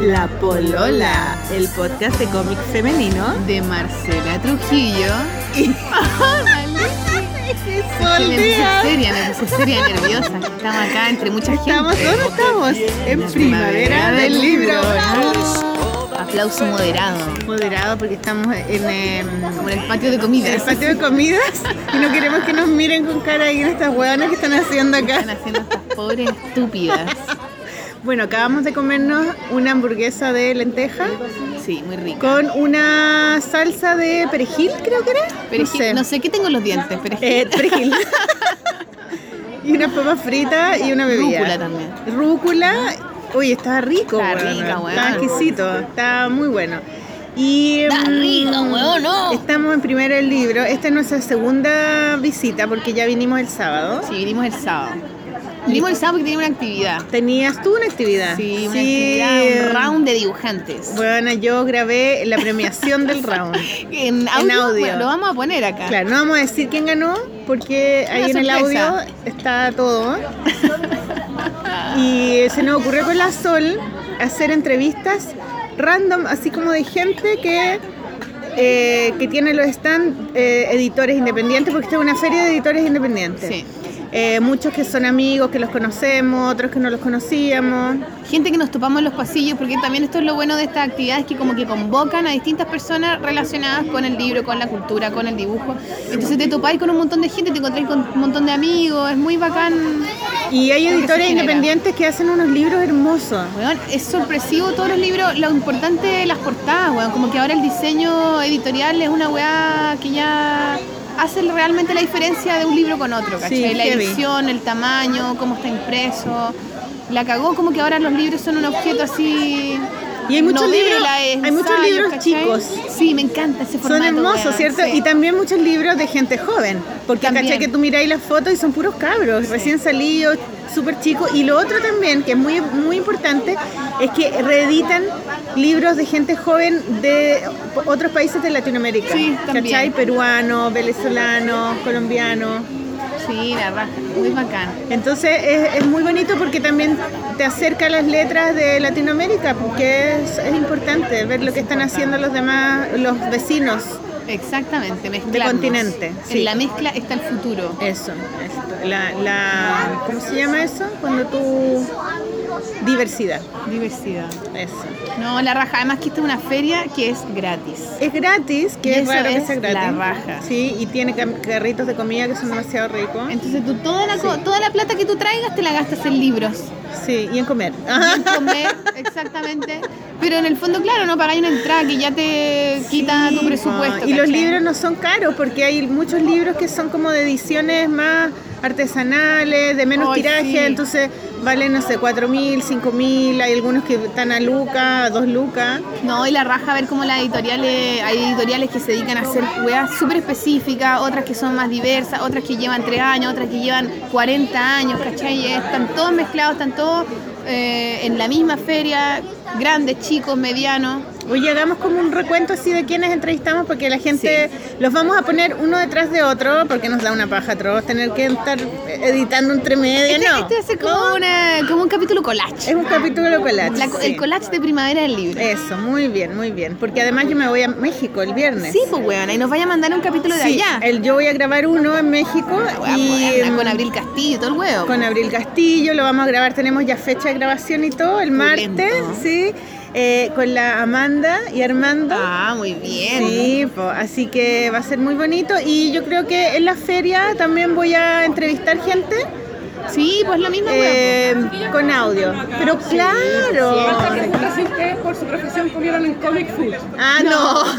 La Polola, el podcast de cómic femenino de Marcela Trujillo y Me puse seria, me puse seria, nerviosa. Estamos acá entre mucha gente. Estamos, ¿dónde estamos? En primavera del libro. Aplauso moderado. Moderado porque estamos en, em, en el patio de comidas. en el patio de comidas y no queremos que nos miren con cara ahí en estas hueonas que están haciendo acá. Están haciendo estas pobres estúpidas. Bueno, acabamos de comernos una hamburguesa de lenteja Sí, muy rico. con una salsa de perejil, creo que era. Perejil, no sé, qué tengo en los dientes, perejil. Eh, perejil. y una papa frita y una bebida. Rúcula también. Rúcula. Uy, estaba rico, Está weón. rica, weón. Estaba exquisito, estaba muy bueno. Y Está mm, rica, weón, no. Estamos en primero el libro. Esta es nuestra segunda visita porque ya vinimos el sábado. Sí, vinimos el sábado. Vinimos el sábado porque tenía una actividad. ¿Tenías tú una actividad? Sí, una actividad, un round de dibujantes. Bueno, yo grabé la premiación del round. En audio, audio. bueno, lo vamos a poner acá. Claro, no vamos a decir quién ganó porque Una ahí en el audio está todo. Y se nos ocurrió con la Sol hacer entrevistas random, así como de gente que, eh, que tiene los stand eh, editores independientes, porque esta es una feria de editores independientes. Sí. Eh, muchos que son amigos, que los conocemos, otros que no los conocíamos. Gente que nos topamos en los pasillos, porque también esto es lo bueno de estas actividades que como que convocan a distintas personas relacionadas con el libro, con la cultura, con el dibujo. Entonces te topáis con un montón de gente, te encontráis con un montón de amigos, es muy bacán. Y hay editores independientes que hacen unos libros hermosos. Weón, es sorpresivo todos los libros, lo importante de las portadas, weón, como que ahora el diseño editorial es una weá que ya hace realmente la diferencia de un libro con otro, ¿cachai? Sí, la edición, el tamaño, cómo está impreso. La cagó como que ahora los libros son un objeto así... Y hay muchos libros- hay muchos libros ¿cachai? chicos. Sí, me encanta ese formato. Son hermosos, weón, ¿cierto? sí. Y también muchos libros de gente joven. Porque También. caché que tú miráis las fotos y son puros cabros, recién salidos, súper chicos. Y lo otro también, que es muy, muy importante, es que reeditan libros de gente joven de otros países de Latinoamérica. Sí, también. ¿Cachai? Peruanos, venezolanos, colombianos. Sí, la raja, muy bacán. Entonces es, es muy bonito porque también te acerca a las letras de Latinoamérica, porque es, es importante ver lo que están haciendo los demás, los vecinos. Exactamente, mezclarnos. continente, sí. En la mezcla está el futuro. Eso, esto, la, la, ¿cómo se llama eso? Cuando tú... Diversidad, Diversidad. eso. No, la raja. Además que esta es una feria que es gratis. Es gratis, Y que es raro que sea gratis. la raja. Sí, y tiene carritos de comida que son demasiado ricos. Entonces tú toda la, toda la plata que tú traigas te la gastas en libros. Sí, y en comer. Y en comer, exactamente. Pero en el fondo, claro, no pagáis una entrada que ya te quita Sí, tu presupuesto. Y los libros no son caros porque hay muchos libros que son como de ediciones más artesanales, de menos Ay, tiraje, sí. entonces valen, no sé, 4 mil, 5 mil, hay algunos que están a lucas, a 2 lucas. No, y la raja ver cómo las editoriales, hay editoriales que se dedican a hacer weas súper específicas, otras que son más diversas, otras que llevan 3 años, otras que llevan 40 años, ¿cachai? Están todos mezclados, están todos eh, en la misma feria, grandes, chicos, medianos. Hoy hagamos como un recuento así de quienes entrevistamos porque la gente los vamos a poner uno detrás de otro porque nos da una paja atroz tener que estar editando entre medio, Este, no. este ser como, una- como un capítulo collage. Es un capítulo collage. La- sí. El collage de primavera del libro. Eso, muy bien, muy bien. Porque además yo me voy a México el viernes. Sí, pues weón, y nos vaya a mandar un capítulo de Sí, allá. el- yo voy a grabar uno en México wea y con Abril Castillo todo el huevo. con Abril Castillo, lo vamos a grabar, tenemos ya fecha de grabación y todo, el martes, sí, eh, con la Amanda y Armando. Ah, muy bien. Sí, po, así que va a ser muy bonito y yo creo que en la feria también voy a entrevistar gente Sí, pues lo mismo, eh, con audio. Pero claro. pregunta si ustedes por su profesión comieron en Comic Food. Ah, no.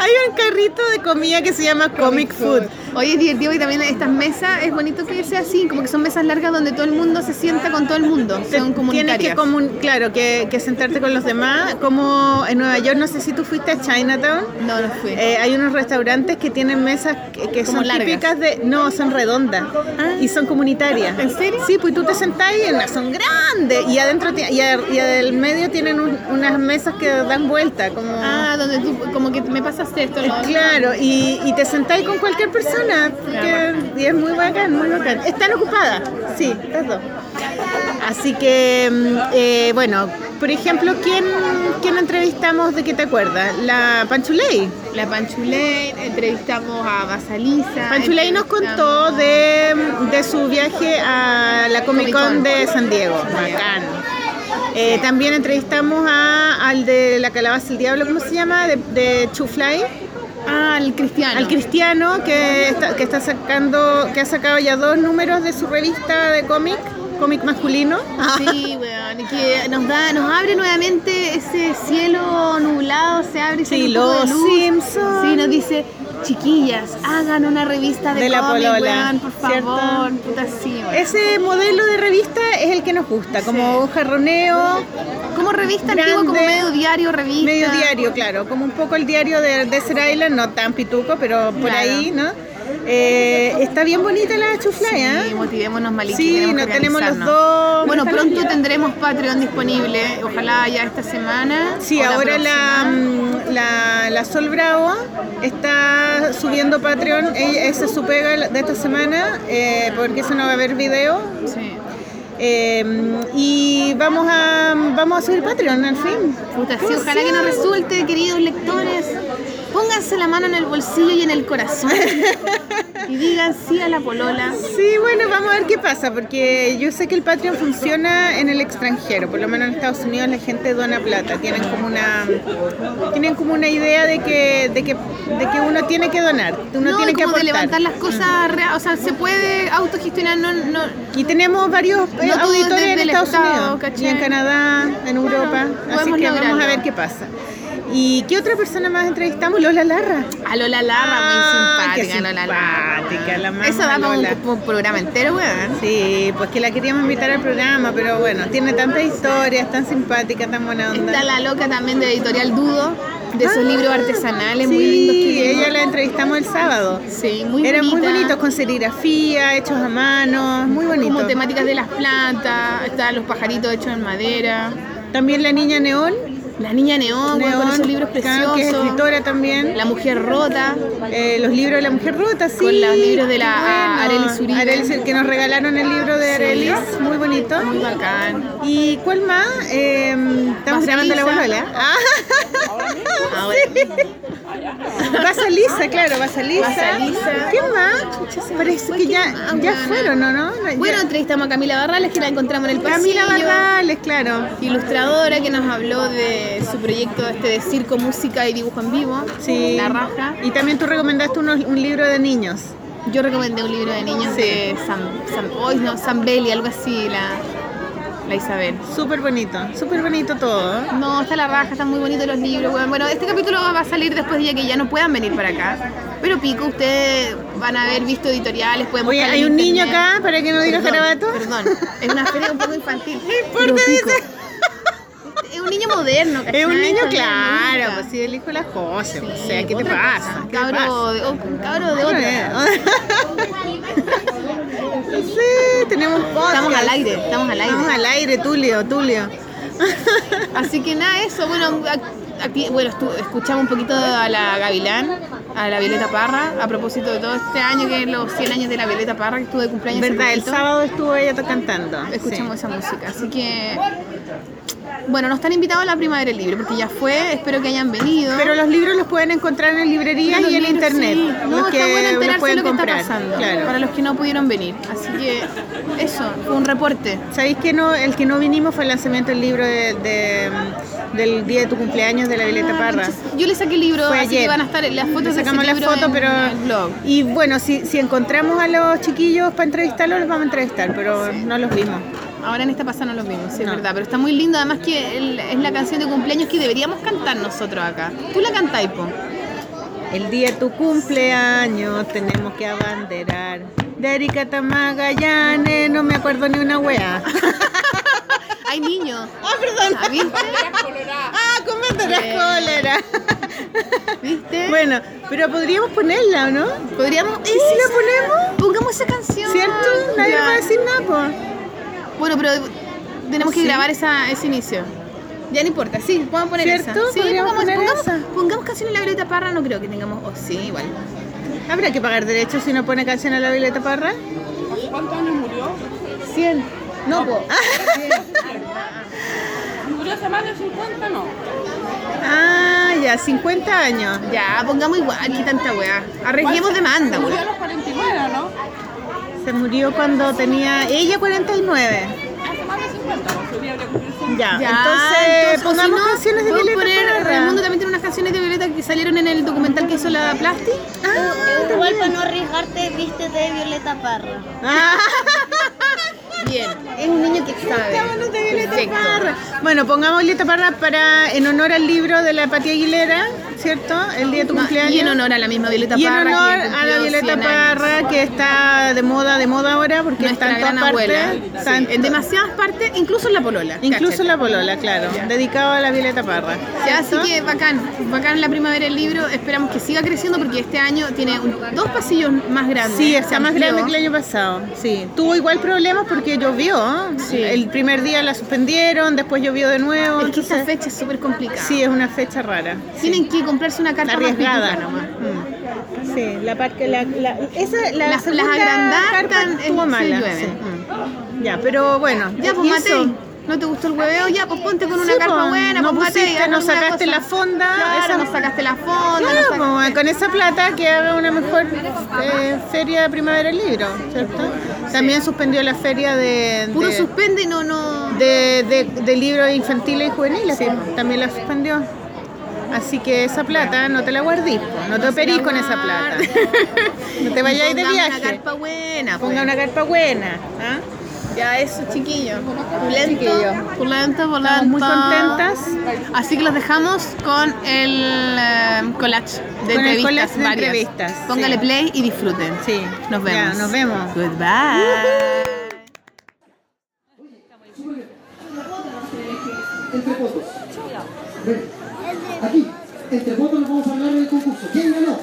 Hay un carrito de comida que se llama Comic Food. Oye, es divertido y también estas mesas, es bonito que sea así, como que son mesas largas donde todo el mundo se sienta con todo el mundo, son Tienes comunitarias. que, comun- claro, que, que sentarte con los demás. Como en Nueva York, no sé si tú fuiste a Chinatown. No, no fui. Eh, hay unos restaurantes que tienen mesas que, son largas. típicas de. No, son redondas. Y son comunitarias. ¿En serio? Sí, pues tú te sentás y en son grandes. Y adentro y, a- y del medio tienen un- unas mesas que dan vuelta. Como, ah, donde tú, como que me pasaste esto, ¿no? Claro, y, y te sentáis con cualquier persona. Porque- y es muy bacán, muy bacán. ¿Están ocupadas? Sí, las dos. Así que, mm, eh, bueno, por ejemplo, ¿quién, ¿quién entrevistamos de qué te acuerdas? La Panchuley. La Panchuley, entrevistamos a Basalisa. Panchuley nos contó de, de su viaje a la Comic Con de San Diego. Bacán. Eh, también entrevistamos a, al de la calabaza del diablo, ¿cómo se llama? De, de Chufly. Ah, al Cristiano. Al cristiano que está, que está sacando, que ha sacado ya dos números de su revista de cómic, cómic masculino. Sí, weón, que nos da, nos abre nuevamente ese cielo nublado, se abre ese Sí, de los luz. Simpsons. Sí, nos dice, chiquillas, hagan una revista de, De la polola, weón, por favor, puta sí. Ese modelo de revista es el que nos gusta, como un jarroneo, como revista grande, antigua, como medio diario, revista. medio diario, claro, como un poco el diario de Desert Island, no tan pituco, pero por Claro. ahí, ¿no? Eh, está bien bonita la chuflay, ¿eh? Sí, motivémonos, Maliki. Sí, no tenemos los dos. Bueno, pronto tendremos Patreon disponible, ojalá ya esta semana. Sí, ahora la, mm, la, la Sol Bravo está subiendo Patreon, esa es su pega de esta semana, eh, porque eso no va a haber video. Sí. Eh, y vamos a, vamos a subir Patreon al fin. Puta, sí, ojalá que nos resulte, queridos lectores. Pónganse la mano en el bolsillo y en el corazón y digan sí a la polola. Sí, bueno, vamos a ver qué pasa, porque yo sé que el Patreon funciona en el extranjero, por lo menos en Estados Unidos la gente dona plata, tienen como una tienen como una idea de que de que, de que uno tiene que donar, uno no, tiene y que como de aportar. levantar las cosas reales, o sea, se puede autogestionar, no, no, Y tenemos varios eh, No auditores en Estados Estado, Unidos, ¿cachai? y en Canadá, en Europa, así podemos que vamos a lograrlo. ver qué pasa. ¿Y qué otra persona más entrevistamos? Lola Larra. a Lola Larra, Ah, muy qué simpática, Lola Larra. simpática, la mamá Eso da para un, un programa entero, weón. Sí, pues que la queríamos invitar al programa, pero bueno, tiene tantas historias, tan simpática, tan buena onda. Está la loca también de Editorial Dudo, de Ah, libros artesanales sí, muy lindos vimos. ella la entrevistamos el sábado. Sí, muy Eran muy bonitos, con serigrafía, hechos a mano, muy bonito. Como temáticas de las plantas, están los pajaritos hechos en madera. También la niña Neón, La niña neón, con esos libros claro, que es preciosos. escritora también. La mujer rota. Eh, los libros de la mujer rota, sí. Con los libros de la a- Arelis Uribe. Arelis, que nos regalaron el libro de Sí. Arelis, muy bonito. Muy bacán. ¿Y cuál más? Eh, estamos grabando la bolola. Ah, Ahora, Basalisa, claro, Basalisa. Basalisa. ¿Quién más? Parece que ya, ya fueron, ¿o no? Ya- Bueno, entrevistamos a Camila Barrales, que la encontramos en el pasillo. Camila Barrales, claro. Ilustradora que nos habló de su proyecto este de circo, música y dibujo en vivo. Sí. La raja. Y también tú recomendaste unos- un libro de niños. Yo recomendé un libro de niños Sí. de San, San, hoy no, San Belli, algo así, la, la Isabel. Súper bonito, súper bonito todo. No, está la raja, están muy bonitos los libros. Bueno, este capítulo va a salir después de que ya no puedan venir para acá. Pero pico, ustedes van a haber visto editoriales, pueden Oye, hay un niño acá, para que no digas Perdón, garabato. Perdón, es una feria un poco infantil. ¿Por Pero qué pico, dice? Es un niño moderno, ¿cachai? Es un niño, claro, pues sí, el hijo de la José. o sea, ¿qué te pasa? cosa, ¿Qué te Cabro pasa? de, un cabro de otra. Sí, tenemos podcast. Estamos al aire, estamos al aire. Estamos al aire, Tulio, Tulio. Así que nada, eso, bueno, aquí, bueno, escuchamos un poquito a la Gavilán, a la Violeta Parra, a propósito de todo este año, que es los 100 años de la Violeta Parra, que estuvo de cumpleaños. Verdad, el sábado estuvo ella cantando. Escuchamos sí. esa música, así que... Bueno, no están invitados a la Primavera del Libro, porque ya fue, espero que hayan venido. Pero los libros los pueden encontrar en librerías Los y en libros, internet. sí. los No, que está bueno los enterarse de lo que comprar. está pasando, Claro. para los que no pudieron venir. Así que eso, fue un reporte. ¿Sabéis que no, el que no vinimos fue el lanzamiento del libro de, de- del día de tu cumpleaños de la Violeta Parra? Yo le saqué el libro, Fue así ayer. que van a estar las fotos ese Sacamos la libro foto, en pero. el blog. Y bueno, si, si encontramos a los chiquillos para entrevistarlos, los vamos a entrevistar, pero no los vimos. Ahora en esta pasada no los vimos, sí, No. es verdad, pero está muy lindo, además que el- es la canción de cumpleaños que deberíamos cantar nosotros acá. Tú la cantáis, po. El día de tu cumpleaños tenemos que abanderar. De Erika no me acuerdo ni una wea. Hay niños. Ah, perdón. ¿Ah, ¿Viste? Ah, cólera. ¿Viste? Bueno, pero podríamos ponerla, ¿o no? Podríamos. ¿Y si la ponemos? Pongamos esa canción. ¿Cierto? Nadie Ya. va a decir nada, po. Bueno, pero tenemos que Sí. grabar esa, ese inicio. Ya no importa, sí, podemos poner ¿Cierto? esa. Sí, pongamos, poner pongamos, esa. pongamos canción en la Violeta Parra, no creo que tengamos. Oh, sí, igual. ¿Habrá que pagar derechos si no pone canción a la Violeta Parra? ¿Cuántos años murió? 100. No, po. Murió hace más de 50, no. Ah, ya, 50 años. Ya, pongamos igual que tanta weá. Arriesguemos demanda, Murió weá. a los 49, ¿no? Se murió cuando tenía ella 49. Hace más de 50, su día habría cumplido 50. Ya, Ya, entonces o pongamos si no, canciones de podemos Violeta poner, Parra. Raimundo también tiene unas canciones de Violeta que salieron en el documental que hizo la Plasti. Ah, Igual para no arriesgarte, viste de Violeta Parra. Ah, Bien, es un niño que sabe. Perfecto. Parra. Bueno, pongamos Violeta Parra para, en honor al libro de la Pati Aguilera, ¿cierto? El día de tu No, cumpleaños. y en honor a la misma Violeta Y en Parra. honor a la Violeta 100 años. Parra, que está de moda, de moda ahora, porque Nuestra está en todas partes. Sí, en en demasiadas partes, incluso en la polola. Incluso cáchate. la polola, claro. Dedicado a la Violeta Parra. Ya, así que bacán, bacán la primavera del libro. Esperamos que siga creciendo porque este año tiene un- dos pasillos más grandes. Sí, está más grande que el año pasado. Sí. Tuvo igual problemas porque llovió. ¿eh? Sí. El primer día la suspendieron, después llovió de nuevo. Es que esa fecha es súper complicada. Sí, es una fecha rara. Tienen que comprarse una carta más arriesgada pituca nomás. Mm. Sí, la parte la, la- esa la Las- segunda las están- estuvo mala. sí. Mm. Ya, pero bueno. Ya, pues. Matei, ¿no te gustó el hueveo? Ya, pues ponte con una Sí, carpa pues, buena, no pues Matei, pusiste, haz no sacaste cosa. la fonda, Claro, esa- no sacaste la fonda, Claro, no sacaste- pues, con esa plata que haga una mejor eh, feria de primavera del libro, ¿cierto? También suspendió la feria de, Puro de, suspende y no, no... de, de- de libros infantiles y juveniles, pues, también la suspendió. Así que esa plata no te la guardís, pues, no te operís con esa plata. No te vayáis de viaje. una carpa buena, pues. Ponga una carpa buena. ¿ah? Ya, eso, chiquillos. Pulento, Chiquillos. pulento, pulento. Muy contentas. Así que los dejamos con el eh, collage de Con el entrevistas collage de varias. entrevistas, Póngale sí. play y disfruten. Sí. Nos Ya, vemos. nos vemos. Goodbye. entre votos. Aquí, entre votos nos vamos a hablar del concurso. ¿Quién ganó?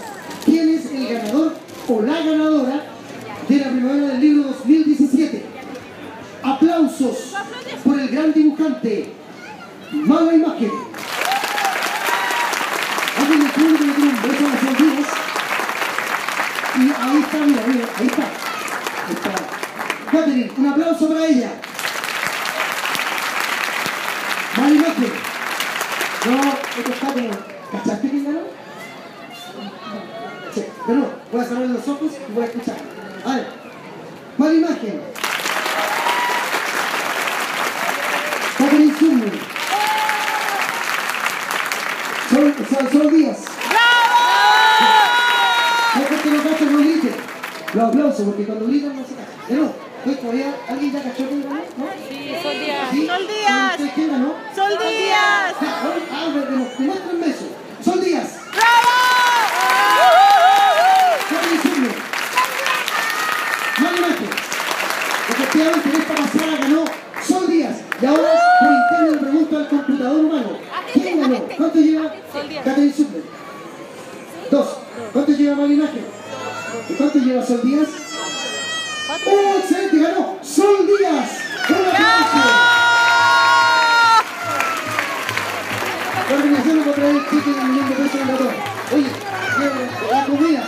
¿Quién es el ganador o la ganadora de la primavera del libro 2017? Aplausos por el gran dibujante. Mala imagen. Alguien público le tiene un beso a las olvidas. Y ahí está, mira, mira, ahí está. Ahí está. Catherine, un aplauso para ella. Mala imagen. No, esto está como. ¿Cachaste quién ganó? Sí, pero no, voy a cerrar los ojos y voy a escuchar. Ver. Mala imagen. Sumner. Sol, sol, sol Díaz. ¡Bravo! No que no cachan, no griten. Los aplausos, porque cuando gritan no se cachan. De nuevo, ¿pues todavía alguien ya cachó ganó? ¿No? Sí, Sol Díaz. Sol Díaz. ¿Ustedes quién ganó? ¡Sol Díaz! Ah, de- de- demuéstrenme eso. Sol Díaz. Imagen. Efectivamente, en esta pasada ganó Sol Díaz. Y ahora, por interno, le pregunto al computador humano. ¿Quién ganó? ¿Cuánto lleva Catherine Sumner? Dos. ¿Cuánto lleva Mala imagen? ¿Y cuánto lleva Sol Díaz? ¡Oh, excelente! ¡Ganó Sol Díaz! ¡Un aplauso! La organización va a traer cheque de un millón de pesos en. Oye, lleva la comida.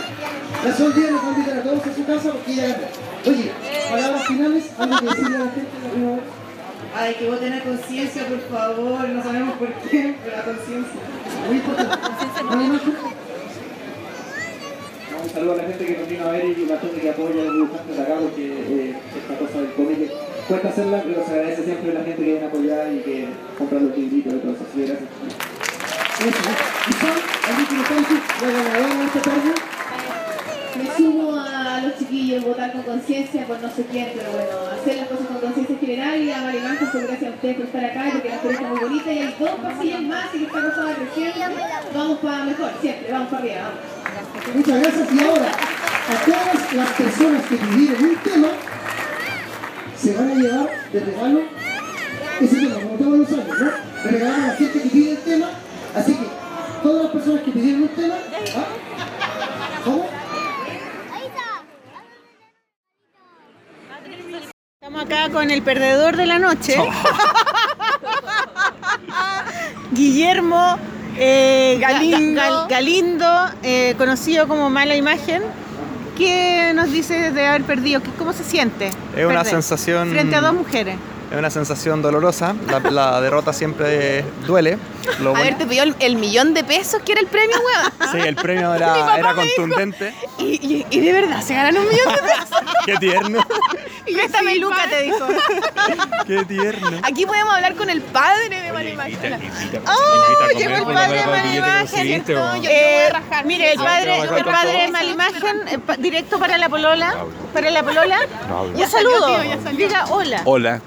La Sol Díaz nos va a invitar a todos a su casa porque ella ganó. Oye, palabras finales, algo que decirle a la gente. Ay, que voten a conciencia, por favor. No sabemos por qué, pero a conciencia. Un saludo a la gente que nos vino a ver y la gente que apoya a los dibujantes acá porque eh, esta cosa del cómic cuesta hacerla, pero se agradece siempre a la gente que viene a apoyar y que compra los libritos y todo eso. Así que gracias. Y decir la ganadora de esta tarde. Me sumo a los chiquillos, votar con conciencia por no sé quién, pero bueno, hacer las cosas con conciencia en general y a Marimanco, pues gracias a ustedes por estar acá, porque la feria está muy bonita y hay dos pasillos más y que esta cosa va creciendo. Vamos para mejor, siempre, vamos para arriba, vamos. Muchas gracias. Y ahora, a todas las personas que pidieron un tema, se van a llevar de regalo ese tema, como todos los años, ¿no? Le regalamos a la gente que pide el tema. Así que, todas las personas que pidieron un tema, ¿ah? ¿cómo? Estamos acá con el perdedor de la noche. Guillermo eh, Ga- Galindo. Gal- Galindo, eh, conocido como Mala Imagen, que nos dice de haber perdido? ¿Qué- ¿Cómo se siente? Es una perder sensación- Frente a dos mujeres. Es una sensación dolorosa. La, la derrota siempre duele. Lo A ver, te pidió el, el millón de pesos que era el premio, weón. Sí, el premio Mi era, era dijo- contundente. Y, y- y de verdad, se ganan un millón de pesos. Qué tierno. Y Esta sí, peluca pa- te dijo. Qué tierno. Aquí podemos hablar con el padre de María Magdalena. ¡Oh! Llegó el padre de Malimagen. No, yo, yo voy a rajar. mire, el padre, el padre de Malimagen, eh, pa- directo para la polola. Para la polola. Ya saludo. Diga hola. Hola.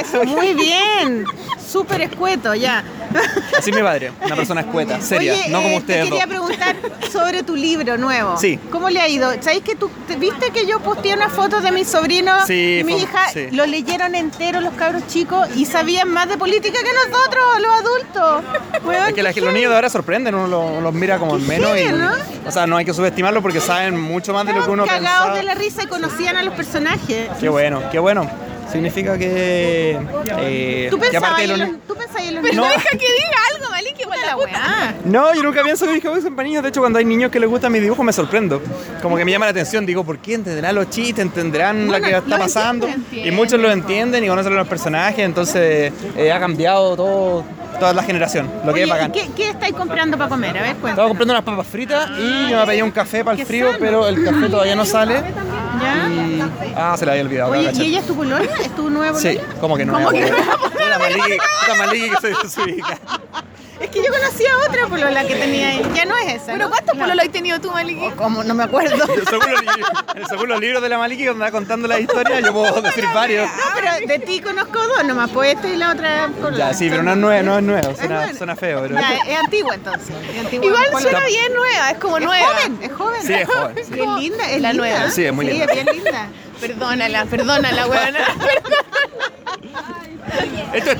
Eso, muy bien. Súper escueto, ya. Así mi padre, una persona escueta, seria, Oye, no como eh, ustedes te dos. quería preguntar sobre tu libro nuevo. Sí. ¿Cómo le ha ido? ¿Sabéis que tú te- viste que yo posteé una foto de mis sobrinos Sí, y mi hija? sí. Lo leyeron entero los cabros chicos y sabían más de política que nosotros, los adultos. Weón, Es que la- los niños de ahora sorprenden, uno los, los mira como en menos y. ¿no? O sea, no hay que subestimarlo porque saben mucho más de lo que uno cagados pensaba. de la risa y conocían a los personajes. Qué bueno, qué bueno. Significa que. eh, ¿Tú que pensabas aparte de en los los, ni- ¿tú pensabas en los Pero No. deja que diga algo, Maliki, por la weá. No, yo nunca pienso que mis juegos son para niños. De hecho, cuando hay niños que les gustan mis dibujos, me sorprendo. Como que me llama la atención. Digo, ¿por qué entenderán los chistes? ¿Entenderán Bueno, lo que lo está pasando? entienden, Y muchos lo entienden y conocen a los personajes. Entonces, eh, ha cambiado todo, toda la generación. Lo que es bacán. ¿qué, ¿Qué estáis comprando para comer? A ver, cuéntame. Estaba comprando unas papas fritas y yo me pedí un café para el frío, sano. pero el café todavía no sale. ¿Ya? Y... Ah, se le había olvidado. Oye. ¿y ella es tu polola? ¿Es tu nueva Sí, como que no. ¿Cómo que no? Una maliki que se desubica. Es que yo conocía a otra polola que tenía ahí. Ya no es esa. ¿Pero ¿no? cuántos No. pololos has tenido tú, Maliki? ¿Cómo? No me acuerdo. Según los, li- según los libros de la Maliki, donde va contando la historia, yo puedo decir varios. No, pero de ti conozco dos nomás, pues esta y la otra polola. Ya, sí, pero no es nuevo, no es nuevo, suena, feo. Pero... Ya, es antigua entonces. es antigua Igual polola. suena bien nueva, es como Es nueva. joven, es joven. Sí, es joven. sí. Es linda, es La linda. nueva. Sí, es muy linda. Sí, es bien linda. Perdónala, perdónala, weona. Esto es,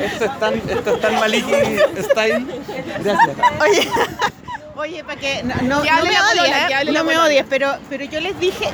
esto es tan, esto es tan Maliki style. Gracias. Oye, oye, para que no, no, Que no hable me odies, que no me pero, pero yo les dije.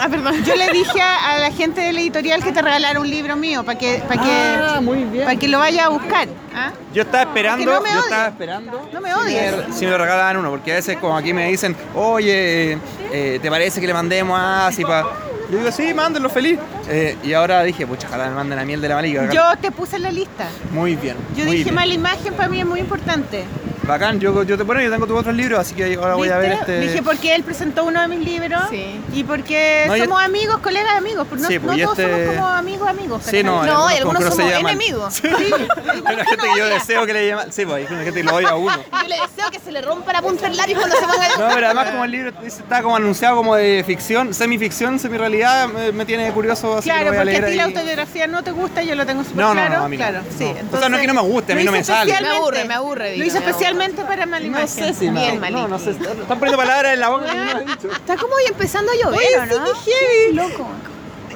Ah, perdón. Yo le dije a, a la gente de la editorial que te regalara un libro mío para que, para que, Ah, para que lo vaya a buscar. ¿ah? Yo estaba esperando, no me yo estaba esperando. No me si odies. Si me regalaban uno, porque a veces como aquí me dicen, oye, eh, ¿te parece que le mandemos a así para Yo digo, sí, mándenlo feliz. Eh, y ahora dije, pucha, ojalá me manden la miel de la bacán. Yo te puse en la lista. Muy bien. Yo muy dije, bien. mala imagen para mí es muy importante. Bacán, yo, yo te bueno, yo tengo tus otros libros, así que ahora voy a ver este. Dije porque él presentó uno de mis libros Sí. y porque No, yo- somos amigos, colegas amigos. No, Sí, no pues, y todos este- somos como amigos, amigos. Sí, no. No, hay y algunos que no somos llaman. enemigos. Sí. Hay una gente que yo deseo que le llaman. Sí, pues hay una gente que lo odia a uno. Yo le deseo que se le rompa la punta del lápiz cuando se ponga No, pero además como el libro está como anunciado como de ficción, semificción, semi-realidad, me, me tiene curioso, así que Claro, lo voy a porque leer a ti la ahí. autobiografía no te gusta, yo lo tengo súper No, no, no, claro. a mí no. claro, sí. No. O sea, no es que no me guste, a mí no me sale. especialmente. Me aburre, me aburre, Lo diga, hice especialmente para Malimagen. No sé si me- Bien, no, no sé, están poniendo palabras en la boca que no he dicho. Está como empezando a llover, Oye, ¿o no? sí, qué heavy. Loco.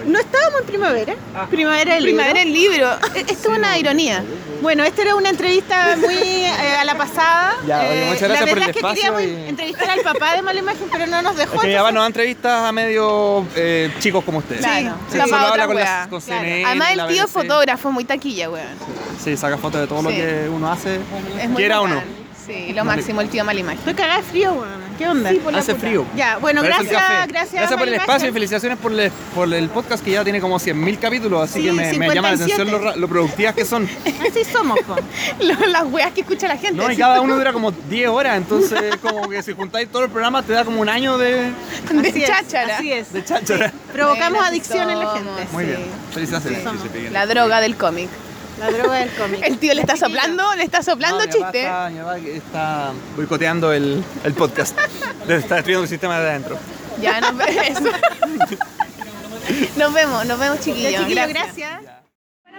¿No estábamos en primavera? Primavera del Primavera libro. el libro. E- Esto es una ironía. Bueno, esta era una entrevista muy eh, a la pasada. Ya, oye, Eh, muchas la gracias por verdad el es que espacio queríamos y- entrevistar al papá de Malimagen, pero no nos dejó. Es que papá nos da entrevistas a medio eh, chicos como ustedes. Claro. Sí, La solo pa' habla con, las, con Claro. CNN, Además la el tío es BBC. fotógrafo, muy taquilla, weón. Sí, saca fotos de todo lo Sí. que uno hace. Es Quiera o no. Sí, lo máximo, el tío Malimagen. Estoy cagada de frío, weón. ¿Qué onda? Hace frío. Ya, bueno, Parece gracias, café. gracias. Gracias por el espacio y felicitaciones por el, por el podcast que ya tiene como 100.000 capítulos, así Sí, que me, me llama la 57. atención lo, ra- lo productivas que son. Así somos, po. Lo- Las weas que escucha la gente. No, y cada uno dura como 10 horas, entonces como que si juntáis todo el programa te da como un año de, de Así es, cháchara. Así es. de cháchara. Provocamos Buenas adicción en la somos. gente. Muy Sí. bien, felicitaciones. La droga del cómic. La droga del cómic. El tío le está soplando, le está soplando No, mi papá chiste. Está, mi papá está boicoteando el, el podcast. Está destruyendo el sistema de adentro. Ya, nos vemos. Nos vemos, nos vemos chiquillos. chiquillos, Gracias. gracias.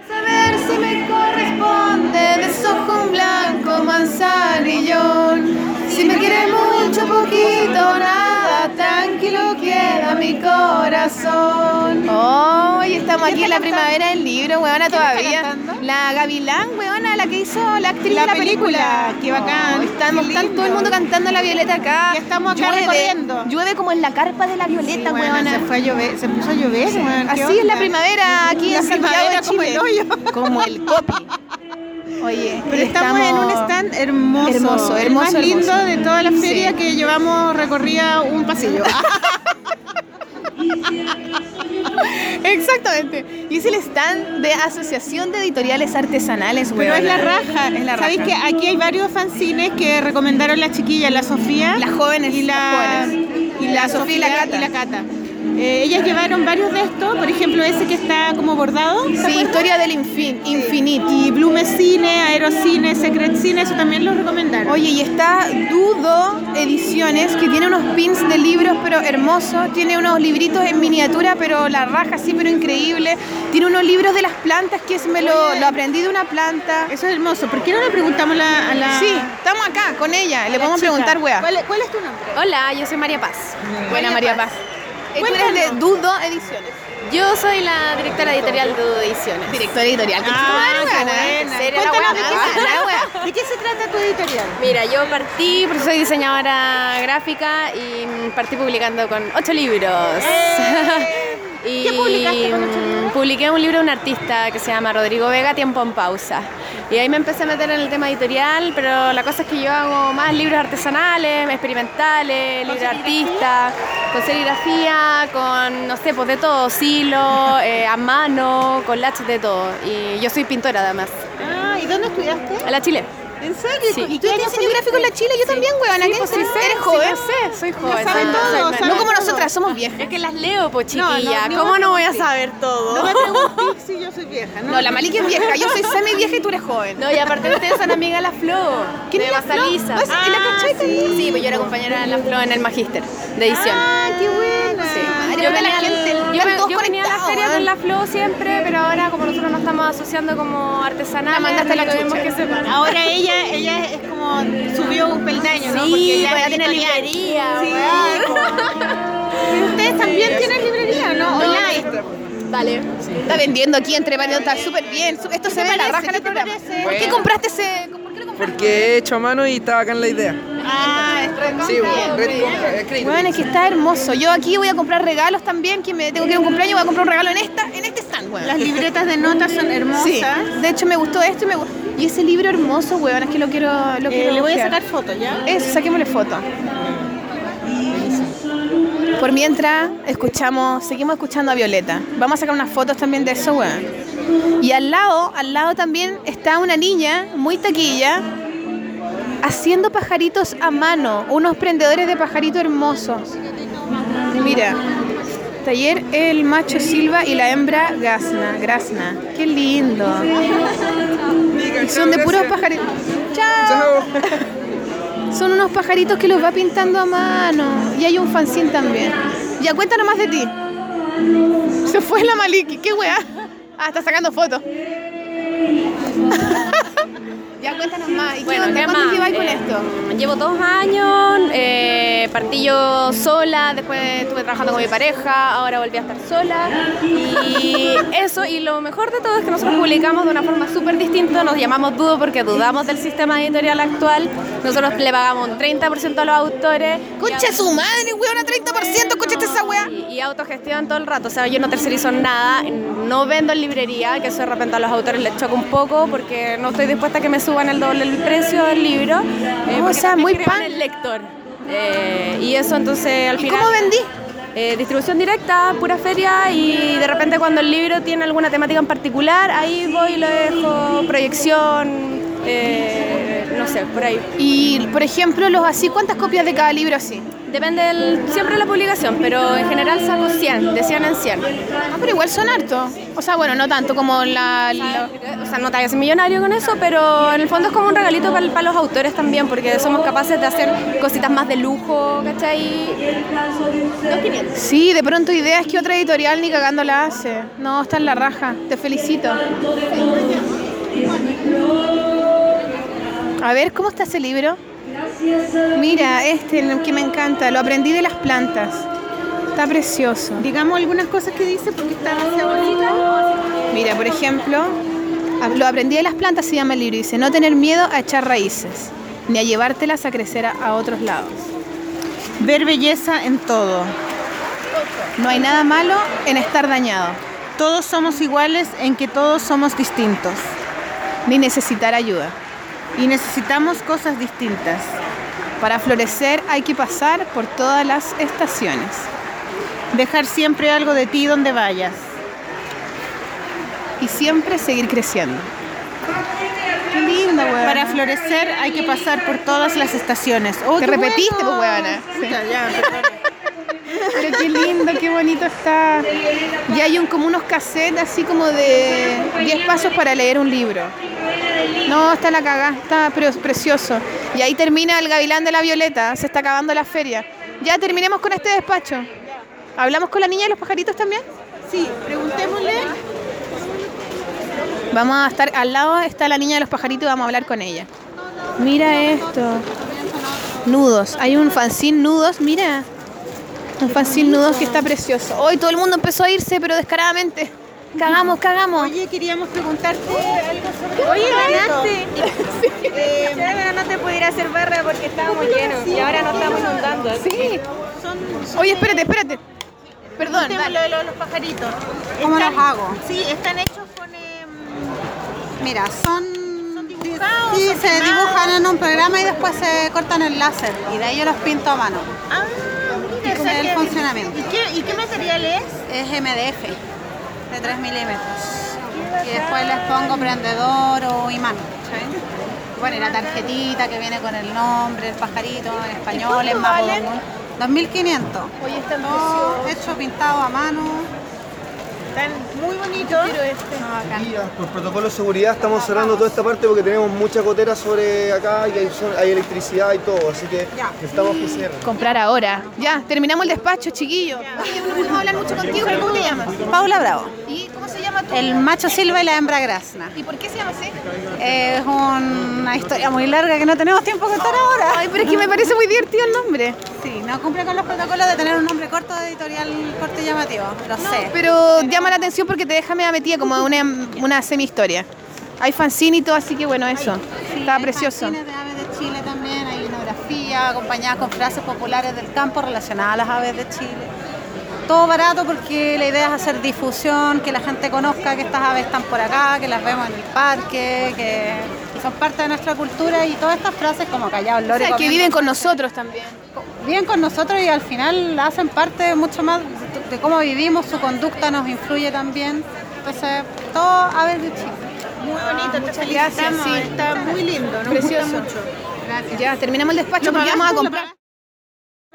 Saber si me corresponde desojo un blanco manzanillón. Si me quiere mucho, poquito, nada, tranquilo queda mi corazón. Hoy estamos aquí en la primavera del libro, weona, ¿Quién está todavía. La Gavilán, weona, la que hizo la actriz La de la película, película. qué bacán, Oh, estamos, qué está lindo. todo el mundo cantando la Violeta acá. Ya estamos acá llueve, recorriendo. Llueve como en la carpa de la Sí, Violeta, bueno, weona. se fue a llover, se puso a llover, weón. ¿Qué Así es la onda? primavera aquí La en Santiago de como Chile. el hoyo. Como el copy. Oye, Pero estamos, en un stand hermoso, Hermoso, el hermoso, más lindo hermoso. de toda la feria Sí. que llevamos recorrida un pasillo. Exactamente. Y es el stand de Asociación de Editoriales Artesanales, Pero es la raja. Es la ¿Sabéis raja. que aquí hay varios fanzines que recomendaron las chiquillas, la Sofía? Las jóvenes, y la, las jóvenes. y la, Sofía y la Cata. Eh, ellas llevaron varios de estos, por ejemplo ese que está como bordado. ¿te Sí, acuerdas? historia del infin, infinito. Y Blume Cine, Aerocine, Secret Cine, eso también lo recomendaron. Oye, y está Dudo Ediciones, que tiene unos pins de libros, pero hermosos. Tiene unos libritos en miniatura, pero la raja sí, pero increíble. Tiene unos libros de las plantas, que es, me lo, lo aprendí de una planta. Eso es hermoso. ¿Por qué no le preguntamos a la, a la- Sí, estamos acá con ella. Le podemos chica? preguntar, wea. ¿Cuál, cuál es tu nombre? Hola, yo soy María Paz. Buena María Paz. Eh, Tú eres de Cuéntanos. Dudo Ediciones. Yo soy la directora editorial de Dudo Ediciones. Directora editorial. ¿Qué Ah, qué buena. la wea? de qué, se la trata, wea. ¿de qué se trata tu editorial? Mira, yo partí, porque soy diseñadora gráfica y partí publicando con ocho libros. Y ¿Qué publicaste con ocho libros? mm, Publiqué un libro de un artista que se llama Rodrigo Vega, Tiempo en Pausa. Y ahí me empecé a meter en el tema editorial, pero la cosa es que yo hago más libros artesanales, experimentales, libros artistas, con serigrafía, con, no sé, pues de todo, silo, eh, a mano, con laches de todo. Y yo soy pintora además, Ah, ¿y dónde estudiaste? a la Chile. ¿En serio? Sí. ¿Y ¿Y tú eres diseño gráfico en la Chile? Yo también, weona. Sí, ¿Qué pues sí eres? sé, ¿Eres sí, joven? yo sé, soy joven. sabe soy- todo. No como todo. nosotras, somos viejas. Es que las leo, pues No, no, ¿Cómo no voy a saber todo? No me preguntes si yo soy vieja, ¿no? No, la Maliki es vieja. Yo soy semi vieja y tú eres joven. No, y aparte ustedes son amigas de la Flo. ¿Quién es la Flo? Basaliza. ¿Ah, sí? ¿Y la? Sí, pues yo era compañera de la Flo en el Magíster de edición. Ah, qué buena. Sí. Yo venía, yo, yo venía a la feria weón. con la Flo siempre, pero ahora como nosotros nos estamos asociando como artesanales, La mandaste a la que. Ahora ella, ella es como subió un peldaño, ¿no? Sí, Porque ya pues tiene librería, Sí, ustedes también tienen librería, ¿no? Online. Vale. Está vendiendo aquí entre varios, está súper bien. Esto se ve la raja en ¿Qué el te? ¿Por qué Bueno. compraste ese? ¿Por qué lo compraste? Porque he hecho a mano y estaba acá en la idea. Ah, es Sí, bueno, red compra, es crédito. Bueno, es que está hermoso. Yo aquí voy a comprar regalos también. Que me tengo que ir a un cumpleaños, voy a comprar un regalo en esta, en este stand, weón. Las libretas de notas son hermosas. Sí, de hecho me gustó esto y me gu- Y ese libro hermoso, weón, es que lo quiero, lo Eh, quiero le voy a sacar fotos, ¿ya? Eso, saquémosle foto. Por mientras, escuchamos, seguimos escuchando a Violeta. Vamos a sacar unas fotos también de eso, weón. Y al lado, al lado también está una niña muy taquilla haciendo pajaritos a mano, unos prendedores de pajaritos hermosos. Mira, taller el macho Silva y la hembra Gasna, Grasna. Qué lindo. Y son de puros pajaritos. Chao. Son unos pajaritos que los va pintando a mano. Y hay un fanzine también. Ya cuéntanos más de ti. Se fue la Maliki. ¿Qué weá? Ah, está sacando fotos. Ya cuéntanos más. ¿Y Bueno, qué onda? ¿qué ¿Cuánto más? lleváis con Eh, esto? Llevo dos años, eh, partí yo sola, después estuve trabajando con mi pareja, ahora volví a estar sola. Y eso, y lo mejor de todo es que nosotros publicamos de una forma súper distinta, nos llamamos Dudo porque dudamos del sistema editorial actual. Nosotros le pagamos un 30% a los autores. Concha su madre, weón, a 30%, escúchate esa weá. y, y autogestión todo el rato. O sea, yo no tercerizo nada, no vendo en librería, que eso de repente a los autores les choca un poco porque no estoy dispuesta a que me suban el doble el precio del libro. eh, o porque sea, muy pan. el lector. Eh, y eso entonces al ¿Y final... cómo vendí? Eh, distribución directa, pura feria y de repente cuando el libro tiene alguna temática en particular, ahí voy y lo dejo, proyección, eh, no sé, por ahí. Y, por ejemplo, los así, ¿cuántas copias de cada libro así? Depende del- siempre de la publicación, pero en general saco 100, de 100 en 100. Ah, pero igual son hartos. O sea, bueno, no tanto como la... la- O sea, no te hagas millonario con eso, pero en el fondo es como un regalito para, los autores también, porque somos capaces de hacer cositas más de lujo, ¿cachai? Dos 500. Sí, de pronto ideas que otra editorial ni cagando la hace. No, está en la raja. Te felicito. A ver, ¿cómo está ese libro? Mira, este que me encanta. Lo aprendí de las plantas. Está precioso. Digamos algunas cosas que dice porque está demasiado bonita. Mira, por ejemplo, a- lo aprendí de las plantas, se llama el libro. Dice, no tener miedo a echar raíces, ni a llevártelas a crecer a otros lados. Ver belleza en todo. No hay nada malo en estar dañado, Todos somos iguales en que todos somos distintos. ni necesitar ayuda. Y necesitamos cosas distintas. Para florecer hay que pasar por todas las estaciones. Dejar siempre algo de ti donde vayas. y siempre seguir creciendo. Qué lindo, weón. Para florecer hay que pasar por todas las estaciones. Oh, Te repetiste, pues. Puta, ya. Pero qué lindo, qué bonito está. Y hay un, como unos cassettes así como de 10 pasos para leer un libro. No, está la cagá, está pre- precioso. Y ahí termina el gavilán de la violeta, se está acabando la feria. Ya terminemos con este despacho. ¿Hablamos con la niña de los pajaritos también? Sí, preguntémosle. Vamos a estar al lado, está la niña de los pajaritos y vamos a hablar con ella. Mira esto. Nudos. Hay un fanzine nudos, mira. Un fanzine nudos que está precioso. Hoy todo el mundo empezó a irse, pero descaradamente. Cagamos, cagamos. Oye, queríamos preguntarte algo sobre. Oye, ganaste. Eh, pero no te pudiera hacer barra porque estábamos llenos y ahora nos estamos inundando. Sí. son. Oye, espérate, espérate. Perdón, Preguntemos dale. lo de los, pajaritos. ¿Cómo Están- los hago? Sí, están hechos con. em, Mira, son... dibujados, Sí, se dibujan en un programa y después se cortan en láser. Y de ahí yo los pinto a mano. Ah, sea el que- funcionamiento. ¿Y qué, ¿Y qué material es? Es MDF, de 3 milímetros. Y después les pongo prendedor o imán. ¿sí? Bueno, y la tarjetita que viene con el nombre, el pajarito en español, en mapudungun. 2500. Oye, están Todo hecho, pintado a mano. Están muy bonitos. Quiero este. No, bacán. Por protocolo de seguridad estamos cerrando toda esta parte porque tenemos mucha gotera sobre acá y hay, hay electricidad y todo, así que necesitamos que cierren. Comprar ahora. Ya, terminamos el despacho, chiquillo. Oye, no hablar mucho contigo, pero ¿cómo te llamas? Paula Bravo. ¿Y cómo se llama? El macho silva y la hembra grasna. ¿Y por qué se llama así? Es una historia muy larga que no tenemos tiempo que contar ahora. Ay, pero es que me parece muy divertido el nombre. Sí, no cumple con los protocolos de tener un nombre corto de editorial corto y llamativo. Lo sé. Pero llama la atención porque te deja media metida como una, una semi-historia. Hay fanzine y todo, así que bueno, eso. Sí, Está hay precioso. de aves de Chile también, hay linografía acompañadas con frases populares del campo relacionadas a las aves de Chile. Todo barato porque la idea es hacer difusión, que la gente conozca que estas aves están por acá, que las vemos en el parque, que son parte de nuestra cultura y todas estas frases como callado O lore. sea, que viven con nosotros también. viven con nosotros y al final hacen parte mucho más de- cómo vivimos, su conducta nos influye también. Entonces, todo aves de Chile. Muy bonito, te felicitamos. gracias, sí. Está muy lindo, nos Precioso. gusta mucho. Gracias. Ya, terminamos el despacho porque vamos a comprar.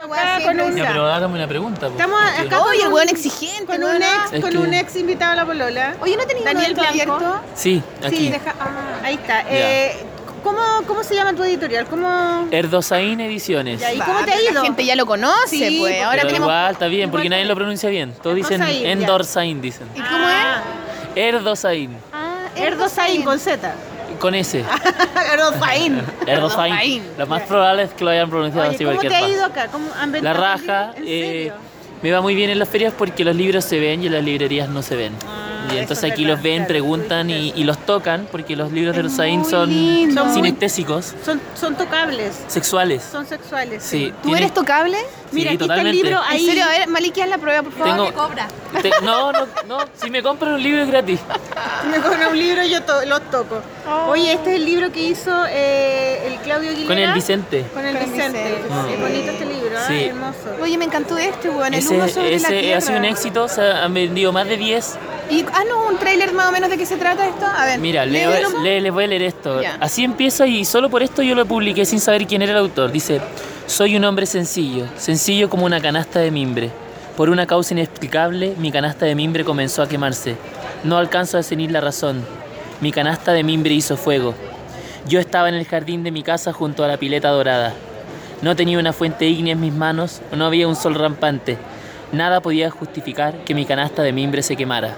Acá con un, Ya, pero hágame una pregunta. po, estamos acá con Oye, un- weón exigente, con un weón. ex, Es con que- un ex invitado a la polola. Oye, ¿no tenías Daniel Blanco. abierto? Sí, aquí. Sí, deja, ah, ahí está. Eh, ¿cómo, ¿Cómo se llama tu editorial? ¿Cómo? Erdosain Ediciones. Ya, ¿Y cómo te ha La ido? gente ya lo conoce, Sí, pues. porque- Ahora Pero tenemos. igual está bien, porque nadie lo pronuncia bien. Todos dicen. Endorsain, dicen. ¿Y cómo Ah, Erdosain, Ah, Erdosain con Z. con S. Erdosain. Erdosain. Lo más probable es que lo hayan pronunciado Oye, así ¿cómo te ha ido acá? ¿Cómo han La raja? ¿En eh, me va muy bien en las ferias porque los libros se ven y en las librerías no se ven. Ah, y entonces es aquí los ven, preguntan y, los tocan porque los libros de Erdosain muy son sinestésicos, Son, son tocables, sexuales. son sexuales. Sí, ¿Tú eres tocable? Mira, sí, aquí está el libro ahí. En serio, a ver, Maliki, haz la prueba, por favor. Tengo- cobra. Te- no, no, no. Si me compran un libro es gratis. Si me compra un libro, yo to- los toco. Oye, este es el libro que hizo eh, el Claudio Aguilera. Con el Vicente. Con el Con el Vicente. Vicente, Es sí. bonito este libro, ¿eh? Sí. hermoso. Oye, me encantó este, weón. El Ese, uno sobre la ese tierra. ha sido un éxito, se han vendido más de 10. Y haznos un tráiler más o menos de qué se trata esto. A ver. Mira, leo- léelo. le- les voy a leer esto. Ya. Así empieza y solo por esto yo lo publiqué sin saber quién era el autor. Dice, soy un hombre sencillo, sencillo como una canasta de mimbre. Por una causa inexplicable, mi canasta de mimbre comenzó a quemarse. No alcanzo a discernir la razón. Mi canasta de mimbre hizo fuego. Yo estaba en el jardín de mi casa junto a la pileta dorada. No tenía una fuente ígnea en mis manos, no había un sol rampante. Nada podía justificar que mi canasta de mimbre se quemara.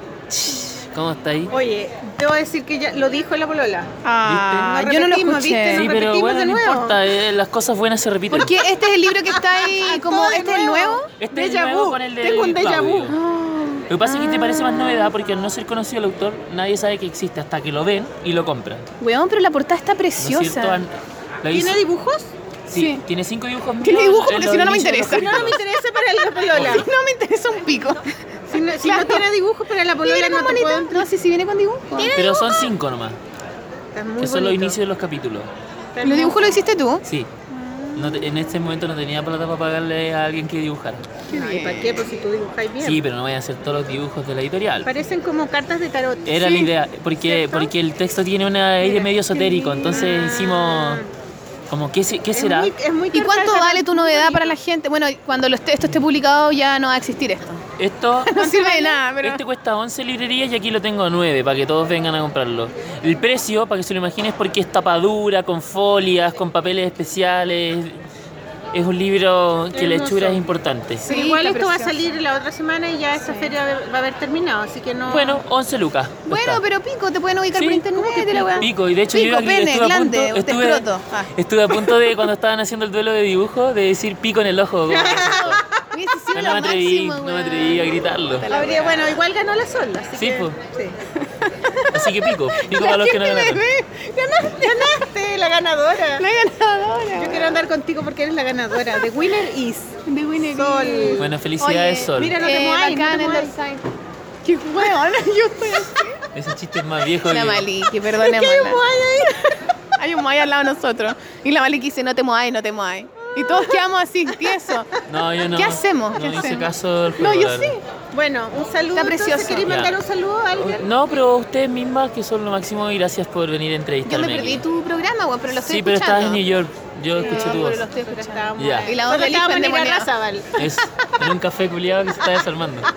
¿Cómo está ahí? Oye, debo decir que ya lo dijo en la polola. Ah, ¿Viste? yo no lo escuché. ¿viste? Sí, pero bueno, de no importa, eh, las cosas buenas se repiten. Porque este es el libro que está ahí como este es el nuevo. Este es Déjà el nuevo con el de Tengo un déjà vu. Lo que pasa es que te parece más novedad porque al no ser conocido el autor, nadie sabe que existe hasta que lo ven y lo compran. Weón, pero la portada está ¿No es cierto? preciosa. ¿Tiene dibujos? sí, sí. tiene cinco dibujos. Tiene dibujos porque si no, no me inicios de los interesa. No me interesa para la polola. No me interesa un pico. Si no, si Claro. no tiene dibujos para la ¿Y polola, no te puedo bonito? No, sí, sí viene con dibujo. Pero son cinco nomás, Está muy que son los bonito. inicios de los capítulos. Está ¿Los dibujos lo hiciste tú? Sí, no te- en este momento no tenía plata para pagarle a alguien que dibujara. Ay, ¿para qué? Pues si tú dibujáis bien. Sí, pero no voy a hacer todos los dibujos de la editorial. Parecen como cartas de tarot. Era Sí. la idea, porque, ¿Cierto? porque el texto tiene un aire medio esotérico, entonces hicimos como, ¿qué, se- qué Es será? muy- es muy ¿Y cuánto vale tu novedad para la gente? Bueno, cuando lo esté- esto esté publicado ya no va a existir esto. Esto, No sirve de nada, pero... este cuesta 11 librerías y aquí lo tengo a 9 para que todos vengan a comprarlo. El precio, para que se lo imaginen, es porque es tapadura, con folias, con papeles especiales. Es un libro que la hechura es importante. Igual esto va a salir la otra semana y ya esta feria va a haber terminado, así que no. Bueno, 11 lucas. Bueno, pero pico, te pueden ubicar Sí, por internet ¿cómo que de la. Pico, y de hecho Pico, yo pene, estuve a punto, usted estuve. Ah. estuve a punto de cuando estaban haciendo el duelo de dibujo de decir pico en el ojo. no me atreví, máximo, no me atreví a gritarlo. Habría, bueno, igual ganó la solda, así Sí, que. pues. sí. Así que pico, pico para los que no ganaron. Ganaste, ganaste, la ganadora. La ganadora. Yo quiero andar contigo porque eres la ganadora. The winner is. De Winnie Sol. Bueno, felicidades, Oye, Sol. mira, no te muevas, no. Qué weón, yo estoy así. Ese chiste es más viejo La que... Maliki, perdóname. Hay un Moai al lado de nosotros. Y la Maliki dice, no te muevas, no te muevas. Y todos quedamos así, tiesos. No, yo no. ¿Qué hacemos? No ¿Qué hice hacemos? caso del No, yo sí. Bueno, un saludo. Está precioso. ¿Queréis Ya. mandar un saludo a alguien? No, pero ustedes mismas que son lo máximo y gracias por venir a Yo entrevistarme. me perdí aquí. tu programa, weón, pero lo estoy Sí, pero escuchando. estabas en New York. Yo escuché tu voz. pero lo estoy escuchando. Ya. Y la voz hijo estábamos en. Es en un café culiado que se está desarmando.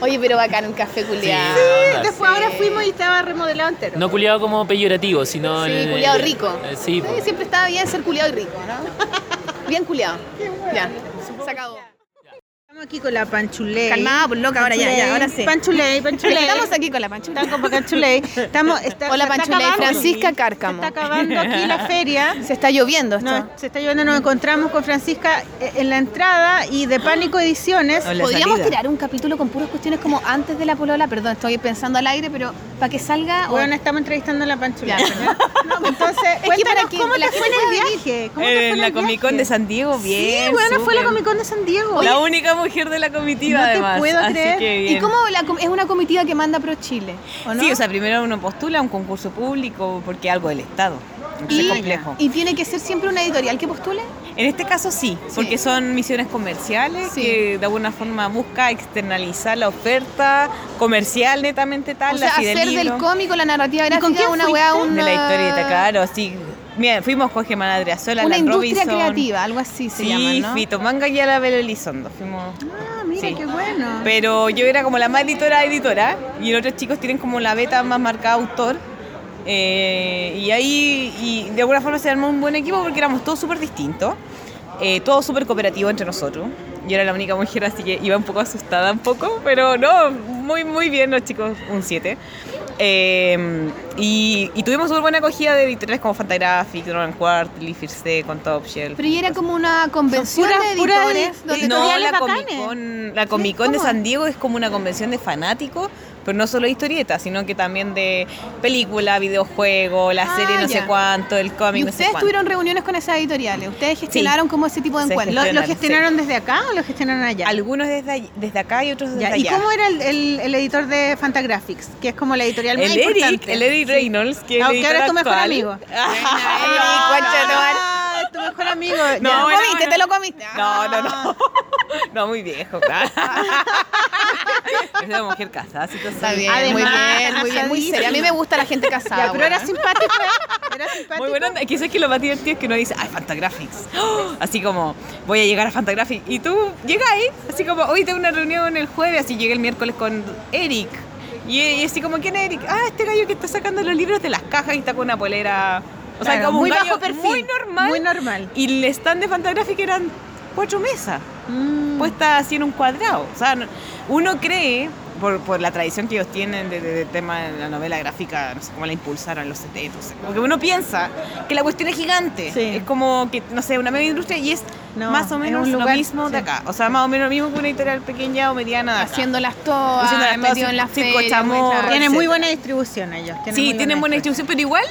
Oye, pero bacán, un café culiado. Sí, onda, Después ahora fuimos y estaba remodelado entero. No culiado como peyorativo, sino... Sí, en- culiado en- rico. eh, Sí, Sí, siempre estaba bien ser culiado y rico, ¿no? Bien culiado. Ya, se acabó. Estamos aquí con la Panchuley. Calmada, pues loca, ahora ya, ya, ahora sí. Panchuley, Panchuley. Estamos aquí con la Panchuley. Estamos con Panchuley. Estamos, está, Hola se está Panchuley, acabando. Francisca Se Cárcamo. está acabando aquí la feria. Se está lloviendo esto. No, se está lloviendo, nos encontramos con Francisca eh, en la entrada y de Pánico Ediciones. Podríamos tirar un capítulo con puras cuestiones como antes de la polola, perdón, estoy pensando al aire, pero para que salga. o- Bueno, estamos entrevistando a la Panchuley. No, entonces, Es que para cómo la te fue en el viaje. ¿Cómo te fue En en la el Comic Con de San Diego, bien. Sí, bueno, fue la. Comic Con de San Diego. La única mujer de la comitiva, No te además. puedo así creer. que ¿Y cómo la com- es una comitiva que manda Pro Chile? ¿o no? Sí, o sea, primero uno postula a un concurso público porque es algo del Estado. Y, es complejo. ¿Y tiene que ser siempre una editorial que postule? En este caso sí, porque son misiones comerciales Sí. que de alguna forma busca externalizar la oferta comercial netamente tal, o sea, hacer del cómico la narrativa con quién una fuiste? weá, una... de la historieta, claro, sí. Mira, fuimos con Gemma Adriasola, Una Alan industria Robinson. creativa, algo así se sí, llama, ¿no? Fito Manga y la Belo Elizondo. Fuimos Ah, mira, Sí. qué bueno. Pero yo era como la más editora editora y los otros chicos tienen como la beta más marcada autor. Eh, y ahí, y de alguna forma se armó un buen equipo porque éramos todos súper distintos, eh, todos súper cooperativos entre nosotros. Yo era la única mujer, así que iba un poco asustada un poco, pero no, muy, muy bien los chicos, un 7. Y, y tuvimos súper buena acogida de editoriales como Fantagraphic, Roland Quarterly, First con Top Shelf. Pero y era como una convención puras- de puras editores donde edi- No, la. Comic Con, la Comic Con de. San Diego es como una convención de fanáticos, pero no solo de historietas, sino que también de película, videojuego, la Ah, serie no ya. sé cuánto, el ¿Y cómic no sé ustedes tuvieron reuniones con esas editoriales? ¿Ustedes gestionaron como ese tipo de encuentros? ¿Lo, lo gestionaron, desde acá o lo gestionaron allá? Algunos desde, desde acá y otros desde Ya, ¿Y allá. cómo era el, el- el editor de Fantagraphics? Que es como la editorial más el Eric, importante. el Eric Reynolds, que es el Aunque ahora es tu editor mejor amigo. Tu. Ah, mejor amigo. No. ¿Te lo bueno, comiste? bueno. ¿Te lo comiste? No, no, no. No, muy viejo, claro. Es una mujer casada, así que Está bien, Además, muy bien, muy bien, muy serio. A mí me gusta la gente casada. Ya, pero era simpático. Era simpático. Muy bueno, es que lo más divertido es que uno dice, ay, Fantagraphics. ¡Oh! Así como, voy a llegar a Fantagraphics. Y tú llegas ahí, así como, hoy tengo una reunión el jueves, así llegué el miércoles con Eric. Y, y así como, ¿quién es Eric? Ah, este gallo que está sacando los libros de las cajas y está con una polera. O sea, Claro, como muy un gallo bajo perfil, muy normal. muy normal. Y el stand de Fantagraphics eran cuatro mesas, Mm. puestas así en un cuadrado. O sea, no- uno cree, por, por la tradición que ellos tienen de, de- de tema de la novela gráfica, no sé cómo la impulsaron en los 70, no sé, como que uno piensa que la cuestión es gigante. Sí. Es como que, no sé, una media industria y es No, más o menos lo mismo de sí. acá. O sea, más o menos lo mismo que una editorial pequeña o mediana de acá. Haciéndolas todas, Haciéndolas todas, metido en la circo, feria. chamorro, muy claro. Tiene muy buena distribución ellos. Sí, tienen buena distribución, pero igual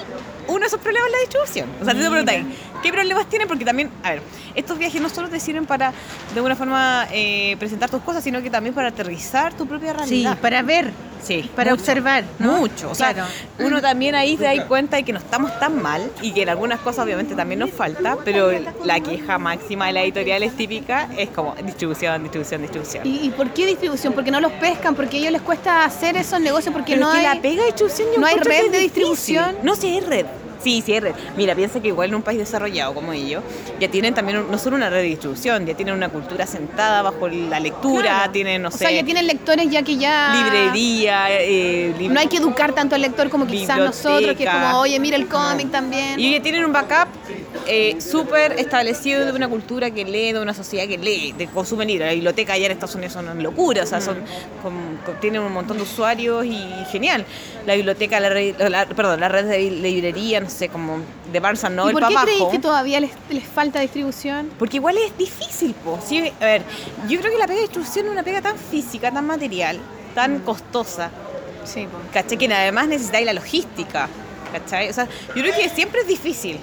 uno de esos problemas es la distribución. O sea, te preguntas, ¿Qué problemas tienen? Porque también, a ver, estos viajes no solo te sirven para, de alguna forma, eh, presentar tus cosas, sino que también para aterrizar tu propia Sí, realidad. para ver, Sí, para mucho. observar. ¿no? Mucho, o sea, Claro. uno también ahí se da cuenta de que no estamos tan mal y que en algunas cosas obviamente también nos falta, pero la queja máxima de la editorial es típica, es como distribución, distribución, distribución. ¿Y, y por qué distribución? Porque no los pescan, porque a ellos les cuesta hacer esos negocios, porque Pero no que hay, la pega de distribución yo no hay red es de difícil. distribución. No, sí hay red. Sí, sí red. Mira, piensa que igual en un país desarrollado como ellos, ya tienen también un- no solo una red de distribución, ya tienen una cultura sentada bajo la lectura, Claro. tienen, no o sé, sea, ya tienen lectores ya que ya... librería, eh, No hay que educar tanto al lector como quizás nosotros, que es como, oye, mira el cómic también. Y ya tienen un backup eh, súper establecido de una cultura que lee, de una sociedad que lee, de consume libros. La biblioteca allá en Estados Unidos son una locura, o sea, son, con- con- tienen un montón de usuarios y genial. La biblioteca, la, la- perdón, la red de librería, no sé, como de Barnes and ¿Y Noble por qué creéis que todavía les, les falta distribución? Porque igual es difícil, po. Sí, a ver, yo creo que la pega de distribución es una pega tan física, tan material, tan costosa. Sí, po. ¿Cachai? Que además necesitáis la logística. ¿Cachai? O sea, yo creo que siempre es difícil.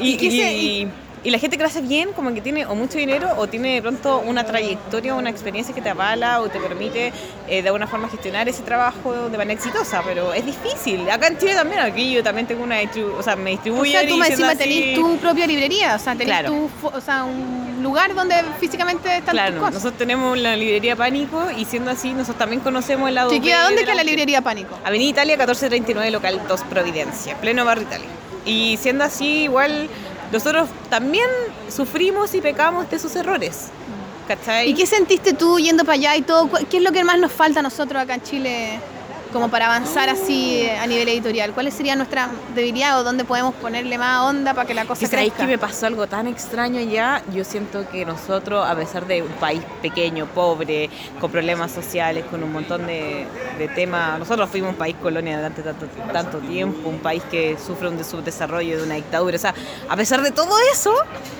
Y, ¿Y y- y la gente que lo hace bien, como que tiene o mucho dinero o tiene de pronto una trayectoria, una experiencia que te avala o te permite eh, de alguna forma gestionar ese trabajo de manera exitosa, pero es difícil. Acá en Chile también, aquí yo también tengo una o sea, me O distribuyen sea, tú siendo encima tenés tu propia librería, o sea, tenés Claro. tu, o sea, un lugar donde físicamente están Claro, tus cosas. nosotros tenemos la librería Pánico y siendo así, nosotros también conocemos el lado Chiquilla, ¿dónde de queda la librería Pánico? Avenida Italia 1439, local 2 Providencia, pleno barrio Italia. Y siendo así, igual nosotros también sufrimos y pecamos de sus errores. ¿Y qué sentiste tú yendo para allá y todo? ¿Cu- ¿Qué es lo que más nos falta a nosotros acá en Chile como para avanzar así eh, a nivel editorial? ¿Cuáles serían nuestras debilidades o dónde podemos ponerle más onda para que la cosa crezca? que me pasó algo tan extraño ya, yo siento que nosotros, a pesar de un país pequeño, pobre, con problemas sociales, con un montón de, de temas, nosotros fuimos un país colonia durante tanto, tanto tiempo, un país que sufre un subdesarrollo de una dictadura, o sea, a pesar de todo eso,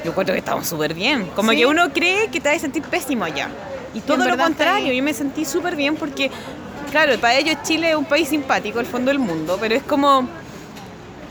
yo encuentro que estamos súper bien. Como Sí. que uno cree que te vas a sentir pésimo allá. Y todo lo contrario, yo me sentí súper bien porque, claro, para ellos Chile es un país simpático, el fondo del mundo, pero es como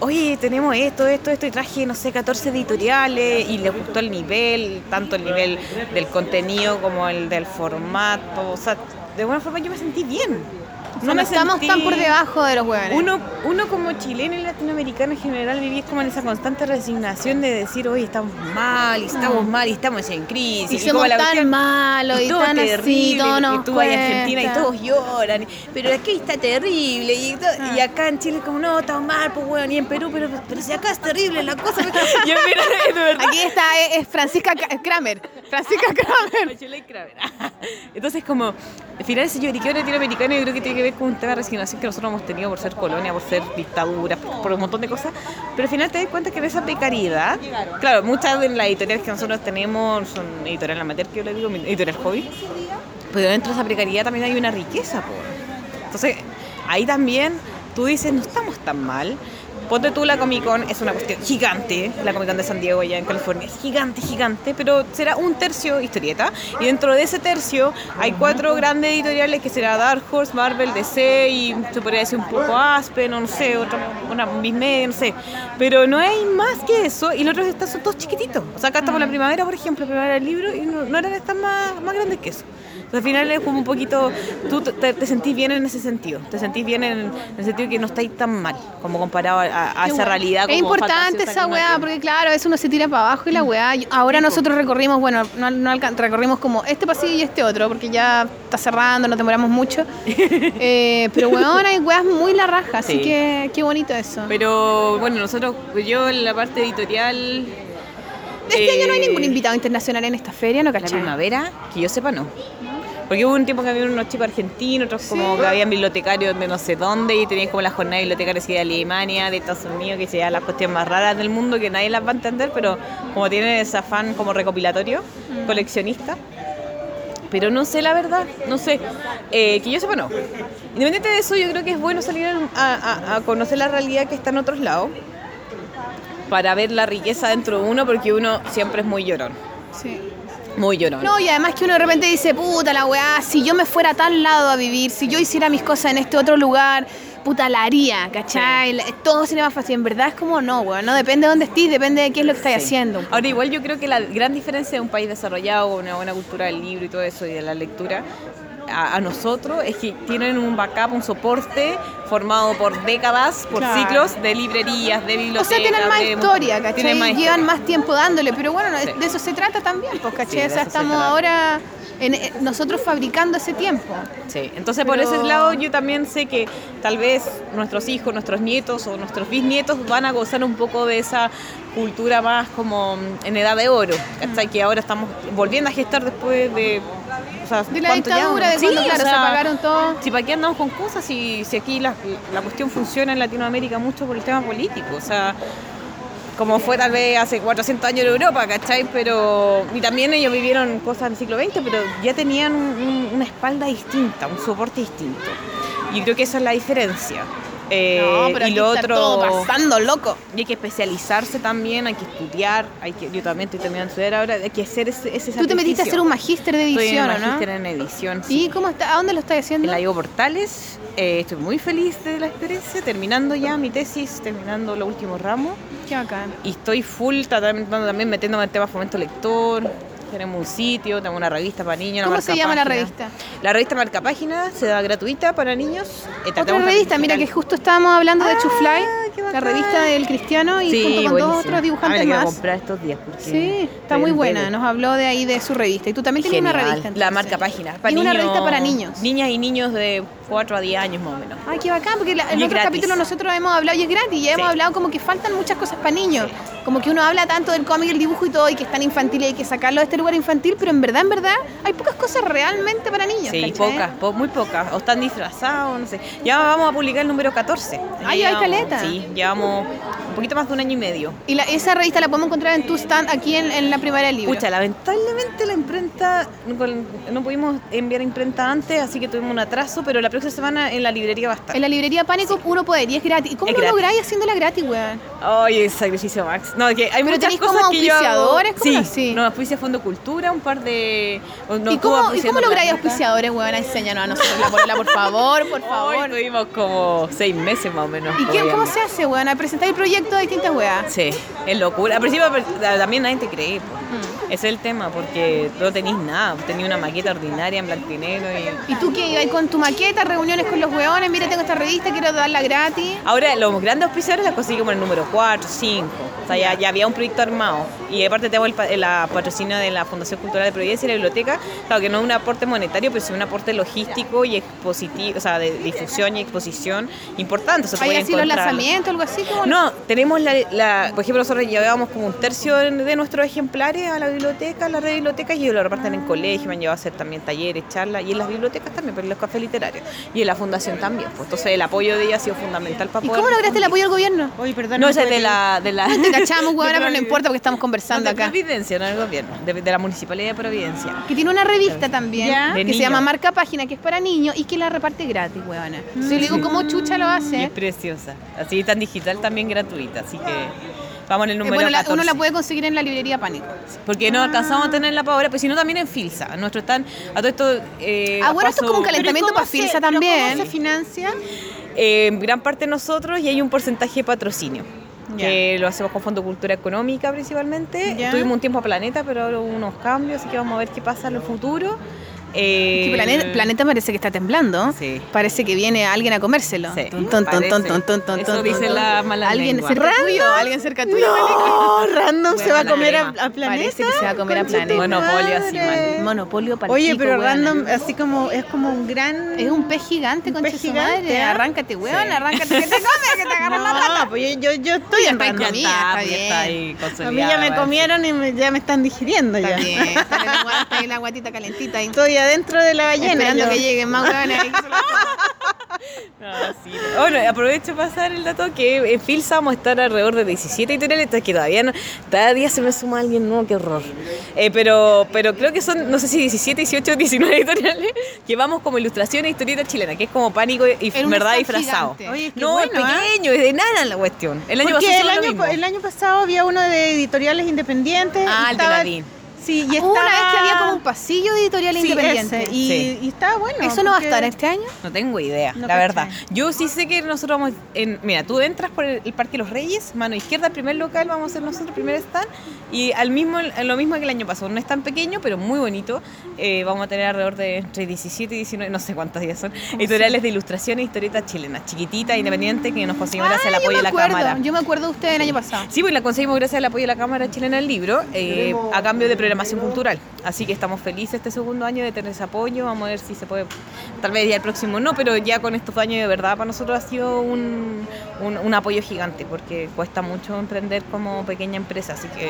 oye, tenemos esto, esto, esto, y traje, no sé, 14 editoriales y les gustó el nivel, tanto el nivel del contenido como el del formato, o sea, de alguna forma yo me sentí bien. O sea, no estamos tan por debajo de los huevones. Uno, uno como chileno y latinoamericano en general vivís como en esa constante resignación de decir, oye, estamos mal, y estamos mal, y estamos en crisis. Y somos la tan malos y todo tan así, terrible, todo y tú vas a Argentina y todos lloran, pero aquí está terrible, y, y acá en Chile como, no, estamos mal, pues bueno, y en Perú, pero, pero si acá es terrible la cosa. Yo, mira, verdad. Aquí está eh, es Francisca Ca- Kramer. Francisca Kramer. Bachelet Kramer. Entonces, como, al final ese lloriqueo latinoamericano yo creo que tiene que ver con un tema resignación que nosotros hemos tenido por ser colonia, por ser dictadura, por, por un montón de cosas. Pero al final te das cuenta que en esa precariedad, claro, muchas de las editoriales que nosotros tenemos son editoriales amateur, que yo le digo, editorial hobby. Pero dentro de esa precariedad también hay una riqueza, po. Entonces, ahí también tú dices, no estamos tan mal. Ponte tú la Comic Con, es una cuestión gigante, la Comic Con de San Diego allá en California, es gigante, gigante, pero será un tercio historieta. Y dentro de ese tercio hay cuatro grandes editoriales que será Dark Horse, Marvel, DC y se podría decir un poco Aspen, no sé, otra, una Miss Media, no sé. Pero no hay más que eso y los otros están, son todos chiquititos. O sea, acá estamos en la primavera, por ejemplo, primavera del libro y no, no eran estas más, más grandes que eso. Entonces, al final es como un poquito, tú te, te sentís bien en ese sentido, te sentís bien en, en el sentido que no estáis tan mal como comparado a, esa bueno. realidad. Es como importante fantasiosa esa weá, porque claro, veces uno se tira para abajo y la weá. Ahora nosotros recorrimos, bueno, no, no recorrimos como este pasillo y este otro, porque ya está cerrando, no demoramos mucho. Eh, pero weón, hay weas muy la raja, así Sí. que qué bonito eso. Pero bueno, nosotros, yo en la parte editorial... este año no hay eh, ningún invitado internacional en esta feria, ¿no La cachai? primavera, que yo sepa, no. Porque hubo un tiempo que había unos chicos argentinos, otros como que habían bibliotecarios de no sé dónde y tenías como la jornada de bibliotecarios de Alemania, de Estados Unidos, que sean las cuestiones más raras del mundo que nadie las va a entender, pero como tienen ese afán como recopilatorio, coleccionista. Pero no sé la verdad, no sé. Eh, que yo sepa, no. Independiente de eso, yo creo que es bueno salir a, a- a conocer la realidad que está en otros lados para ver la riqueza dentro de uno, porque uno siempre es muy llorón. Sí. Muy llorón. No, y además que uno de repente dice, puta la weá, si yo me fuera a tal lado a vivir, si yo hiciera mis cosas en este otro lugar, puta la haría, ¿cachai? La- Todo sería más fácil. En verdad es como no, weón. No depende de dónde estés, depende de qué es lo que estás Sí. haciendo. Ahora igual yo creo que la gran diferencia de un país desarrollado con una buena cultura del libro y todo eso y de la lectura a, a nosotros es que tienen un backup, un soporte formado por décadas, por Claro. ciclos de librerías, de O bibliotecas. sea, tienen más de- historia, ¿cachai? tienen más Llevan historia. más tiempo dándole, pero bueno, Sí. de eso se trata también, pues, ¿cachai? o sea, se estamos ahora en- en- nosotros fabricando ese tiempo. Sí, entonces por ese lado yo también sé que tal vez nuestros hijos, nuestros nietos o nuestros bisnietos van a gozar un poco de esa cultura más como mm, en edad de oro, ¿cachai? Que ahora estamos volviendo a gestar después de... o sea, De la ¿cuánto dictadura, de Sí, cuando, o claro, se sea, apagaron todo. Si para qué andamos con cosas si, si aquí la, la cuestión funciona en Latinoamérica mucho por el tema político, o sea, como fue tal vez hace 400 años en Europa, ¿cachai? Pero, y también ellos vivieron cosas del siglo XX, pero ya tenían un- un- una espalda distinta, un soporte distinto. Y creo que esa es la diferencia. Eh, No, pero y lo otro todo pasando, loco. y hay que especializarse también, hay que estudiar, hay que, yo también estoy terminando de estudiar ahora, hay que hacer ese, ese Tú te metiste a hacer un magíster de Estoy en edición, ¿o no? magíster en edición. ¿Y cómo está? ¿A dónde lo estás haciendo? En la Diego Portales. Eh, estoy muy feliz de la experiencia, terminando ya mi tesis, terminando los últimos ramos. Qué bacán. Y estoy full tratando también metiéndome en el tema fomento lector. Tenemos un sitio, tenemos una revista para niños. ¿Cómo se llama la revista? La revista Marca Página se da gratuita para niños. Otra revista, mira que justo estábamos hablando de Chufly, la revista del cristiano y Sí, junto con dos otros Ah, dibujantes más. comprar estos días porque Sí, está muy en buena. Nos habló de ahí de su revista. Y tú también tienes una revista. La marca página. Y una revista para niños. Niñas y niños de 4 a 10 años más o menos. Ay, qué bacán, porque la- en Y otros gratis. capítulos nosotros hemos hablado y es gratis, y hemos hablado como que faltan muchas cosas para niños. Como que uno habla tanto del cómic, el dibujo y todo, y que es tan infantil y hay que sacarlo de este lugar infantil, pero en verdad, en verdad, hay pocas cosas realmente para niños. Sí, ¿cachai? pocas, po- muy pocas. O están disfrazados, no sé. Ya vamos a publicar el número 14. Ah, ya hay caleta. Sí, llevamos un poquito más de un año y medio. Y la- esa revista la podemos encontrar en tu stand aquí en, en la primera del libro. Pucha, lamentablemente la imprenta, no, pudimos enviar imprenta antes, así que tuvimos un atraso, pero la próxima semana en la librería va a estar. En la librería Pánico uno puede y es gratis. ¿Y cómo Es lo lográis haciéndola gratis, weón? Ay, es sacrificio max. No, que hay Pero muchas cosas como que yo auspiciadores, ¿cómo sí, no, auspicia Fondo Cultura, un par de... no, ¿Y cómo, ¿Y auspiciando cómo lográis auspiciadores, weón? Enséñanos a nosotros la polola, por favor, por favor. Hoy tuvimos como seis meses más o menos. ¿Y quién, cómo se hace, weón? A presentar el proyecto de distintas weas. Sí, es locura. Al principio también nadie te cree. Mm. Ese es el tema, porque no tenéis nada. Tenéis una maqueta ordinaria en blanco y negro. Y... ¿Y tú qué ibas con tu maqueta, reuniones con los weones? Mira, tengo esta revista, quiero darla gratis. Ahora, los grandes auspiciadores las conseguimos en el número 4, 5. O sea, ya, ya había un proyecto armado. Y aparte tengo el, la patrocinio de la Fundación Cultural de Providencia y la biblioteca. Claro que no es un aporte monetario, pero sí un aporte logístico y expositivo, o sea, de difusión y exposición importante. Se ¿Hay así los lanzamientos, algo así? como No, tenemos la, la- por ejemplo, nosotros llevábamos como un tercio de, nuestros ejemplares a la biblioteca, a la red de bibliotecas, y lo reparten en colegios, me han llevado a hacer también talleres, charlas, y en las bibliotecas también, pero en los cafés literarios, y en la fundación también. Pues, entonces el apoyo de ella ha sido fundamental para ¿Y poder... cómo lograste el apoyo del gobierno? Oye, perdón. No, ese es de la... De la No te cachamos, de pero no importa porque estamos No, conversando de acá. Providencia, no del gobierno, de, de la Municipalidad de Providencia. Que tiene una revista también, Ya. que De se llama Marca Página, que es para niños y que la reparte gratis, weona. Si le digo, ¿cómo chucha lo Y hace? es preciosa. Así tan digital, también gratuita, así que... Vamos en el Eh, número bueno, la- 14. uno la puede conseguir en la librería Pánico. Porque no alcanzamos a tenerla para ahora, pues sino también en Filsa. Nuestro están a todo esto. eh, Ah, bueno, esto es como un calentamiento para Filsa también. ¿Cómo se financia? Eh, en gran parte nosotros y hay un porcentaje de patrocinio. Que lo hacemos con Fondo Cultura Económica principalmente. Tuvimos un tiempo a Planeta, pero ahora hubo unos cambios, así que vamos a ver qué pasa en el futuro. Eh, Que planeta, planeta parece que está temblando. Sí. Parece que viene alguien a comérselo. Sí, Ton, ton, ton, Eso dice la mala Alguien lengua. cerca tuyo, alguien cerca tuyo. No, random se va a comer a, a planeta. Parece que se va a comer a Planeta. Monopolio así mal. Monopolio para Oye, pero random, así como, es como un gran. Es un pez gigante, concha pez gigante, madre. ¿eh? Arráncate, weón, Sí. arráncate que te come, que te agarran la pata. No, pues yo, yo, yo estoy en random. Está, está pues bien. está ahí A mí ya me comieron y ya me están digiriendo ya. bien, está en la gua- está la guatita calentita. Estoy adentro de la ballena. Esperando que lleguen más ahí. No, sí. Bueno, aprovecho para pasar el dato que en Filsa vamos a estar alrededor de 17 editoriales, que todavía no, cada día se me suma alguien nuevo, qué horror. Eh, pero, pero creo que son, no sé si 17, 18, 19 editoriales, que vamos como ilustración e historieta chilena, que es como pánico y En verdad disfrazado. Oye, No, bueno, es ¿ah? pequeño, es de nada la cuestión. El año Porque pasado el hicimos lo año, mismo. el año pasado había uno de editoriales independientes. Ah, el de. Sí, y Una estaba- vez que había como un pasillo de editorial Sí, independiente. ese, y, Sí. y estaba bueno. ¿Eso no va a estar este año? No tengo idea, No la verdad. Yo sí sé que nosotros vamos en. Mira, tú entras por el, el Parque Los Reyes, mano izquierda, primer local, vamos a ser nosotros, primer stand. Y al mismo, lo mismo que el año pasado. No es tan pequeño, pero muy bonito. Eh, vamos a tener alrededor de entre 17 y 19, no sé cuántos días son. Editoriales de ilustración e historietas chilenas, chiquititas, independientes, que nos conseguimos gracias al Ah, yo apoyo de la Cámara. Yo me acuerdo de usted el año pasado. Sí, pues la conseguimos gracias al apoyo de la Cámara Chilena del Libro, eh, a cambio de programación cultural. Así que estamos felices este segundo año de tener ese apoyo. Vamos a ver si se puede, tal vez ya el próximo no, pero ya con estos años de verdad para nosotros ha sido un, un- un apoyo gigante porque cuesta mucho emprender como pequeña empresa. Así que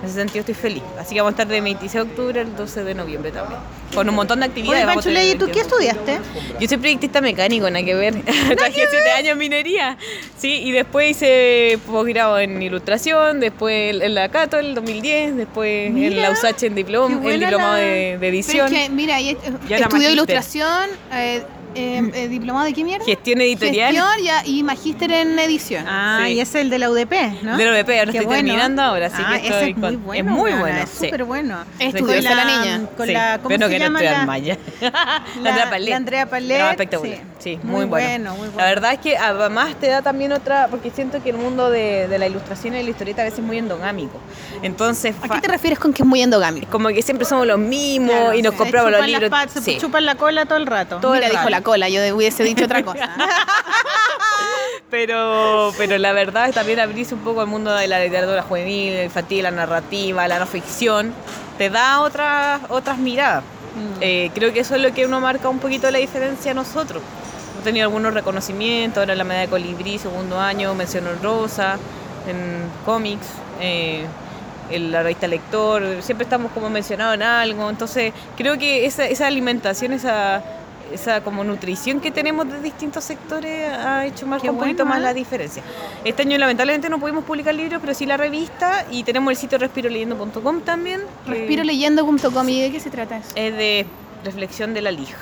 en ese sentido estoy feliz. Así que vamos a estar del 26 de octubre al 12 de noviembre también. Con un montón de actividades. Oye, ¿y tú qué 21. estudiaste? Yo soy proyectista mecánico, nada que ver. Trabajé siete años en minería. Sí, y después hice posgrado en ilustración, después en la Cato en el 2010, después en la USACH en diplom, qué el diplomado la- de, de Pero edición. es que, mira, y, estudió ilustración, eh, eh, eh, diplomado de qué mierda? Gestión editorial. Gestión ya- y magíster en edición. Ah, Sí. y es el de la UDP, ¿no? De la UDP, ahora Qué estoy bueno. terminando ahora, así Ah, que estoy es muy bueno. es muy bueno, Es súper bueno. Estudiosa Con la niña. Con Sí, la, ¿cómo pero no se quiero llama la, Maya. la, La Andrea Palet. la Andrea Palet? No, espectacular. Sí, muy, Muy bueno. bueno, muy bueno. La verdad es que además te da también otra, porque siento que el mundo de, de la ilustración y de la historieta a veces es muy endogámico. Entonces, ¿A qué te refieres con que es muy endogámico? como que siempre somos los mismos Claro, y nos se compramos los libros. patas, se Sí. chupan la cola todo el rato. Todo Mira, el dijo rato. la cola, yo hubiese dicho otra cosa. Pero, pero la verdad es también abrirse un poco al mundo de la literatura juvenil, el infantil, la narrativa, la no ficción, te da otras, otras miradas. Eh, creo que eso es lo que uno marca un poquito la diferencia a nosotros. Hemos tenido algunos reconocimientos, ahora en la medalla de Colibrí, segundo año, mención honrosa, en cómics, eh, en la revista Lector, siempre estamos como mencionados en algo, entonces creo que esa, esa alimentación, esa, esa como nutrición que tenemos de distintos sectores ha hecho Qué un poquito más ¿eh? la diferencia. Este año lamentablemente no pudimos publicar libros, pero sí la revista y tenemos el sitio respiroleyendo.com también. Respiroleyendo.com, ¿y de qué se trata eso? Es de reflexión de la lija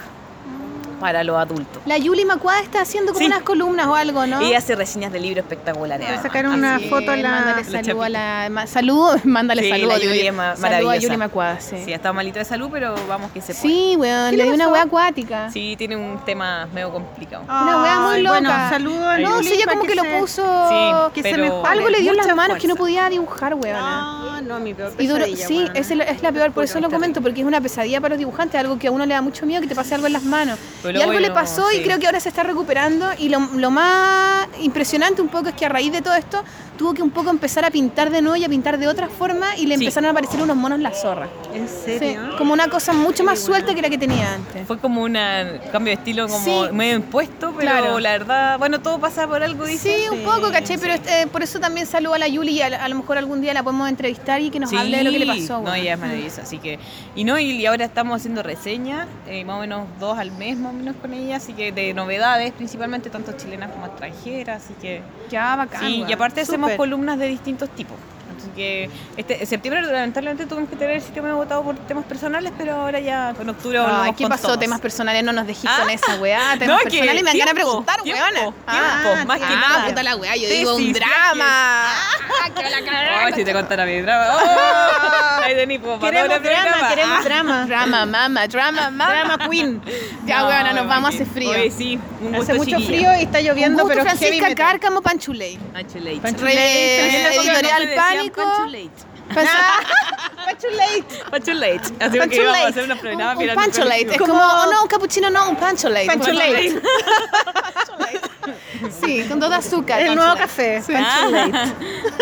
para los adultos. La Yuli Macuada está haciendo como Sí. unas columnas o algo, ¿no? Y hace reseñas de libros espectaculares. Voy a además. sacar una Así foto a la... Mándale la saludo a la... ma- Saludo, mándale Sí, saludo. la Yuli es ma- Saludo a maravillosa. Yuli Macuada, sí. Estado malito de salud, pero vamos que se puede. Sí, weón, ¿Qué le dio una wea acuática. Sí, tiene un tema medio complicado. Una wea muy loca. Bueno, saludo a No, sí, ella como que, lo se- puso... Sí, que se. Algo le dio en las manos que no podía dibujar, weona. Ah, no, mi peor Y duró, pesadilla, sí, weona. es la peor, por eso lo comento, porque es una pesadilla para los dibujantes, algo que a uno le da mucho miedo que te pase algo en las manos. Pero y algo le bueno, pasó y creo que ahora se está recuperando y lo, lo más impresionante un poco es que a raíz de todo esto tuvo que un poco empezar a pintar de nuevo y a pintar de otra forma y le Sí. empezaron a aparecer unos monos la zorra. ¿En Sí, como una cosa mucho más suelta que la que tenía antes. Fue como un cambio de estilo como medio impuesto, pero Claro. la verdad, bueno, todo pasa por algo, dice. Sí, un poco, caché, pero este, por eso también saludo a la Yuli y a, a lo mejor algún día la podemos entrevistar y que nos hable de lo que le pasó. No, weón. ella es maravillosa, así que... Y no, y, y ahora estamos haciendo reseñas, eh, más o menos dos al mes, más menos con ella, así que de novedades, principalmente tanto chilenas como extranjeras, así que... Ya, bacán. Sí, y aparte hacemos columnas de distintos tipos. Así que este en septiembre lamentablemente tuvimos que tener el sitio medio votado por temas personales, pero ahora ya con octubre volvemos ¿qué con pasó? todos. Temas personales, no nos dejís Ah. con esa weá. Temas No, personales me de tiempo, preguntar, tiempo, weona. tiempo, Ah, más que ah, nada. puta la weá, yo Tesis, digo un drama. Ah, que la Ay, si te contara mi drama. Oh, ahí parar Queremos drama, queremos Ah. drama. Drama, mama, drama, mama. Drama queen. Ya, No, weona, nos vamos a hacer frío. Oye, sí, un gusto, Hace mucho frío y está lloviendo, pero Francisca. Cárcamo Panchuley. También le editorial Pánico. Pancho Leite. Pancho Late. Pancho. Así que Pancho íbamos a hacer una programa Un, un mirando pancho late. Es como, oh no, un cappuccino no, un pancho late. Pancho Late. Sí, con todo azúcar. El Pancho nuevo Late. café. Sí. Pancho Late.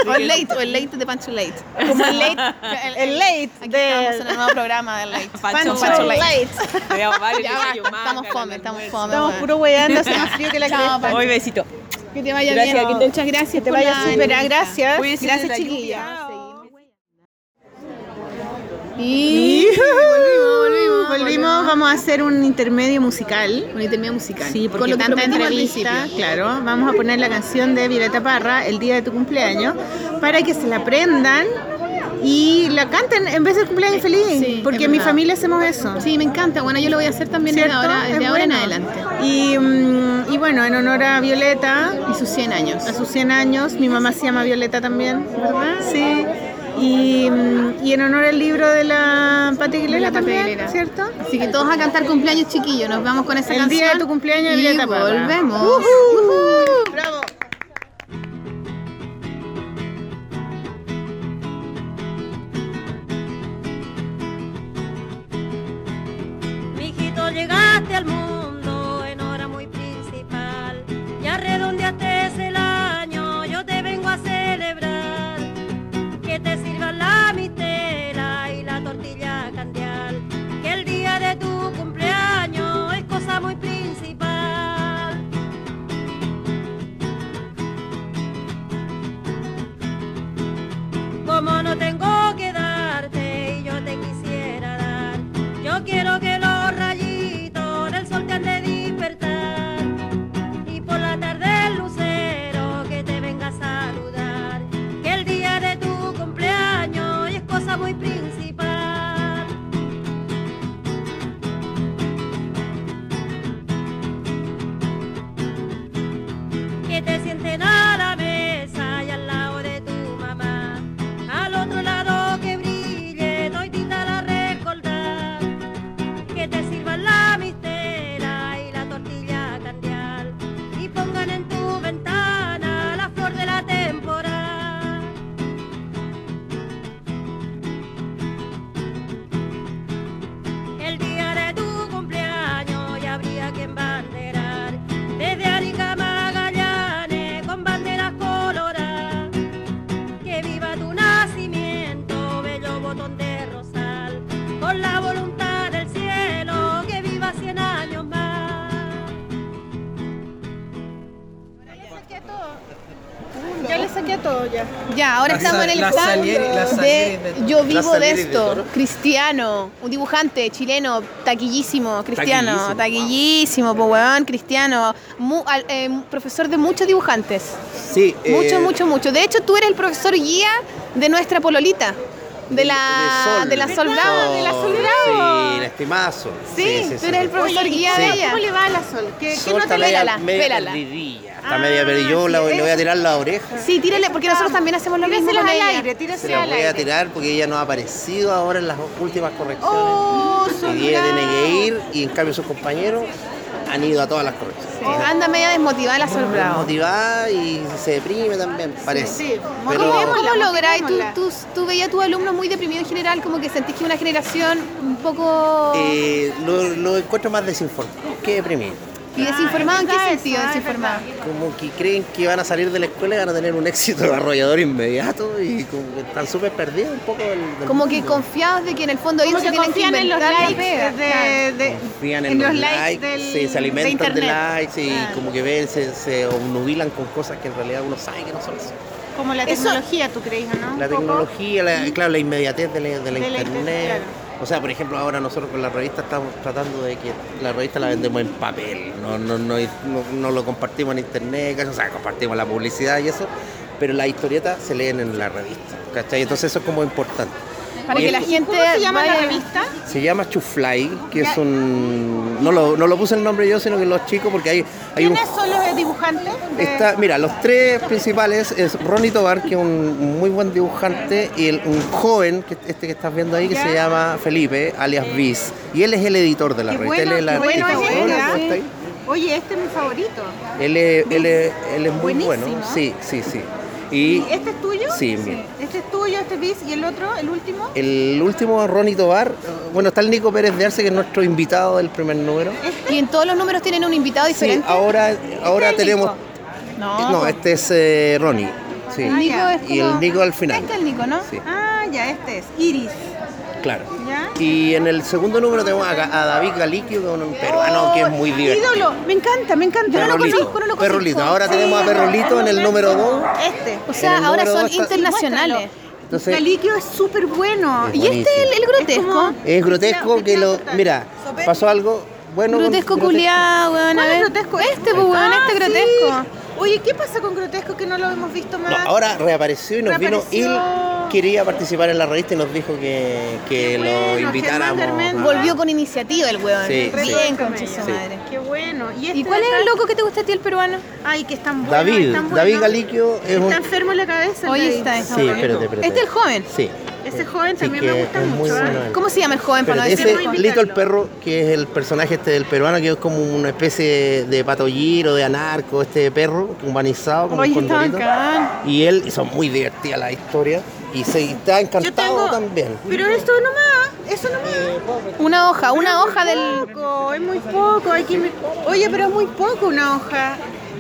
O el late, o el late de Pancho Late. Como el late. El late Aquí estamos en de el nuevo programa del late. Pancho Pancho Late. Late. Teníamos varios, Ya yo va, soy humana, estamos el fome, estamos fome. Estamos puro weyando, hace más frío que la cresta. Pancho. Hoy besito. Que te vaya Gracias, bien. Muchas gracias Que te vaya súper. Gracias. Cuídense Gracias, la chiquilla. Y volvimos, volvimos. Volvimos, vamos a hacer un intermedio musical. Un intermedio musical. Sí, porque Con lo tanta entrevista, claro. Vamos a poner la canción de Violeta Parra, El día de tu cumpleaños, para que se la aprendan y la canten en vez del cumpleaños feliz. Sí, porque en mi familia hacemos eso. Sí, me encanta. Bueno, yo lo voy a hacer también desde ahora, desde Es ahora en adelante. Y, mm, y bueno, en honor a Violeta, Y sus 100 años. a sus 100 años, mi mamá se llama Violeta también, ¿verdad? Sí. Y, mm, y en honor al libro de la Pati De Aguilera la Pati también. ¿cierto? Así que todos a cantar cumpleaños chiquillos. Nos vamos con esa El canción. día de tu cumpleaños y Violeta Parra. volvemos. Ujú. Bravo. Llegaste al mundo ahora La estamos en el stand de de- Yo vivo de de esto. Toro. Cristiano, un dibujante chileno, taquillísimo, cristiano, Taquillísimo. taquillísimo, pues weón, cristiano, mu- al- eh, profesor de muchos dibujantes. Sí, Mucho, eh, mucho, mucho. De hecho, tú eres el profesor guía de nuestra pololita. De la, Sol. de la Sol Bravo. De la Sol Bravo. Sí, la estimada Sol. Sí, tú eres el profesor Oye, ¿y guía de ella. ¿Cómo le va a la Sol? ¿Qué, le media, Vélala, vélala. perdidilla. Está media perdida. Yo la- le voy a tirar la oreja. Sí, tírale, porque nosotros también hacemos lo mismo con al ella. aire, Se la al voy a tirar porque ella no ha aparecido ahora en las últimas correcciones. Oh, y ella tiene que ir y en cambio sus compañeros han ido a todas las correcciones. Anda media desmotivada la Sol Bravo. Motivada y se deprime también, parece. sí. Pero ¿Cómo, lográis? Tú, tú, tú veías a tus alumnos muy deprimidos en general, como que sentís que una generación un poco... eh, lo, lo encuentro más desinformado que deprimido. ¿Y desinformado en qué sentido eso, es desinformado? Como que creen que van a salir de la escuela y van a tener un éxito arrollador inmediato y como que están súper perdidos un poco del, del Como que confiados de que en el fondo ellos se tienen que en los likes de, de- confían en, en los, los likes likes, del- sí, se alimentan de, likes y Ah. como que ven, se, se obnubilan con cosas que en realidad uno sabe que no son así. como la Eso- tecnología, ¿tú crees, no? La tecnología, la- claro, la inmediatez de la, de la De la internet. internet, claro. O sea, por ejemplo, ahora nosotros con la revista estamos tratando de que la revista la vendemos en papel, no, no, no, no, lo compartimos en internet, o sea, compartimos la publicidad y eso, pero las historietas se leen en la revista, ¿cachai? Entonces eso es como importante. Para que la gente ¿Cómo se llama la vaya- revista? Se llama Chufly, que es un... No lo, no lo puse el nombre yo, sino que los chicos, porque hay, hay un ¿Quiénes son los dibujantes? de- Está, mira, los tres principales es Ronnie Tobar, que es un muy buen dibujante, y el- un joven, que este que estás viendo ahí, que Ya. se llama Felipe, alias Viz, y él es el editor de la Qué revista. bueno, él es qué bueno. Oye, este es mi favorito. Él es, él es, él es muy Buenísimo. bueno. Sí, sí, sí. ¿Y este es tuyo? Sí, mío. Este es tuyo, este es Bis, y el otro, el último. el último, Ronnie Tobar, bueno, está el Nico Pérez de Arce, que es nuestro invitado del primer número. Y en todos los números tienen un invitado Sí, diferente. ahora, ahora el tenemos... Nico? No, No, este es eh, Ronnie. Sí. es como... Y el Nico al final. Este es el Nico, ¿no? Sí. Ah, ya, este es Iris. Claro. ¿Ya? Y en el segundo número tenemos a, a David Galiquio, que es un peruano que es muy divertido. Ídolo, me encanta, me encanta. Yo no lo Perrolito. conozco, no lo conozco. Perrolito. Ahora Sí, tenemos a Perrolito en el número 2. Este. O sea, ahora son internacionales. Entonces, Galiquio es súper bueno. Es Y este es el, el grotesco. es grotesco que lo. Mira, pasó algo bueno. grotesco Grotesco. culiado, weón. A ¿Cuál es ver. grotesco? Este, pues, weón, Ah, este sí. grotesco. Oye, ¿qué pasa con Grotesco que no lo hemos visto más? No, ahora reapareció y nos vino il quería participar en la revista y nos dijo que, que lo invitáramos. Volvió con iniciativa el weón. Sí, Re sí. bien, concha Sí. madre. Qué bueno. ¿Y, ¿Y este cuál es el loco que te gusta a ti, el peruano? Ay, que es tan bueno. David, es tan bueno. David Galiquio es un... Está enfermo en la cabeza. David. está, está Sí, espérate, espérate. Este es el joven. Sí. Ese joven Sí, también que me gusta mucho. ¿eh? bueno él. ¿Cómo se llama el joven para no decir ese Lito el perro, que es el personaje este del peruano, que es como una especie de patollero, de anarco, este perro humanizado, como Oye, un condorito. Y él, y son muy divertidas las historias, y se está encantado tengo- también. Pero esto nomás, eso nomás. Una hoja, una hoja del. Poco, es muy poco. Hay que... Oye, pero es muy poco una hoja.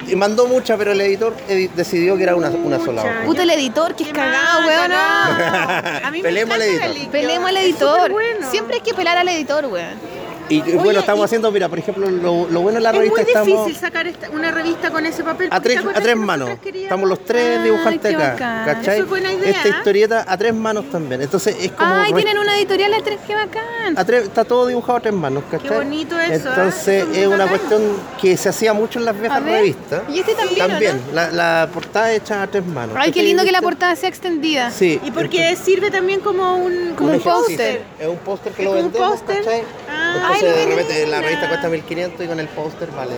Y mandó mucha, pero el editor edi- decidió que era una, una sola hoja. Puta el editor, que es cagado, weón. no. A mí me Pelemos al editor. Pelemos al Es editor. Siempre hay que pelar al editor, weón. Y y bueno, estamos haciendo, mira, por ejemplo, lo, lo bueno de la Es revista muy estamos difícil sacar esta- una revista con ese papel. a tres, ¿te a tres manos. queríamos? Estamos los tres dibujantes qué acá. ¿Cachai? Eso es buena idea. Esta historieta a tres manos también. Entonces es como. Ay, re- tienen una editorial de tres, qué bacán. a tres- está todo dibujado a tres manos, ¿cachai? Qué bonito eso, ¿eh? Entonces es es una bacán. cuestión que se hacía mucho en las viejas A revistas. Y este también, ¿o También, la, la portada hecha a tres manos. Ay, qué lindo que la portada sea extendida. Sí. Y porque sirve también como un, como un póster. Es un póster que Es lo vendemos. ¿cachai? Ah, Entonces ay, de repente la revista cuesta 1500 y con el póster vale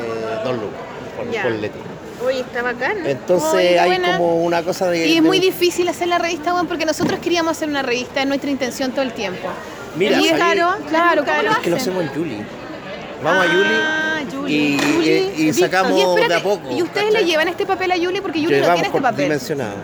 2 lucas por, Ya. por letra. Oye, está bacán. Entonces hay buena. como una cosa de... Y es de- muy difícil hacer la revista, weón, porque nosotros queríamos hacer una revista, es nuestra intención todo el tiempo. Mira, y es claro, ¿cómo lo Es que lo hacemos en Juli. Vamos Ah, a Juli Julie. y, sacamos Y espérate, de a poco. ¿y ustedes ¿cachai? le llevan este papel a Yuli? Porque Yuli no tiene este papel. dimensionado.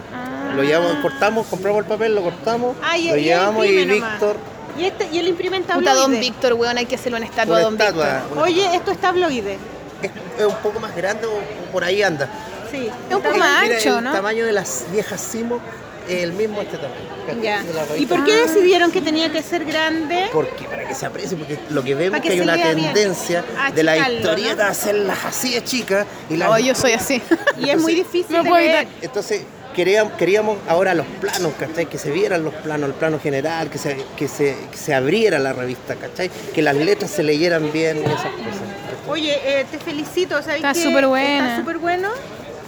Lo llevamos, cortamos, compramos el papel, lo cortamos, Ah, y- lo llevamos y. Víctor, Y, este, y él imprime en Puta, tabloide. Don Víctor, weón, hay que hacerle una estatua una Don estatua. Víctor. una- Oye, esto es tabloide. es, es un poco más grande o, o por ahí anda. Sí. Es un poco más Mira, ancho, el ¿no? tamaño de las viejas Simo es el mismo este tamaño. ¿cachai? Ya. De la ¿Y revista. por qué decidieron que tenía que ser grande? Porque para que se aprecie, porque lo que vemos Para es que que hay se una bien. tendencia A de la achicarlo, historieta ¿no? a hacerlas así de chicas y las No, yo soy así. Y es muy difícil No de puedo leer. Entonces queríamos, queríamos ahora los planos, ¿cachai? Que se vieran los planos, el plano general, que se, que se, que se abriera la revista, ¿cachai? Que las letras se leyeran bien y esas cosas. Oye, eh, te felicito. ¿sabes Está súper buena. Está súper bueno.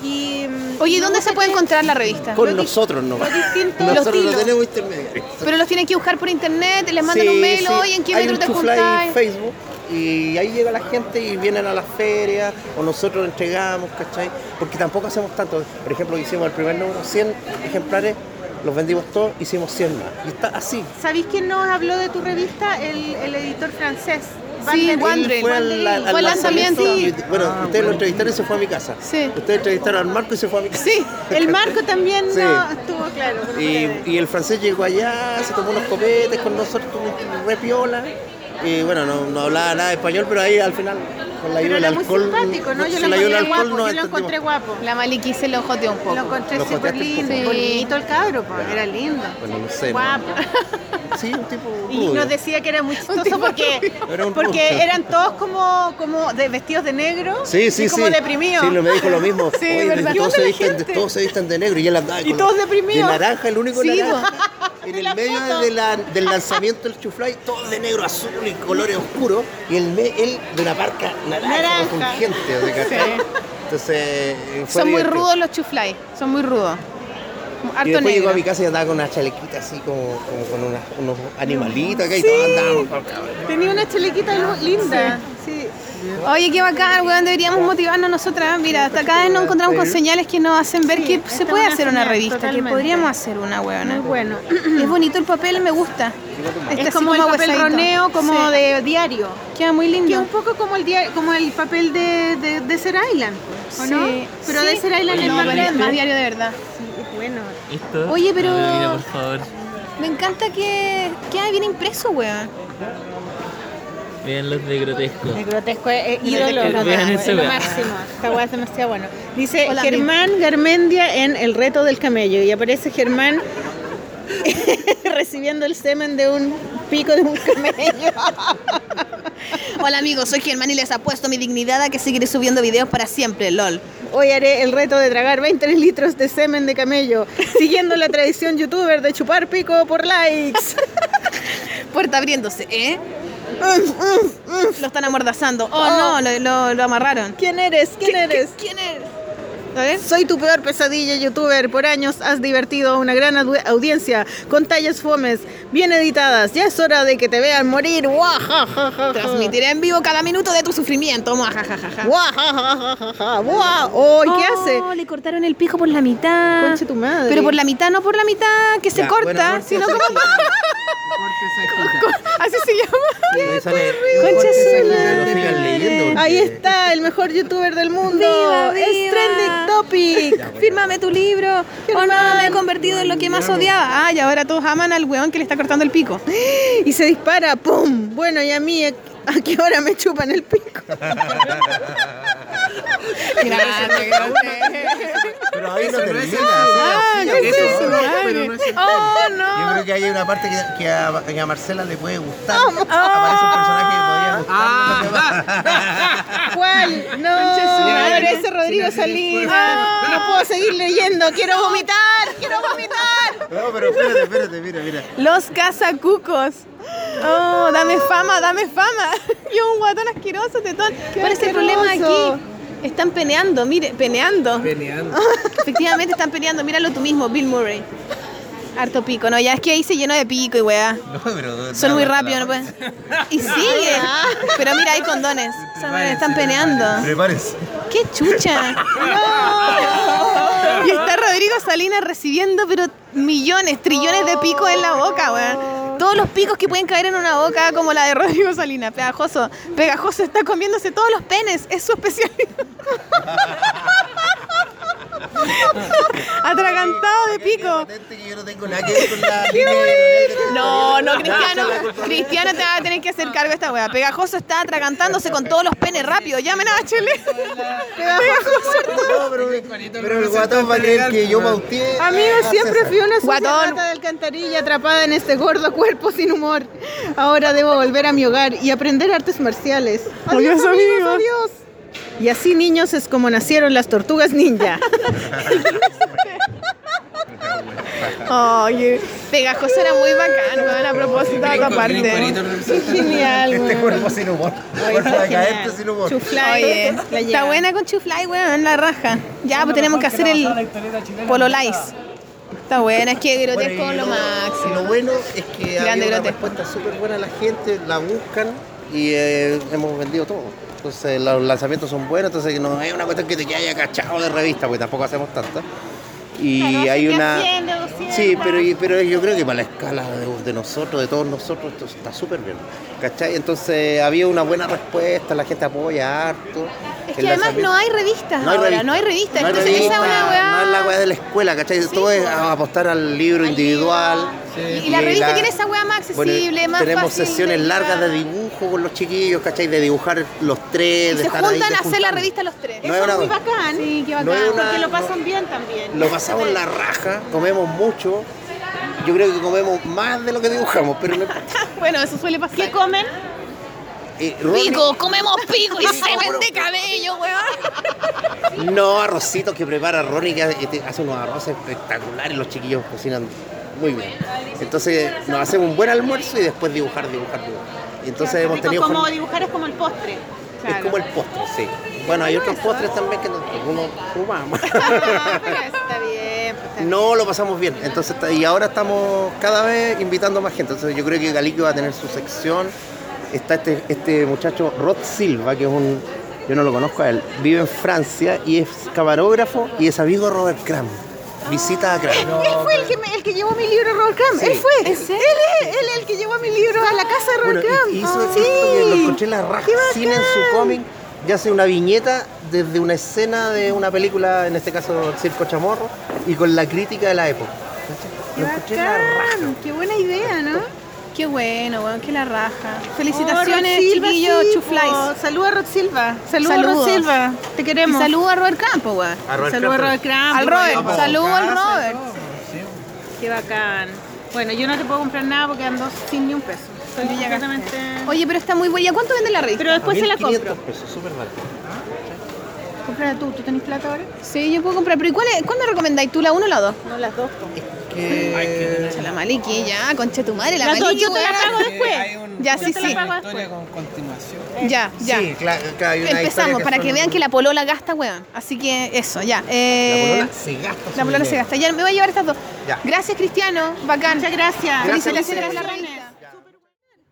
Y, mm, Oye, ¿y me dónde se puede encontrar la revista? Con nosotros no. Nosotros los no tenemos intermediarios. Pero los tienen que buscar por internet, les mandan Sí, un mail, sí. oye, ¿en qué metro te juntáis? Facebook y ahí llega la gente y vienen a las ferias o nosotros entregamos, ¿cachai? Porque tampoco hacemos tanto. Por ejemplo, hicimos el primer número, 100 ejemplares, los vendimos todos, hicimos 100 más. Y está así. ¿Sabéis quién nos habló de tu revista? El, el editor francés. Sí. Él fue al, al- Fue al lanzamiento. bueno, ustedes lo entrevistaron y se fue a mi casa. Sí. Ustedes entrevistaron al Marco y se fue a mi casa. Sí. El Marco también Sí. no estuvo claro. Y, y el francés llegó allá, se tomó unos copetes con nosotros, como re piola. Y bueno, no, no hablaba nada de español, pero ahí al final, con la ayuda del era muy alcohol. simpático, ¿no? Yo lo la ayuda del encontré alcohol guapo, nos yo lo encontré guapo. La Maliki se lo joteó un poco. Lo encontré súper lindo, poco. bonito el cabro, pues, era lindo. Bueno, no sé. ¿no? Guapo. Sí, un tipo Y rubio. nos decía que era muy chistoso porque, Era porque eran todos como, como de, vestidos de negro Sí, sí, y como sí. deprimidos. Sí, me dijo lo mismo. Sí, Oye, ¿verdad? ¿Qué todos, se visten, todos se visten de negro y él andaba Y con- todos deprimidos. De naranja, el único Sí, naranja. En el medio de la- del lanzamiento del Chuflay, todos de negro, azul y colores oscuros. Y el me- él de una parca naranja, Naranja. con gente. o sea, ¿cachai? Entonces, fue Son muy rudos los chuflay, son muy rudos. Y Harto después llegó a mi casa y andaba con una chalequita así como, como con unos animalitos acá y todos andábamos Tenía una chalequita lu- linda. Sí. Oye, qué bacán, weón, deberíamos motivarnos nosotras. Mira, hasta cada vez nos encontramos con señales que nos hacen ver Sí, que se puede hacer una revista, que podríamos hacer una, weón. Muy bueno. Es bonito el papel, me gusta. Está Es como el papel roneo, como Sí. de diario. Queda muy Que lindo. un poco como el, dia- como el papel de, de, de Ser Island, ¿o no? Sí. Pero Sí. de Ser Island es No, más grande. más diario de verdad. Sí, es bueno. ¿Esto? Oye, pero- No, mira, por favor. Me encanta que queda bien impreso, weón. Vean los de grotesco. El grotesco es, es ídolo, Vean ese es lo máximo. Esta weá es demasiado bueno. Dice Hola, Germán Garmendia en El reto del camello y aparece Germán recibiendo el semen de un pico de un camello. Hola amigos, soy Germán y les apuesto mi dignidad a que seguiré subiendo videos para siempre, lol. Hoy haré el reto de tragar 20 litros de semen de camello, siguiendo la tradición youtuber de chupar pico por likes. Puerta abriéndose, ¿eh? Lo están amordazando. Oh, no, lo, lo- lo amarraron. ¿Quién eres? ¿Quién eres? ¿Quién es? Soy tu peor pesadilla, youtuber. Por años has divertido a una gran au- audiencia con tallas fomes, bien editadas. Ya es hora de que te vean morir. Transmitiré en vivo cada minuto de tu sufrimiento. Oh, ¿y qué hace? Le cortaron el pico por la mitad. Conche tu madre. Pero por la mitad, no por la mitad que se Ya, corta, sino como. Así se llama. Concha Ahí está, el mejor youtuber del mundo. Viva, Es trending topic. Fírmame tu libro. O no, me he convertido en lo que más odiaba. Ah, y ahora todos aman al weón que le está cortando el pico. Y se dispara, ¡pum! Bueno, y a mí, ¿a qué hora me chupan el pico? Grande, grande. Pero ahí no termina. Ah, sí, ¿qué sí, es eso? sí, Madre. pero no es Oh, no. Yo creo que hay una parte que, que a, que a Marcela le puede gustar. Aparece un personaje que podría gustar. ¿Cuál? No, madre. ese Rodrigo Salí. No puedo seguir leyendo, quiero vomitar, quiero vomitar. No, pero espérate, espérate, mira, mira. Los cazacucos. Oh, dame fama, dame fama. Yo un guatón asqueroso, tetón. ¿Cuál es el problema aquí? Están peneando, mire, peneando. Peneando. Efectivamente están peleando, míralo tú mismo, Bill Murray. Harto pico, no, ya es que ahí se llenó de pico y weá. No, pero, Son muy rápidos, no pueden. Y sigue. Pero mira, hay condones. Están peneando. Prepárese. ¡Qué chucha! Y está Rodrigo Salinas recibiendo, pero millones, trillones de picos en la boca, weón. Todos los picos que pueden caer en una boca, como la de Rodrigo Salinas. Pegajoso. Pegajoso está comiéndose todos los penes. Es su especialidad. Atragantado de pico. No. No, no, Cristiano. Cristiano te va a tener que hacer cargo de esta wea. Pegajoso está atragantándose con todos los penes rápido. Llamen a Bachelet. No, pero, pero el guatón va a creer que yo pauteé. Amigo, a siempre fui una sucia Guatón. rata de alcantarilla atrapada en este gordo cuerpo sin humor. Ahora debo volver a mi hogar y aprender artes marciales. Adiós, Adiós, amigos, amigos. adiós. Y así, niños, es como nacieron las tortugas ninja. Oye, Pegajoso era muy bacán, weón, a propósito de otra parte. Genial, Este cuerpo sin humor. Cuerpo de sin humor. Chuflay, Oye, la está buena con Chuflay, weón, la raja. Ya, pues tenemos que hacer el pololais. Está buena, es que grotesco Bueno, lo lo- máximo. Y lo bueno es que Grande, hay una respuesta súper buena a la gente, la buscan y eh, hemos vendido todo. Entonces los lanzamientos son buenos, entonces no es una cuestión que te haya cachado de revista, porque tampoco hacemos tantas. Y hay una... Sí, pero, pero yo creo que para la escala de, de nosotros, de todos nosotros, esto está súper bien. ¿Cachai? Entonces había una buena respuesta, la gente apoya harto. Es El que además no hay revistas no hay ahora, no hay revistas. No hay Entonces esa es una weá. no es la weá de la escuela, ¿cachai? Todo es apostar al libro individual. Y la revista tiene esa weá más Bueno, accesible, más tenemos fácil. sesiones de largas de dibujo con los chiquillos, ¿cachai? De dibujar los tres, Y de se estar ahí, juntan de a hacer la revista los tres. No es una- Muy bacán. Sí, qué no bacán. una- Porque lo no- pasan bien también. Lo pasamos la raja, comemos mucho. Yo creo que comemos más de lo que dibujamos, pero no importa. Bueno, eso suele pasar. ¿Qué comen? Eh, Ronnie- Pico, comemos pico y Pico, semen bro. de cabello, weón. No, arrocitos que prepara Ronnie, que hace, que hace unos arroces espectaculares, los chiquillos cocinan muy bien. Entonces nos hacemos un buen almuerzo y después dibujar, dibujar, dibujar. Y entonces hemos tenido... como dibujar es como el postre. Es como el postre, sí. Bueno, hay otros postres también que no- algunos fumamos. Está bien, pues, está. No lo pasamos bien. Entonces, y ahora estamos cada vez invitando más gente. Entonces, yo creo que Galiquio va a tener su sección. Está este, este muchacho Rod Silva, que es un. Yo no lo conozco a él. Vive en Francia y es camarógrafo y es amigo de Robert Crumb. Visita a Crumb. Él fue el que, me- el que llevó mi libro a Robert. Sí. Él fue. ¿En serio? Él es él es el que llevó mi libro a la casa de Bueno, Robert y- hizo esto que lo encontré en la raja en su cómic. Ya hace una viñeta desde una escena de una película, en este caso el Circo Chamorro, y con la crítica de la época. Qué Lo encontré en la raja. bacán. Qué buena idea, ¿no? Qué bueno, weón, qué la raja. Oh, Felicitaciones, Rod Silva, chiquillos, sí, chuflais. Saluda a Rod Silva. Saluda a Rod Saludos. Silva. Te Y queremos. saludo a Robert Campo, weón. A Robert Saluda a. Robert Crumb. Al Robert, saludo al Robert. Qué bacán. Bueno, yo no te puedo comprar nada porque ando sin ni un peso. Estoy completamente... Oye, pero está muy buena. ¿Cuánto vende la revista? Pero después se la 1500 compro. pesos, súper barato. Comprar tú, ¿tú tenés plata ahora? Sí, yo puedo comprar. Pero ¿y cuál, es- cuál me recomendáis tú, la 1 o la 2? No, las dos. Que... La Maliki, ya, concha tu madre, la Maliki. yo te la pago después. Ya, sí, sí. Historia con continuación. Ya, ya. Sí, claro, claro, hay una historia Empezamos, para que vean que la polola gasta, weón. Así que eso, ya. Eh, La polola se gasta La polola se gasta. Ya me voy a llevar estas dos. Ya. Gracias, Cristiano. Bacán. Muchas gracias. Felicitaciones por la reina.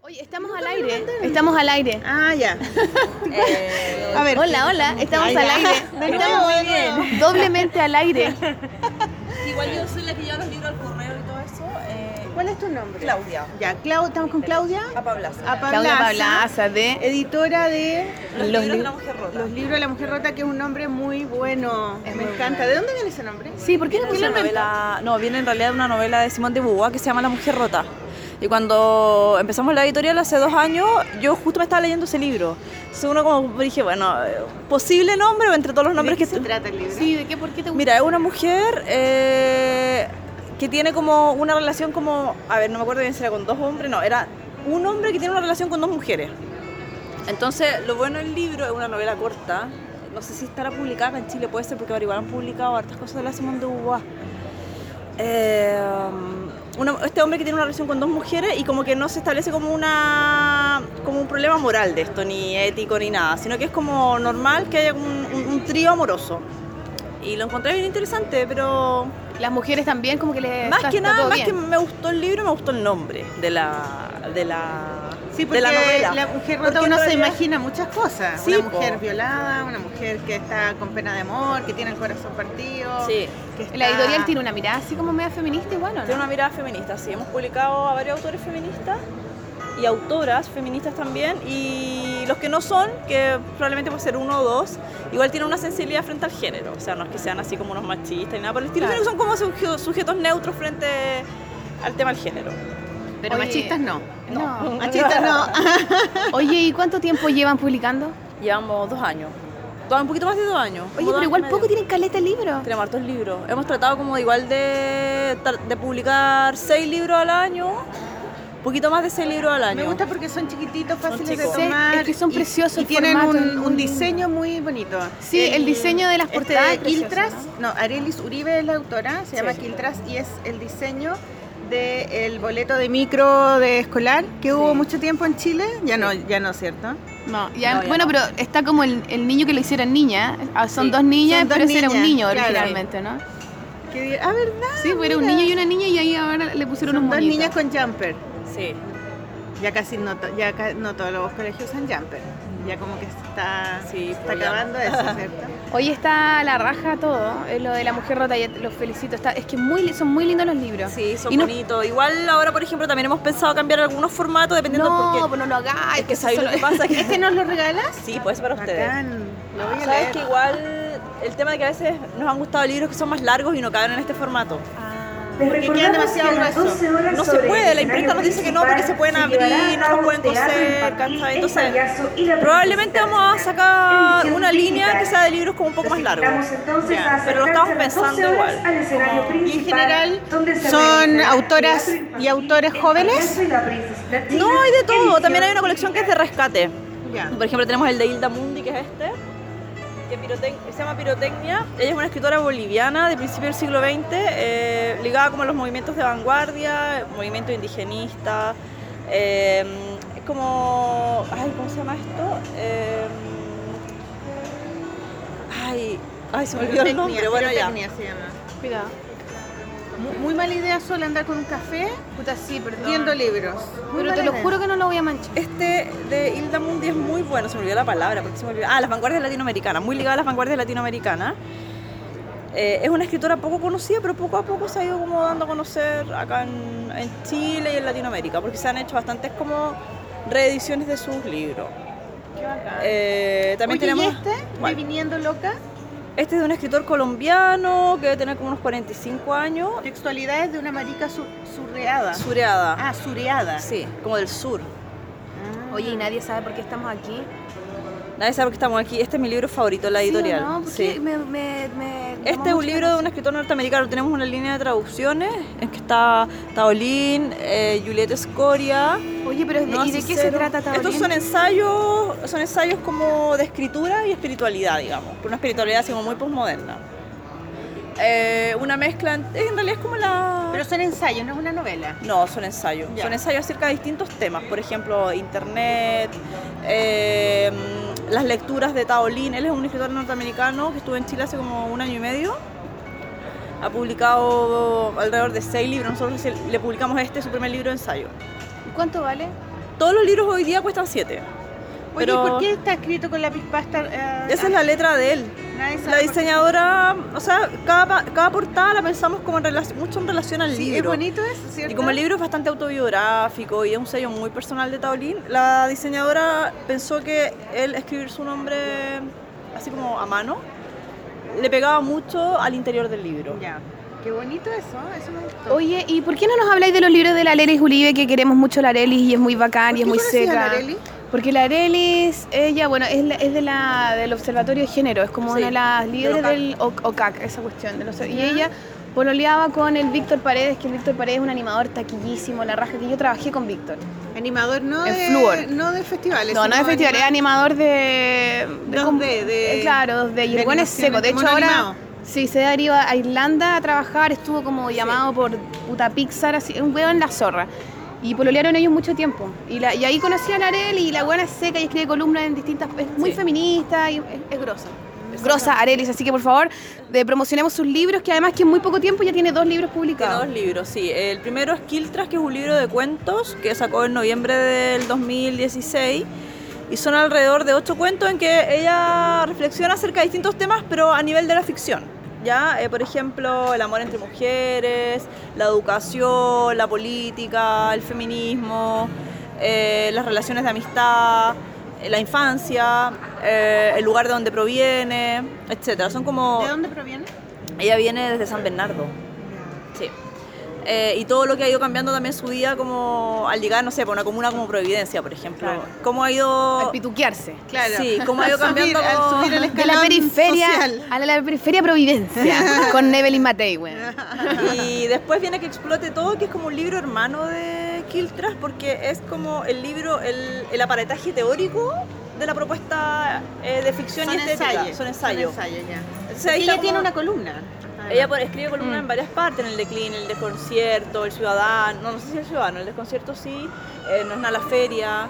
Oye, estamos al aire. Estamos al aire. Ah, ya. A ver. Hola, hola. Estamos al aire. Estamos de nuevo. doblemente al aire. Igual yo soy la que lleva los libros al correo y todo eso. eh, ¿Cuál es tu nombre? Claudia. Ya, Clau, estamos con Claudia. Apablaza. Claudia Pablaza, de editora de Los, Los libros de la mujer rota. Los libros de la mujer rota, que es un nombre muy bueno. Me encanta. ¿De dónde viene ese nombre? Sí, ¿por qué Viene no una novela, no, viene en realidad de una novela de Simón de Beauvoir que se llama La mujer rota. Y cuando empezamos la editorial hace dos años, yo justo me estaba leyendo ese libro. Entonces uno como dije, bueno, eh, posible nombre o entre todos los nombres ¿De que qué se trata el libro? Sí, ¿de qué? ¿Por qué te gusta? Mira, es una mujer eh, que tiene como una relación como, a ver, no me acuerdo bien si era con dos hombres, no, era un hombre que tiene una relación con dos mujeres. Entonces, lo bueno del libro es una novela corta. No sé si estará publicada en Chile, puede ser porque ahora igual han publicado hartas cosas de la Simón de Beauvoir. Eh, una- este hombre que tiene una relación con dos mujeres y como que no se establece como una como un problema moral de esto, ni ético ni nada, sino que es como normal que haya un, un- un trío amoroso. Y lo encontré bien interesante, pero Las mujeres también como que les más está- que nada, más bien. que me gustó el libro, me gustó el nombre de la de la Sí, de porque la novela. la mujer rota uno se imagina muchas cosas. Sí, una po. mujer violada, una mujer que está con pena de amor, que tiene el corazón partido. Sí. que está- La editorial tiene una mirada así como media feminista igual, ¿o no? Tiene una mirada feminista, sí. Hemos publicado a varios autores feministas y autoras feministas también. Y los que no son, que probablemente puede ser uno o dos, igual tienen una sensibilidad frente al género. O sea, no es que sean así como unos machistas ni nada por el estilo, Claro. sino que son como suje- sujetos neutros frente al tema del género. Pero Oye, machistas no. No, Machistas no. Oye, ¿y cuánto tiempo llevan publicando? Llevamos dos años. Dos, un poquito más de dos años. Oye, pero igual y poco tienen caleta de libros. Tenemos hartos libros. Hemos tratado como de igual de, de publicar seis libros al año. Un poquito más de seis libros al año. Me gusta porque son chiquititos, fáciles de chicos. Sí, tomar. es que son y- preciosos Y, el tienen un, el- un diseño muy bonito. Sí, el diseño de las este portadas de es precioso, Quiltras, no, Arelis Uribe es la autora, se llama sí. Quiltras y es el diseño del boleto de micro de escolar que hubo mucho tiempo en Chile. Ya no, ya no, ¿cierto? No, ya, No, ya bueno, no. pero está como el, el niño que lo hicieron niña. Ah, Son Sí, dos niñas, son dos pero ese era un niñas, niño claro. originalmente, ¿no? Que, ah, ¿verdad? Sí, pues era un Mira. niño y una niña y ahí ahora le pusieron Son unos dos niñas con jumper. Sí. Ya casi no, ya no todos los colegios usan jumper. Ya como que se está, Sí, se está pues acabando eso, ¿cierto? Hoy está la raja todo, eh, lo de la mujer rota, y los felicito. Está, es que muy, son muy lindos los libros. Sí, son no- bonitos. Igual ahora, por ejemplo, también hemos pensado cambiar algunos formatos dependiendo No, porque pues no lo hagáis. es que ¿sabes lo que pasa? Que ¿Este nos lo regalas? Sí, pues para ustedes. Bacán. Lo voy a Sabes leer. que igual el tema de que a veces nos han gustado libros que son más largos y no caben en este formato. Porque quedan demasiado gruesos. No se puede, la imprenta nos dice que no porque se pueden abrir, no los pueden coser, ¿cachai? Entonces, probablemente vamos a sacar una línea que sea de libros como un poco más largos. Ya, pero lo estamos pensando igual. Y en general son autoras y autores jóvenes. No, hay de todo. También hay una colección que es de rescate. Por ejemplo, tenemos el de Hilda Mundi, que es este, que pirotec- se llama Pirotecnia. Ella es una escritora boliviana de principio del siglo XX, eh, ligada como a los movimientos de vanguardia, movimiento indigenista. eh, es como. Ay, ¿cómo se llama esto? Eh, ay, ay, se me olvidó el nombre. Bueno, ya. Pirotecnia se llama. Cuidado. Muy, muy mala idea solo andar con un café Puta, sí, perdón. viendo libros. Muy Pero te lo idea. juro que no lo voy a manchar. Este de Hilda Mundi es muy bueno, se me olvidó la palabra, porque se me olvidó. Ah, las vanguardias latinoamericanas, muy ligada a las vanguardias latinoamericanas. Eh, es una escritora poco conocida, pero poco a poco se ha ido como dando a conocer acá en, en Chile y en Latinoamérica, porque se han hecho bastantes como reediciones de sus libros. Qué bacán. Eh, también Oye, tenemos ¿y este? ¿Cuál? ¿De Viniendo Loca? Este es de un escritor colombiano que debe tener como unos 45 años, Textualidades de una marica su- surreada. sureada. Ah, sureada. Sí, como del sur. Ah. Oye, y nadie sabe por qué estamos aquí. Nadie sabe que estamos aquí. Este es mi libro favorito, la ¿Sí o editorial. no? Me- me- me llamó Este es un libro de un escritor norteamericano. Tenemos una línea de traducciones en que está Taolín, eh, Juliette Escoria. Oye, pero ¿y de qué se trata Taolín? Estos son ensayos, son ensayos como de escritura y espiritualidad, digamos. Una espiritualidad así como muy postmoderna. Eh, una mezcla, en en realidad es como la... Pero son ensayos, no es una novela. No, son ensayos. Son ensayos acerca de distintos temas. Por ejemplo, internet, eh, las lecturas de Taolín. Él es un escritor norteamericano que estuvo en Chile hace como un año y medio. Ha publicado alrededor de seis libros. Nosotros le- publicamos este, su primer libro de ensayo. ¿Y cuánto vale? Todos los libros hoy día cuestan siete. Oye, Pero- ¿por qué está escrito con lápiz pasta? eh, Esa es la letra de él. La diseñadora, o sea, cada, cada portada la pensamos como en relación, mucho en relación al Sí, libro. es bonito eso, ¿cierto? Y como el libro es bastante autobiográfico y es un sello muy personal de Taolín, la diseñadora pensó que él escribir su nombre así como a mano le pegaba mucho al interior del libro. Ya. Qué bonito eso, eso me gustó. Oye, ¿y por qué no nos habláis de los libros de la Arelis Uribe que queremos mucho la Arelis y es muy bacán y es muy la seca? Arelis? Porque la Arelis, ella, bueno, es, la- es de la, del Observatorio de Género, es como Sí, una de las del líderes OCAC. del OCAC, esa cuestión. de los- y ella pololeaba con el Víctor Paredes, que el Víctor Paredes es un animador taquillísimo, la raja, que yo trabajé con Víctor. Animador no En de, Fluor. no de festivales. No, no sino es festival, es animador- de... de, 2D, com- de- eh, Claro, 2D. Y el de buen es seco. De hecho, ahora... animado. Sí, se deriva a Irlanda a trabajar, estuvo como llamado por puta Pixar, así, un huevo en la zorra. Y pololearon ellos mucho tiempo. Y, la, y ahí conocí a Arel y la buena es seca y escribe columnas en distintas... Es muy feminista y es, es grosa. Grosa Arelis, así que por favor, de, promocionemos sus libros, que además que en muy poco tiempo ya tiene dos libros Tiene publicados. dos libros, sí. El primero es Kiltras, que es un libro de cuentos que sacó en noviembre del 2016. Y son alrededor de ocho cuentos en que ella reflexiona acerca de distintos temas, pero a nivel de la ficción. ¿Ya? Eh, por ejemplo, el amor entre mujeres, la educación, la política, el feminismo, eh, las relaciones de amistad, eh, la infancia, eh, el lugar de donde proviene, etc. Son como... ¿De dónde proviene? Ella viene desde San Bernardo. Sí. Eh, y todo lo que ha ido cambiando también su vida como al llegar, no sé, por una comuna como Providencia, por ejemplo. Cómo ha ido... Al pituquearse. Claro. Sí, cómo ha ido Al subir- cambiando... al subir el De la periferia social. a la, periferia Providencia con Evelyn Matei, weón. Y después viene que explote todo, que es como un libro hermano de Kiltras, porque es como el libro, el, el aparataje teórico de la propuesta eh, de ficción Son y estética. ensayos. Son ensayos. Son ensayos, ya. Ella tiene una columna. Ella escribe columnas Mm. en varias partes, en el declin, el desconcierto, el ciudadano, no, no sé si el ciudadano, el desconcierto sí, eh, no es nada la feria,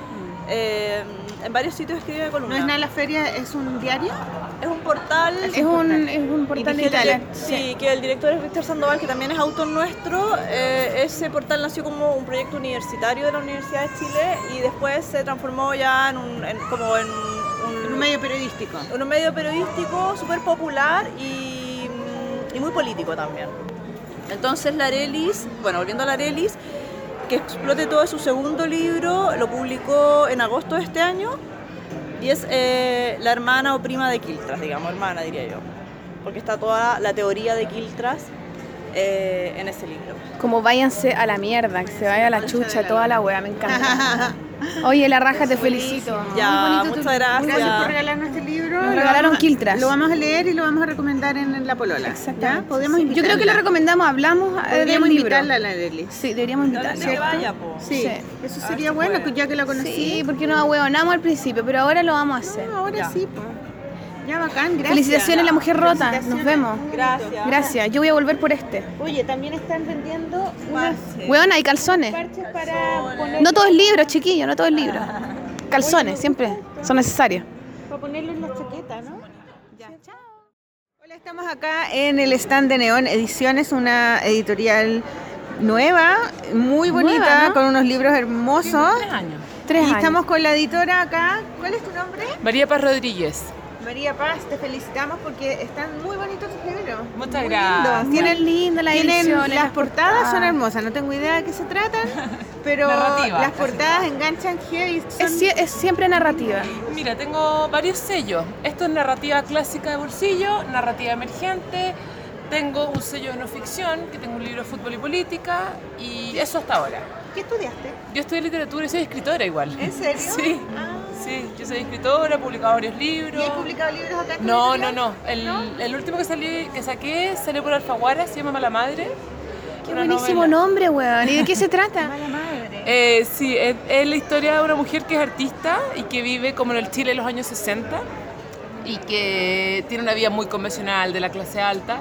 eh, en varios sitios escribe ¿No columnas. es nada la feria? ¿Es un diario? Es un portal. Es un, es un portal el digital. direct- sí, que el director es Víctor Sandoval, que también es autor nuestro. Eh, ese portal nació como un proyecto universitario de la Universidad de Chile y después se transformó ya en un, en- como en un, En un medio periodístico. en un medio periodístico súper popular y, y muy político también. Entonces la Arelis, bueno, volviendo a la Arelis, que explote todo su segundo libro, lo publicó en agosto de este año y es eh, la hermana o prima de Kiltras, digamos, hermana diría yo, porque está toda la teoría de Kiltras eh, en ese libro. Como váyanse a la mierda, que se vaya a la chucha, toda la wea, me encanta. Oye, la raja, te felicito. Ya, Muy bonito tu- muchas gracias. Gracias por regalarnos este libro. Nos Lo regalaron vamos a- Kiltras. Lo vamos a leer y lo vamos a recomendar en, en La Polola. Exactamente. ¿Ya? Podemos Sí. Yo creo que lo recomendamos, hablamos eh, del Podríamos libro. invitarla a la Lely. Sí, deberíamos invitarla. Que vaya, po. Sí, eso sería bueno, que ya que la conocí. Sí, porque nos ahueonamos al principio, pero ahora lo vamos a hacer. No, ahora sí, po. Ya bacán, gracias. Felicitaciones, la mujer rota. Nos vemos. Gracias. Gracias. Yo voy a volver por este. Oye, también están vendiendo unos Weón, hay calzones. parches para poner, No todo es libro, chiquillo, no todo es libro. Calzones, siempre son necesarios. para ponerlo en la chaqueta, ¿no? Hola, estamos acá en el stand de Neón Ediciones, una editorial nueva, muy bonita, Nueva, ¿no? con unos libros hermosos. Tres años. Tres y años. estamos con la editora acá. ¿Cuál es tu nombre? María Paz Rodríguez. María Paz, te felicitamos porque están muy bonitos tus libros. Muchas Muy gracias. lindos. Tienen, linda la tienen- edición, las las portadas son hermosas, no tengo idea de qué se tratan, pero Narrativa, las portadas enganchan heavy. son- Es, es siempre narrativa. Mira, tengo varios sellos. Esto es narrativa clásica de bolsillo, narrativa emergente. Tengo un sello de no ficción, que tengo un libro de fútbol y política, y eso hasta ahora. ¿Qué estudiaste? Yo estudié literatura y soy escritora igual. ¿En serio? Sí. Ah, sí, yo soy escritora, he publicado varios libros. ¿Y has publicado libros acá en No, no, no. El, el último que salí, que saqué salió por Alfaguara, se llama Mala Madre. Qué buenísimo novela. nombre, weón. ¿Y de qué se trata? Eh, sí, es, es la historia de una mujer que es artista y que vive como en el Chile de los años 60 y que tiene una vida muy convencional de la clase alta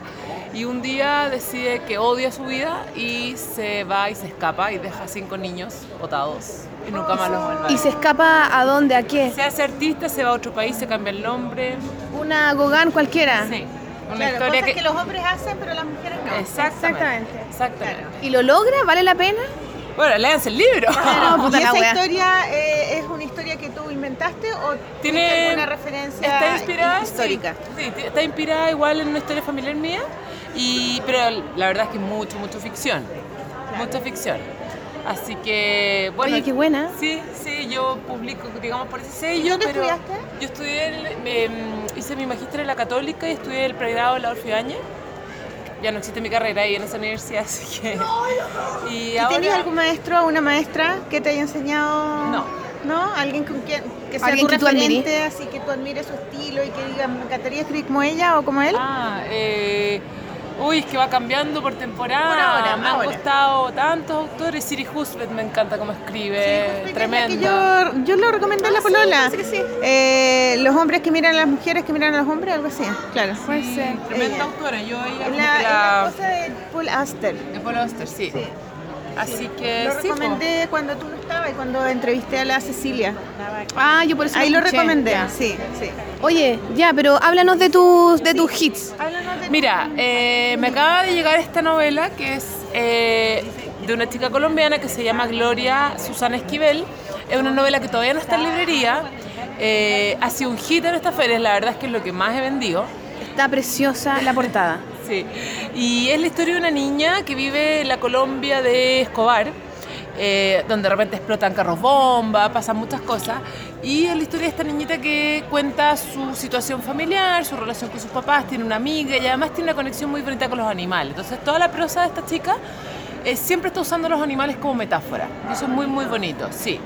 y un día decide que odia su vida y se va y se escapa y deja cinco niños botados y nunca más los. ¿Y se escapa a dónde? ¿A qué? Se hace artista, se va a otro país, se cambia el nombre. Una Gauguin cualquiera. Sí. Una Claro, historia cosas que... que... los hombres hacen, pero las mujeres no. Exactamente. Exactamente. ¿Y lo logra? ¿Vale la pena? Bueno, léanse el libro. Puta ¿Y esa wea. historia eh, es una historia que tú inventaste o Tiene alguna referencia está inspirada histórica? Sí, está inspirada igual en una historia familiar mía y pero la verdad es que es mucho mucho ficción mucha ficción así que bueno Oye, qué buena. sí sí yo publico digamos por ese sello ¿Y dónde pero estudiaste? yo estudié el- me, mm, hice mi magíster en la católica y estudié el pregrado en la Orfeaña ya no existe mi carrera ahí en esa universidad así que y ¿Y ahora ¿Tienes algún maestro o una maestra que te haya enseñado? No. ¿No? ¿Alguien con quien, que sea ¿Alguien tu que tú referente, admires? así que tú admires su estilo y que digas, me encantaría escribir como ella o como él? Ah, eh, uy, es que va cambiando por temporada. Por ahora, me han ahora. costado tantos autores. Siri Husbeth me encanta cómo escribe. Que Tremenda. yo, yo lo recomendé en la Ah, sí, polola. que sí. Eh, los hombres que miran a las mujeres que miran a los hombres, algo así. Claro. Puede ser. Tremenda Ella. autora. Yo ella la, la- la esposa de Paul Auster. de Paul Auster, sí. Así que Lo sí, po. recomendé cuando tú no estabas y cuando entrevisté a la Cecilia. Ah, yo por eso Ahí lo escuché. recomendé, Ya. sí, sí. Oye, ya, pero háblanos de tus, de tus hits. Mira, eh, me acaba de llegar esta novela que es eh, de una chica colombiana que se llama Gloria Susana Esquivel. Es una novela que todavía no está en librería. Eh, ha sido un hit en esta feria, la verdad es que es lo que más he vendido. Preciosa la portada. Sí, y es la historia de una niña que vive en la Colombia de Escobar, eh, donde de repente explotan carros bomba, pasan muchas cosas, y es la historia de esta niñita que cuenta su situación familiar, su relación con sus papás, tiene una amiga y además tiene una conexión muy bonita con los animales. Entonces toda la prosa de esta chica eh, siempre está usando los animales como metáfora, y eso es muy muy bonito, sí.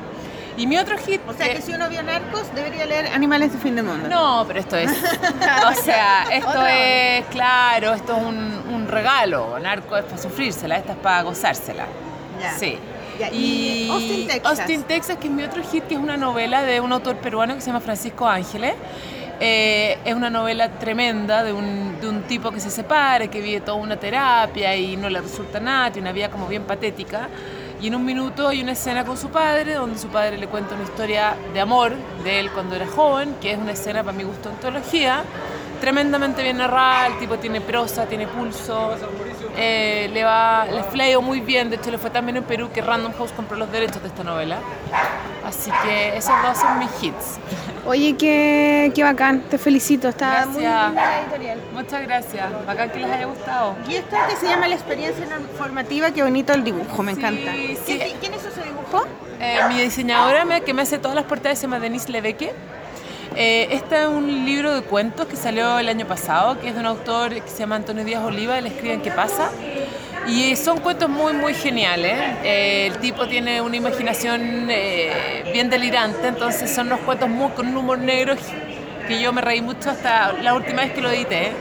Y mi otro hit... O sea que si uno vio Narcos, debería leer Animales de Fin del Mundo. No, pero esto es. O sea, esto Otro. es, claro, esto es un, un regalo. Narco es para sufrírsela, esta es para gozársela. Ya. Sí. Ya, y Austin, Texas. Austin, Texas, que es mi otro hit, que es una novela de un autor peruano que se llama Francisco Ángeles. Eh, es una novela tremenda de un, de un tipo que se separa, que vive toda una terapia y no le resulta nada, tiene una vida como bien patética. Y en un minuto hay una escena con su padre, donde su padre le cuenta una historia de amor de él cuando era joven, que es una escena para mi gusto antología, tremendamente bien narrada, el tipo tiene prosa, tiene pulso, eh, le va, le fleo muy bien, de hecho le fue también en Perú que Random House compró los derechos de esta novela. Así que esos dos son mis hits. Oye, qué, qué bacán, te felicito, está muy Gracias. linda la editorial. Muchas gracias, bacán que les haya gustado. Y esto que se llama la experiencia formativa, qué bonito el dibujo, me encanta. sí. ¿Quién, quién hizo ese dibujo? Eh, mi diseñadora me- que me hace todas las portadas se llama Denise Lebeque. Eh, este es un libro de cuentos que salió el año pasado, que es de un autor que se llama Antonio Díaz Oliva, él escribe en ¿Qué pasa? Y son cuentos muy, muy geniales. Eh, el tipo tiene una imaginación eh, bien delirante, entonces son unos cuentos muy, con un humor negro que yo me reí mucho hasta la última vez que lo edité.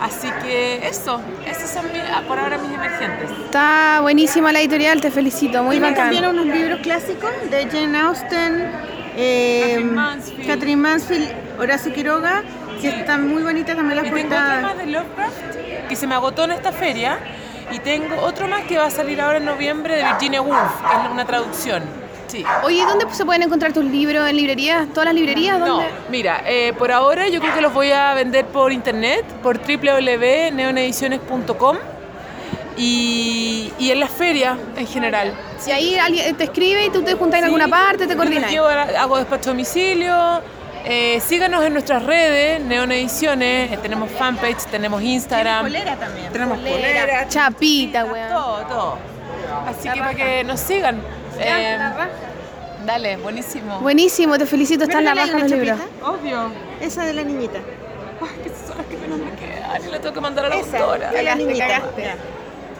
Así que eso, esos son mi- ah, por ahora mis emergentes. Está buenísima la editorial, te felicito, muy Tiene bacán. también unos libros clásicos de Jane Austen, eh, Catherine Mansfield. Catherine Mansfield, Horacio Quiroga, que están muy bonitas también las Y tengo portadas. más de Lovecraft que se me agotó en esta feria. Y tengo otro más que va a salir ahora en noviembre de Virginia Woolf, que es una traducción. Sí. Oye, ¿dónde se pueden encontrar tus libros? ¿En librerías? ¿Todas las librerías? No, ¿Dónde? mira, eh, por ahora yo creo que los voy a vender por internet, por www.neonediciones.com y, y en las ferias en general. Si ahí alguien te escribe y tú te juntas en alguna parte, te Yo coordinas. a- hago despacho a domicilio. Eh, síganos en nuestras redes, Neon Ediciones, eh, tenemos fanpage, tenemos Instagram. Polera también. Tenemos Polera, polera, chapita, weón. Todo, todo. Así que para que nos sigan. Ya, eh, la raja. dale, buenísimo. Buenísimo, te felicito, está en la ¿Me raja los libros. chapita? Obvio. Esa de la niñita. Ay, que son las que menos me quedan. Y le tengo que mandar a la Esa, autora. de la niñita. cagaste.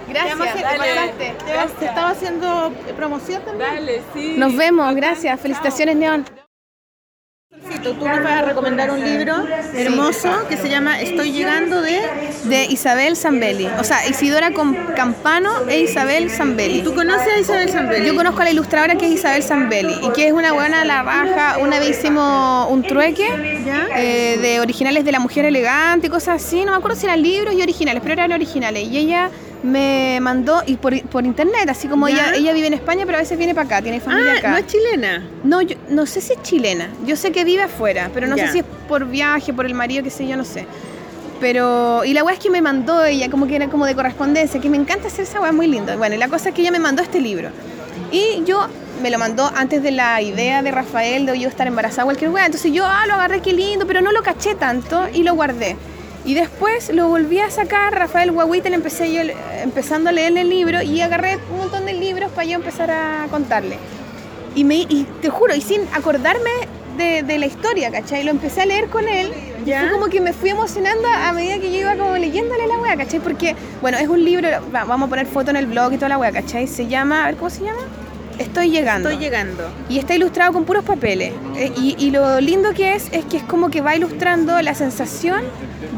Gracias, Te Dale. Te, te estaba haciendo promoción también. Dale, sí. Nos vemos, gracias. Felicitaciones, Neón. tú nos vas a recomendar un libro hermoso que se llama Estoy llegando de... De Isabel Zambelli. O sea, Isidora Campano e Isabel Zambelli. ¿Tú conoces a Isabel Zambelli? Yo conozco a la ilustradora que es Isabel Zambelli y que es una buena la raja. Una vez hicimos un trueque eh, de originales de la mujer elegante y cosas así. No me acuerdo si eran libros y originales, pero eran originales. Y ella me mandó y por, por internet, así como ¿Ya? ella, ella vive en España, pero a veces viene para acá, tiene familia Ah, acá. ¿no es chilena? No, yo, no sé si es chilena. Yo sé que vive afuera, pero no Ya. sé si es por viaje, por el marido, qué sé yo, no sé. Pero, y la weá es que me mandó ella, como que era como de correspondencia, que me encanta hacer esa weá, es muy lindo. Bueno, y la cosa es que ella me mandó este libro. Y yo me lo mandó antes de la idea de Rafael de yo estar embarazada, cualquier weá. Entonces yo, ah, lo agarré, qué lindo, pero no lo caché tanto y lo guardé. Y después lo volví a sacar, Rafael Guaguita, le empecé yo empezando a leer el libro y agarré un montón de libros para yo empezar a contarle. Y, me, y te juro, y sin acordarme de, de la historia, ¿cachai? Lo empecé a leer con él y fue como que me fui emocionando a medida que yo iba como leyéndole la wea, ¿cachai? Porque, bueno, es un libro, va- vamos a poner foto en el blog y toda la wea, ¿cachai? Se llama, a ver, ¿cómo se llama? Estoy llegando. Estoy llegando. Y está ilustrado con puros papeles. Eh, y, y lo lindo que es, es que es como que va ilustrando la sensación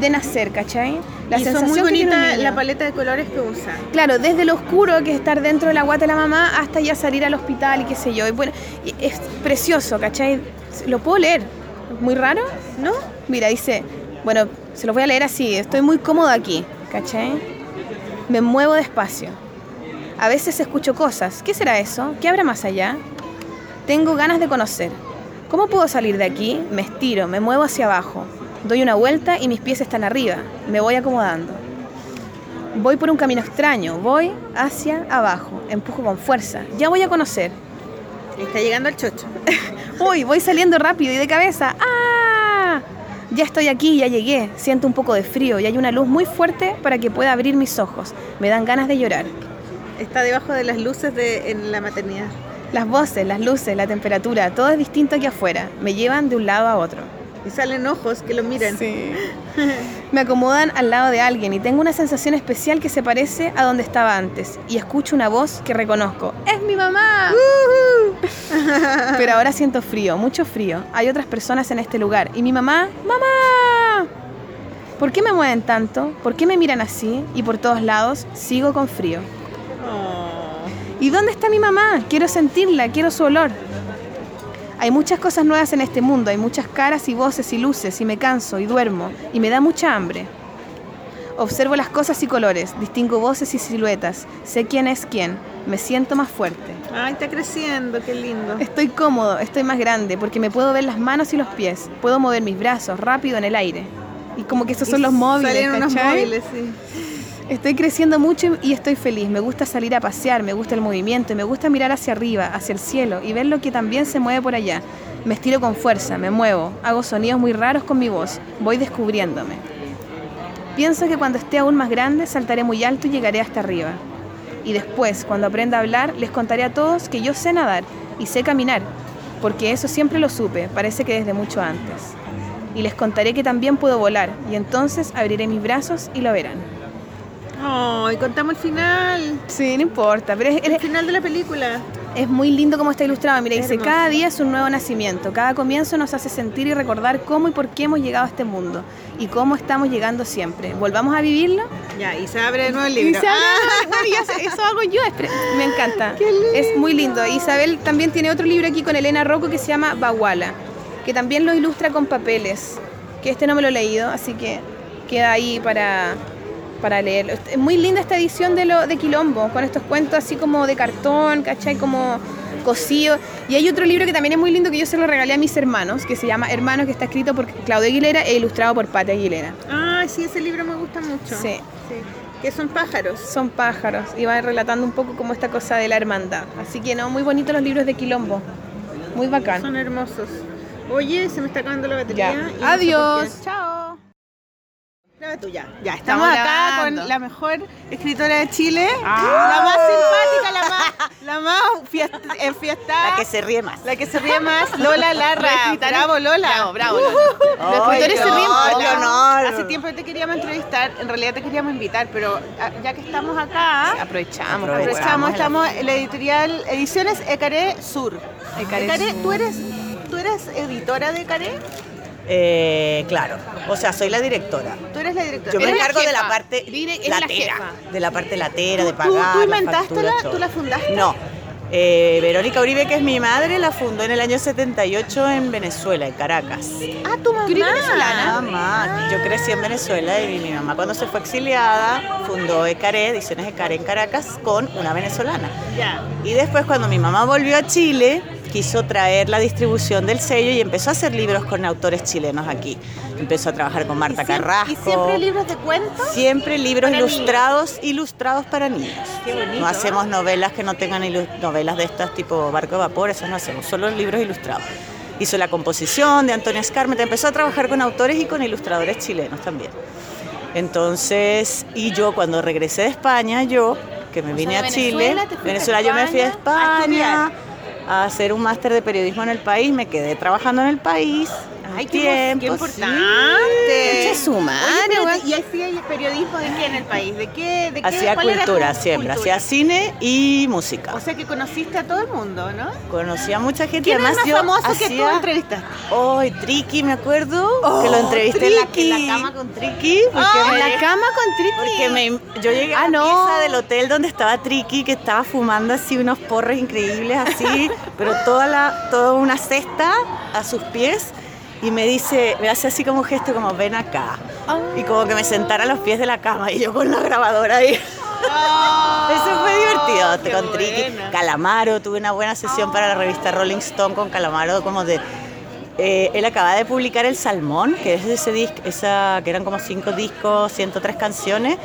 de nacer, ¿cachai? La y son sensación muy tiene un bonita la paleta de colores que usa. Claro, desde lo oscuro que es estar dentro de la guata de la mamá hasta ya salir al hospital y qué sé yo. Y bueno, es precioso, ¿cachai? Lo puedo leer. ¿Muy raro? ¿No? Mira, dice, bueno, se lo voy a leer así. Estoy muy cómodo aquí, ¿cachai? Me muevo despacio. A veces escucho cosas. ¿Qué será eso? ¿Qué habrá más allá? Tengo ganas de conocer. ¿Cómo puedo salir de aquí? Me estiro, me muevo hacia abajo. Doy una vuelta y mis pies están arriba. Me voy acomodando. Voy por un camino extraño, voy hacia abajo, empujo con fuerza. Ya voy a conocer. Está llegando al chocho. Uy, voy saliendo rápido y de cabeza. ¡Ah! Ya estoy aquí, ya llegué. Siento un poco de frío y hay una luz muy fuerte para que pueda abrir mis ojos. Me dan ganas de llorar. Está debajo de las luces de, en la maternidad. Las voces, las luces, la temperatura, todo es distinto aquí afuera. Me llevan de un lado a otro. Y salen ojos que lo miran. Sí. Me acomodan al lado de alguien y tengo una sensación especial que se parece a donde estaba antes. Y escucho una voz que reconozco. ¡Es mi mamá! Pero ahora siento frío, mucho frío. Hay otras personas en este lugar. Y mi mamá, ¡mamá! ¿Por qué me mueven tanto? ¿Por qué me miran así? Y por todos lados sigo con frío. ¿Y dónde está mi mamá? Quiero sentirla, quiero su olor. Hay muchas cosas nuevas en este mundo, hay muchas caras y voces y luces y me canso y duermo y me da mucha hambre. Observo las cosas y colores, distingo voces y siluetas, sé quién es quién, me siento más fuerte. Ay, está creciendo, qué lindo. Estoy cómodo, estoy más grande porque me puedo ver las manos y los pies, puedo mover mis brazos rápido en el aire. Y como que esos son los móviles, Salen unos móviles, sí. Estoy creciendo mucho y estoy feliz. Me gusta salir a pasear, me gusta el movimiento, me gusta mirar hacia arriba, hacia el cielo y ver lo que también se mueve por allá. Me estiro con fuerza, me muevo, hago sonidos muy raros con mi voz, voy descubriéndome. Pienso que cuando esté aún más grande saltaré muy alto y llegaré hasta arriba. Y después, cuando aprenda a hablar, les contaré a todos que yo sé nadar y sé caminar, porque eso siempre lo supe, parece que desde mucho antes. Y les contaré que también puedo volar, y entonces abriré mis brazos y lo verán. Ay, contamos el final. Sí, no importa, pero es, El final de la película. es muy lindo como está ilustrado. Mira, dice, cada día es un nuevo nacimiento, cada comienzo nos hace sentir y recordar cómo y por qué hemos llegado a este mundo y cómo estamos llegando siempre. ¿Volvamos a vivirlo? Ya, y se abre de nuevo el Y libro. se abre- Ah. bueno, y eso hago yo, me encanta. Es muy lindo. Isabel también tiene otro libro aquí con Elena Rocco que se llama Baguala, que también lo ilustra con papeles, que este no me lo he leído, así que queda ahí para, para leerlo. Es muy linda esta edición de, lo, de Quilombo, con estos cuentos así como de cartón, ¿cachai? Como cosido. Y hay otro libro que también es muy lindo que yo se lo regalé a mis hermanos, que se llama Hermanos, que está escrito por Claudio Aguilera e ilustrado por Pate Aguilera. Ay, sí, ese libro me gusta mucho. Sí. Que son pájaros. Son pájaros y va relatando un poco como esta cosa de la hermandad. Así que no, muy bonitos los libros de Quilombo. Muy bacán. Son hermosos. Oye, se me está acabando la batería. Ya. y no sé por Adiós. Chao. Ya. Estamos, Estamos acá con la mejor escritora de Chile. Ah. La más simpática, la más, la más fiest- enfiestada. La que se ríe más. La que se ríe más. Lola Larra. Bravo, Lola. Bravo, bravo, Lola. Los escritores se ríen honor. Hace tiempo te queríamos entrevistar, en realidad te queríamos invitar, pero ah, ya que estamos acá, Aprovechamos. aprovechamos, estamos en la editorial Ediciones Ecaré Sur. Ecaré Ecaré, Sur. tú eres, tú eres editora de Caré? Eh, claro, o sea, soy la directora. Tú eres la directora. Yo me la encargo de la parte Dire- la latera, jefa. de la parte latera, de ¿Tú, pagar. tú inventaste facturas, la, tú la fundaste? No. Eh, Verónica Uribe, que es mi madre, la fundó en el año 78 en Venezuela, en Caracas. Ah, tu mamá. ¿Tú eres venezolana? Mamá, yo crecí en Venezuela y mi mamá cuando se fue exiliada fundó ECARE, Ediciones ECARE en Caracas, con una venezolana. Ya. Y después cuando mi mamá volvió a Chile, quiso traer la distribución del sello y empezó a hacer libros con autores chilenos aquí. Empezó a trabajar con Marta Carrasco. ¿Y siempre libros de cuentos? Siempre libros ilustrados, ilustrados para niños. Qué bonito. No hacemos novelas que no tengan novelas de estas tipo Barco de Vapor, eso no hacemos, solo libros ilustrados. Hizo la composición de Antonio Escarmeta, empezó a trabajar con autores y con ilustradores chilenos también. Entonces, y yo cuando regresé de España, yo, que me vine de a Chile, Venezuela, a Venezuela, yo me fui a España a España a hacer un máster de periodismo en el país, me quedé trabajando en el país. Ay, tiempo, qué sí. importante. Concha su madre, Oye. ¿Y hacía periodismo de qué en el país? ¿De qué? De qué era cultura tu siempre, hacía cine y música. O sea que conociste a todo el mundo, ¿no? Conocí a mucha gente. ¿Quién es además más yo famoso que tú hacía- entrevistaste? Ay, Triki, me acuerdo. que lo Oh, entrevisté en la, en la cama con Triki. porque Ah, en la cama con Triki. Porque me, yo llegué a la pieza del hotel donde estaba Triki, que estaba fumando así unos porres increíbles, así, pero toda, la, toda una cesta a sus pies. Y me dice, me hace así como un gesto como ven acá. Y como que me sentara a los pies de la cama y yo con la grabadora ahí. Eso fue divertido con Triki. Calamaro, tuve una buena sesión para la revista Rolling Stone con Calamaro, como de. eh, él acaba de publicar El Salmón, que es ese disco, esa, que eran como cinco discos, 103 canciones.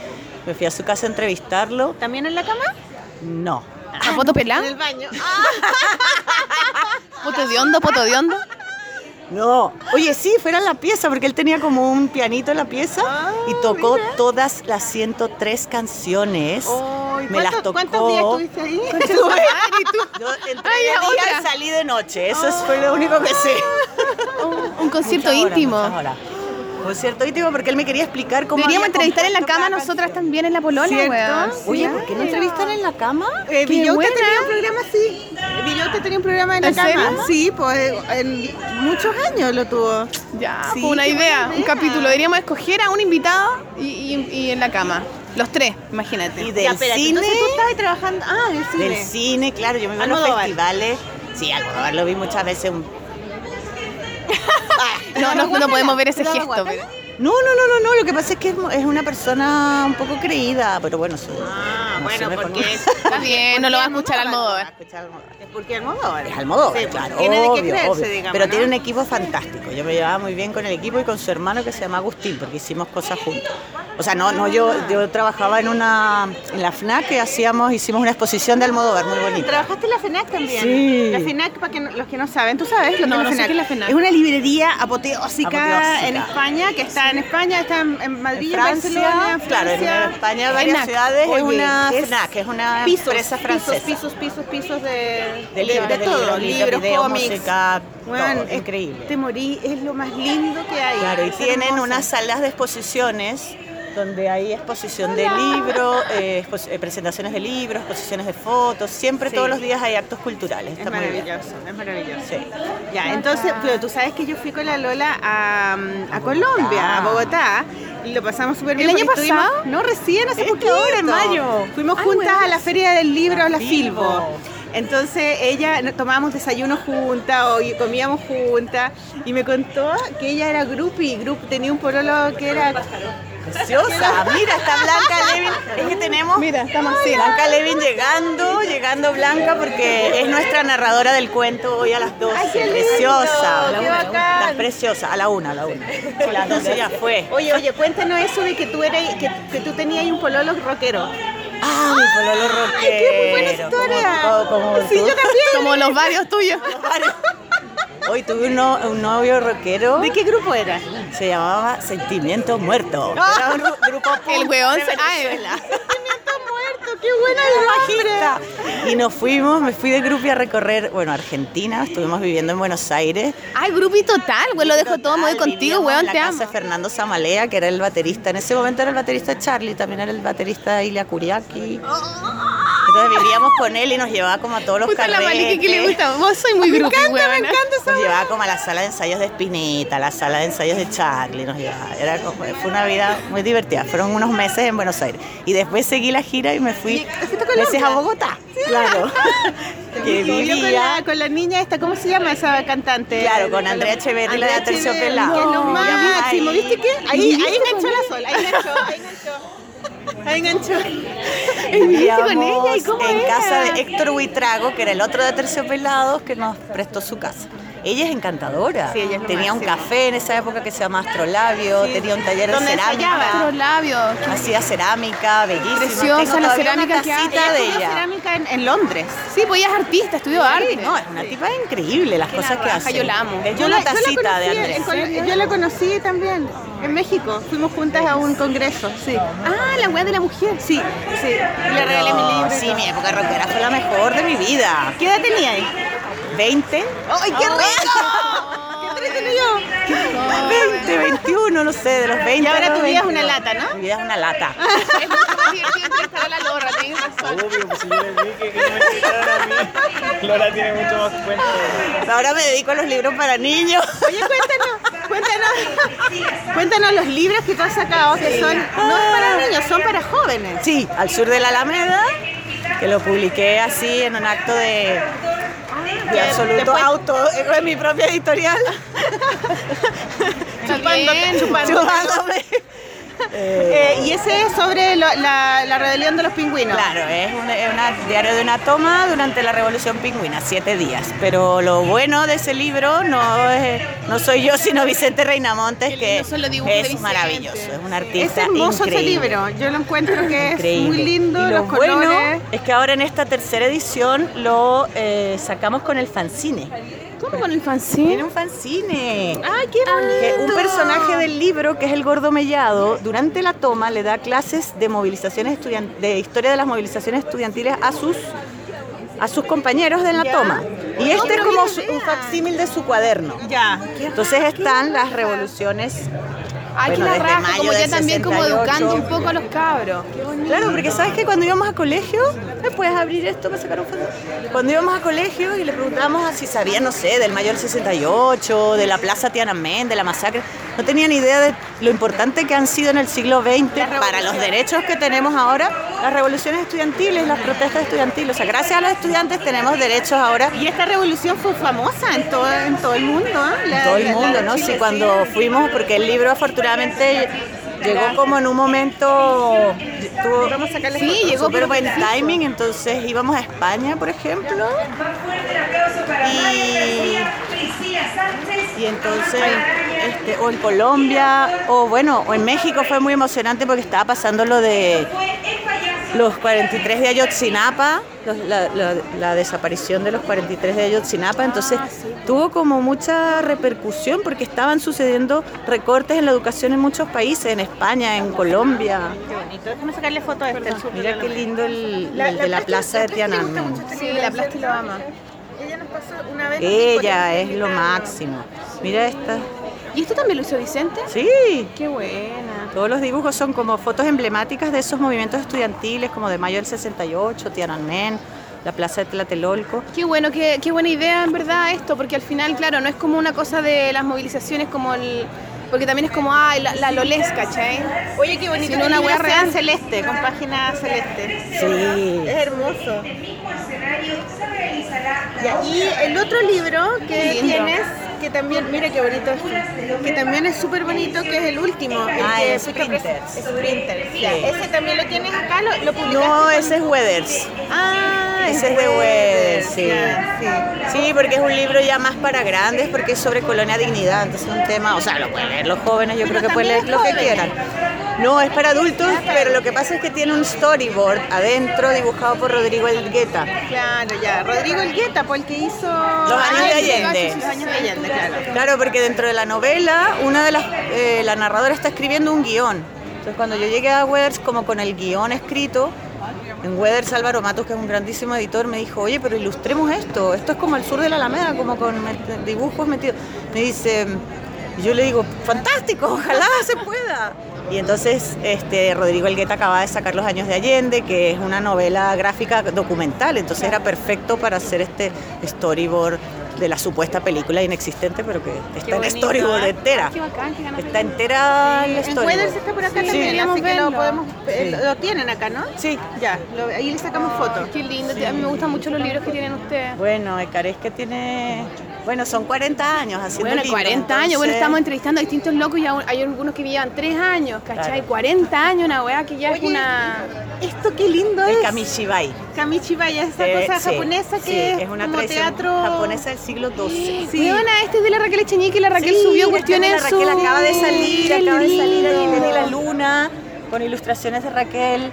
Me fui a su casa a entrevistarlo. ¿También en la cama? No. ¿A poto pelá? En el baño. ¿Poto de hondo, poto de hondo? No, oye, sí, fuera en la pieza, porque él tenía como un pianito en la pieza y tocó todas las 103 canciones. Me las tocó. ¿Cuántos días estuviste ahí? Estuve- Yo entré Ay, día otra. y salí de noche, eso es- fue lo único que sé. Un concierto Muchas horas, íntimo. muchas horas. Concierto íntimo porque él me quería explicar cómo Deberíamos entrevistar en la cama nosotras también en la polola, ¿Cierto? weón. Oye, ¿por qué no entrevistan en la cama? Eh, Villota tenía un programa así. Villota tenía un programa en la ¿En cama. serio? Sí, pues en muchos años lo tuvo. Ya, Sí, fue una idea, un capítulo. Deberíamos escoger a un invitado y, y- y en la cama. Los tres, imagínate. Y del Ya, espérate, cine. entonces tú estabas trabajando. Ah, del cine. Del cine, claro, yo me iba a los festivales. Sí, Almodóvar lo vi muchas veces. un- No, no, no podemos ver ese gesto. pero- No, no, no, no, no, lo que pasa es que es, es una persona un poco creída, pero bueno, su, Ah, no bueno, porque es. Está bien, no lo va a escuchar Almodóvar. Es porque Almodóvar. Es Almodóvar, Sí, claro, Tiene de qué obvio, creerse, obvio. digamos. Pero ¿no? tiene un equipo fantástico. Yo me llevaba muy bien con el equipo y con su hermano que se llama Agustín, porque hicimos cosas juntos. O sea, no, no, yo, yo trabajaba en una, en la FNAC que hacíamos, hicimos una exposición de Almodóvar muy bonita. ¿Trabajaste en la FENAC también? Sí. La FENAC, para que no- los que no saben, ¿tú sabes? Lo No, que no es sé qué es la FENAC. Es una librería apoteósica, Apoteósica. en España, que está en España, está en, en Madrid, En en Francia, Barcelona, en claro, en Francia. España, varias ciudades, es una es FNAC, es una pisos, empresa francesa. Pisos, pisos, pisos de, De libros, de todo, libros, cómics. música, Bueno, todo, es- increíble. Te morí, es lo más lindo que hay. Claro, y tienen unas salas de exposiciones donde hay exposición de libros, eh, eh, presentaciones de libros, exposiciones de fotos, siempre Sí. todos los días hay actos culturales. Es Está muy bien. maravilloso, es maravilloso. Sí. Ya, entonces, pero tú sabes que yo fui con la Lola a, a Colombia, a Bogotá, y lo pasamos súper bien. ¿El año pasado? No, recién, hace poquito. ahora, en mayo. Fuimos Ay, juntas a la Feria del Libro, a la Filbo. Entonces ella tomábamos desayuno juntas o comíamos juntas y me contó que ella era groupie, group, tenía un pololo que era Preciosa, mira, está Blanca Levin. Es que tenemos Mira, estamos así. Blanca Levin llegando, llegando Blanca porque es nuestra narradora del cuento hoy a las 12. Ay, qué lindo, preciosa. qué bacán. Estás preciosa, a la una, a la una. A las 12 ya fue. Oye, oye, cuéntanos eso de que tú eras, que, que tú tenías ahí un pololo rockero. Ah, mi pololo rockero. Ay, qué muy buena historia. Como, como Sí, tú. yo también. Como los varios tuyos. Hoy tuve un, no- un novio rockero. ¿De qué grupo era? Se llamaba Sentimiento Muerto. Era un gru- grupo punk El weón se- ah, qué buena Bajista. Y nos fuimos, me fui de grupo a recorrer, bueno, Argentina, estuvimos viviendo en Buenos Aires. Ay, grupi total, weón, lo dejo todo, me voy Total, contigo, weón, en la te casa amo. de Fernando Zamalea, que era el baterista. En ese momento era el baterista Charlie, también era el baterista Ilia Kuriaki. Entonces vivíamos con él y nos llevaba como a todos los la carretes. Maliki que le gusta. Vos soy muy Me encanta, me encanta esa Nos llevaba como a la sala de ensayos de Spinetta, a la sala de ensayos de Charlie, nos llevaba. Era como- fue una vida muy divertida. Fueron unos meses en Buenos Aires. Y después seguí la gira y me fui meses a Bogotá. Claro. que Vivió con vivía. la, con la niña esta, ¿cómo se llama esa cantante? Claro, con Andrea Echeverri, la de Aterciopelado. Que es lo No, máximo. ¿viste qué? Ahí, ¿Viviste ahí enganchó la ella? sol, ahí enganchó, ahí enganchó. Enganchó. Vivíamos con ella? ¿Y cómo en era? casa de Héctor Huitrago, que era el otro de Terciopelados, que nos prestó su casa. Ella es encantadora. Sí, ella es lo tenía un café en esa época que se llama Astrolabio, Sí. tenía un taller de ¿Dónde cerámica. Astrolabio. Hacía cerámica, bellísima. Preciosa Tengo la cerámica una que tacita de ella. cerámica en, en Londres. Sí, pues ella es artista, estudió Sí, arte. no, es una tipa increíble las cosas que hace. yo la amo. Es Yo una la- yo la tacita de conocí Andrés. Yo la conocí también en México. Fuimos juntas a un congreso, sí. Ah, la weá de la mujer. Sí, sí. Y le regalé mi libro. Sí, mi época rockera fue la mejor de mi vida. ¿Qué edad tenía ahí? 20. ¡Ay, qué rico! ¡Qué entretenido! 20, 21, no sé, de los 20. Y ahora tu vida es 22. una lata, ¿no? Mi vida es una lata. Es mucho más divertido entrevistar a la Lorra, tenés razón. Obvio, pues si yo les dije que no me a mí. Lola tiene mucho más cuenta. Ahora me dedico a los libros para niños. Oye, cuéntanos, cuéntanos, cuéntanos los libros que tú has sacado, que son, no es para niños, son para jóvenes. Sí, al sur de la Alameda, que lo publiqué así en un acto de, de absoluto después- auto, en mi propia editorial. Chupándote, chupándote. Chupándome. Eh, y ese es sobre lo- la, la rebelión de los pingüinos. Claro, es un es diario de una toma durante la Revolución Pingüina, siete días. Pero lo bueno de ese libro no es, no soy yo, sino Vicente Reinamontes, que es Vicente. maravilloso, es un Es artista hermoso ese increíble. libro, yo lo encuentro que es muy lindo, Y lo los bueno colores. es que ahora en esta tercera edición lo eh, sacamos con el fanzine. ¿Cómo con el fanzine? Tiene un fanzine. ¡Ay, qué Que bonito! un personaje del libro, que es el gordo mellado, durante la toma le da clases de movilizaciones de historia de las movilizaciones estudiantiles a sus a sus compañeros de la Ya. toma. Y este es como su- un facsímil de su cuaderno. Ya. Entonces están las revoluciones Ay, Bueno, que la raja, como ya también como 68. educando un poco a los cabros. Claro, porque sabes que cuando íbamos a colegio, ¿me puedes abrir esto para sacar un foto? Cuando íbamos a colegio y le preguntábamos si sabían, no sé, del mayo del 68, de la plaza Tiananmen, de la masacre, no tenían idea de lo importante que han sido en el siglo XX para los derechos que tenemos ahora, las revoluciones estudiantiles, las protestas estudiantiles. O sea, gracias a los estudiantes tenemos derechos ahora. Y esta revolución fue famosa en todo, en todo el mundo. La- todo el la- la mundo, ¿no? Chile, Sí, cuando fuimos, porque el libro afortunadamente llegó como en un momento, tuvo Vamos a sacarle sí, llegó súper buen timing, entonces íbamos a España, por ejemplo, y, y entonces, este, o en Colombia, o bueno, o en México fue muy emocionante porque estaba pasando lo de los 43 de Ayotzinapa, los- la, la- la desaparición de los 43 de Ayotzinapa, entonces tuvo como mucha repercusión porque estaban sucediendo recortes en la educación en muchos países, en España, en Colombia. Qué bonito, déjame sacarle fotos a este. Mira qué lindo el, de la plaza la de Tiananmen. Sí, la Plasti lo ama. Ella nos pasó una vez. Ella es lo máximo. Mira esta. ¿Y esto también lo hizo Vicente? Sí. Qué buena. Todos los dibujos son como fotos emblemáticas de esos movimientos estudiantiles, como de mayo del 68, Tiananmen, la plaza de Tlatelolco. Qué bueno, qué, qué buena idea en verdad esto, porque al final, claro, no es como una cosa de las movilizaciones como el... Porque también es como, ay, la, la lolés, ¿cachai? Oye, qué bonito. Sino una sea real. celeste, con página celeste. Sí. Es hermoso. Y el otro libro que tienes, que también, mira qué bonito es, que también es súper bonito, que es el último. el Ah, que pres- Sprinters. Sprinters, ya. Sí. ¿Ese también lo tienes acá? ¿Lo, lo publicaste? No, ese es Weathers. Ah, Ese es de Weathers, sí. sí. Sí, porque es un libro ya más para grandes, porque es sobre colonia dignidad, entonces es un tema, o sea, lo pueden leer los jóvenes, yo Pero creo que pueden leer lo que quieran. No, es para adultos, pero lo que pasa es que tiene un storyboard adentro dibujado por Rodrigo Elgueta. Claro, ya. Rodrigo Elgueta, pues el que hizo... Los años de Ah, sí, Allende. Los años de Allende, claro. Claro, porque dentro de la novela, una de las, eh, la narradora está escribiendo un guion. Entonces cuando yo llegué a Weathers como con el guion escrito, en Weathers Álvaro Matos, que es un grandísimo editor, me dijo, oye, pero ilustremos esto, esto es como el sur de la Alameda, como con dibujos metidos. Me dice, Y yo le digo, fantástico, ojalá se pueda. Y entonces este, Rodrigo Elgueta acaba de sacar Los Años de Allende, que es una novela gráfica documental, entonces era perfecto para hacer este storyboard de la supuesta película inexistente, pero que está en bonito, storyboard ¿eh? entera. Qué bacán, qué Está entera el En storyboard. Está por acá Sí. también, Queríamos así que lo podemos, eh, Sí. lo tienen acá, ¿no? Sí. Ya, lo- ahí le sacamos fotos. Qué lindo, a mí me gustan mucho los libros que tienen ustedes. Bueno, Ecarés que tiene, bueno, son 40 años haciendo Bueno, libros, 40 años, bueno, estamos entrevistando a distintos locos y hay algunos que llevan 3 años, ¿cachai? Claro. 40 años, una weá que ya es una... Esto qué lindo El es. Kamishibai. Kamishibai, esa Eh, cosa sí, japonesa sí, que es, es una como teatro japonesa del siglo XII. Sí. Weona, este es de la Raquel Echeñique la Raquel Sí, subió este cuestiones La Raquel su- acaba de salir, acaba de salir ahí la Luna, con ilustraciones de Raquel,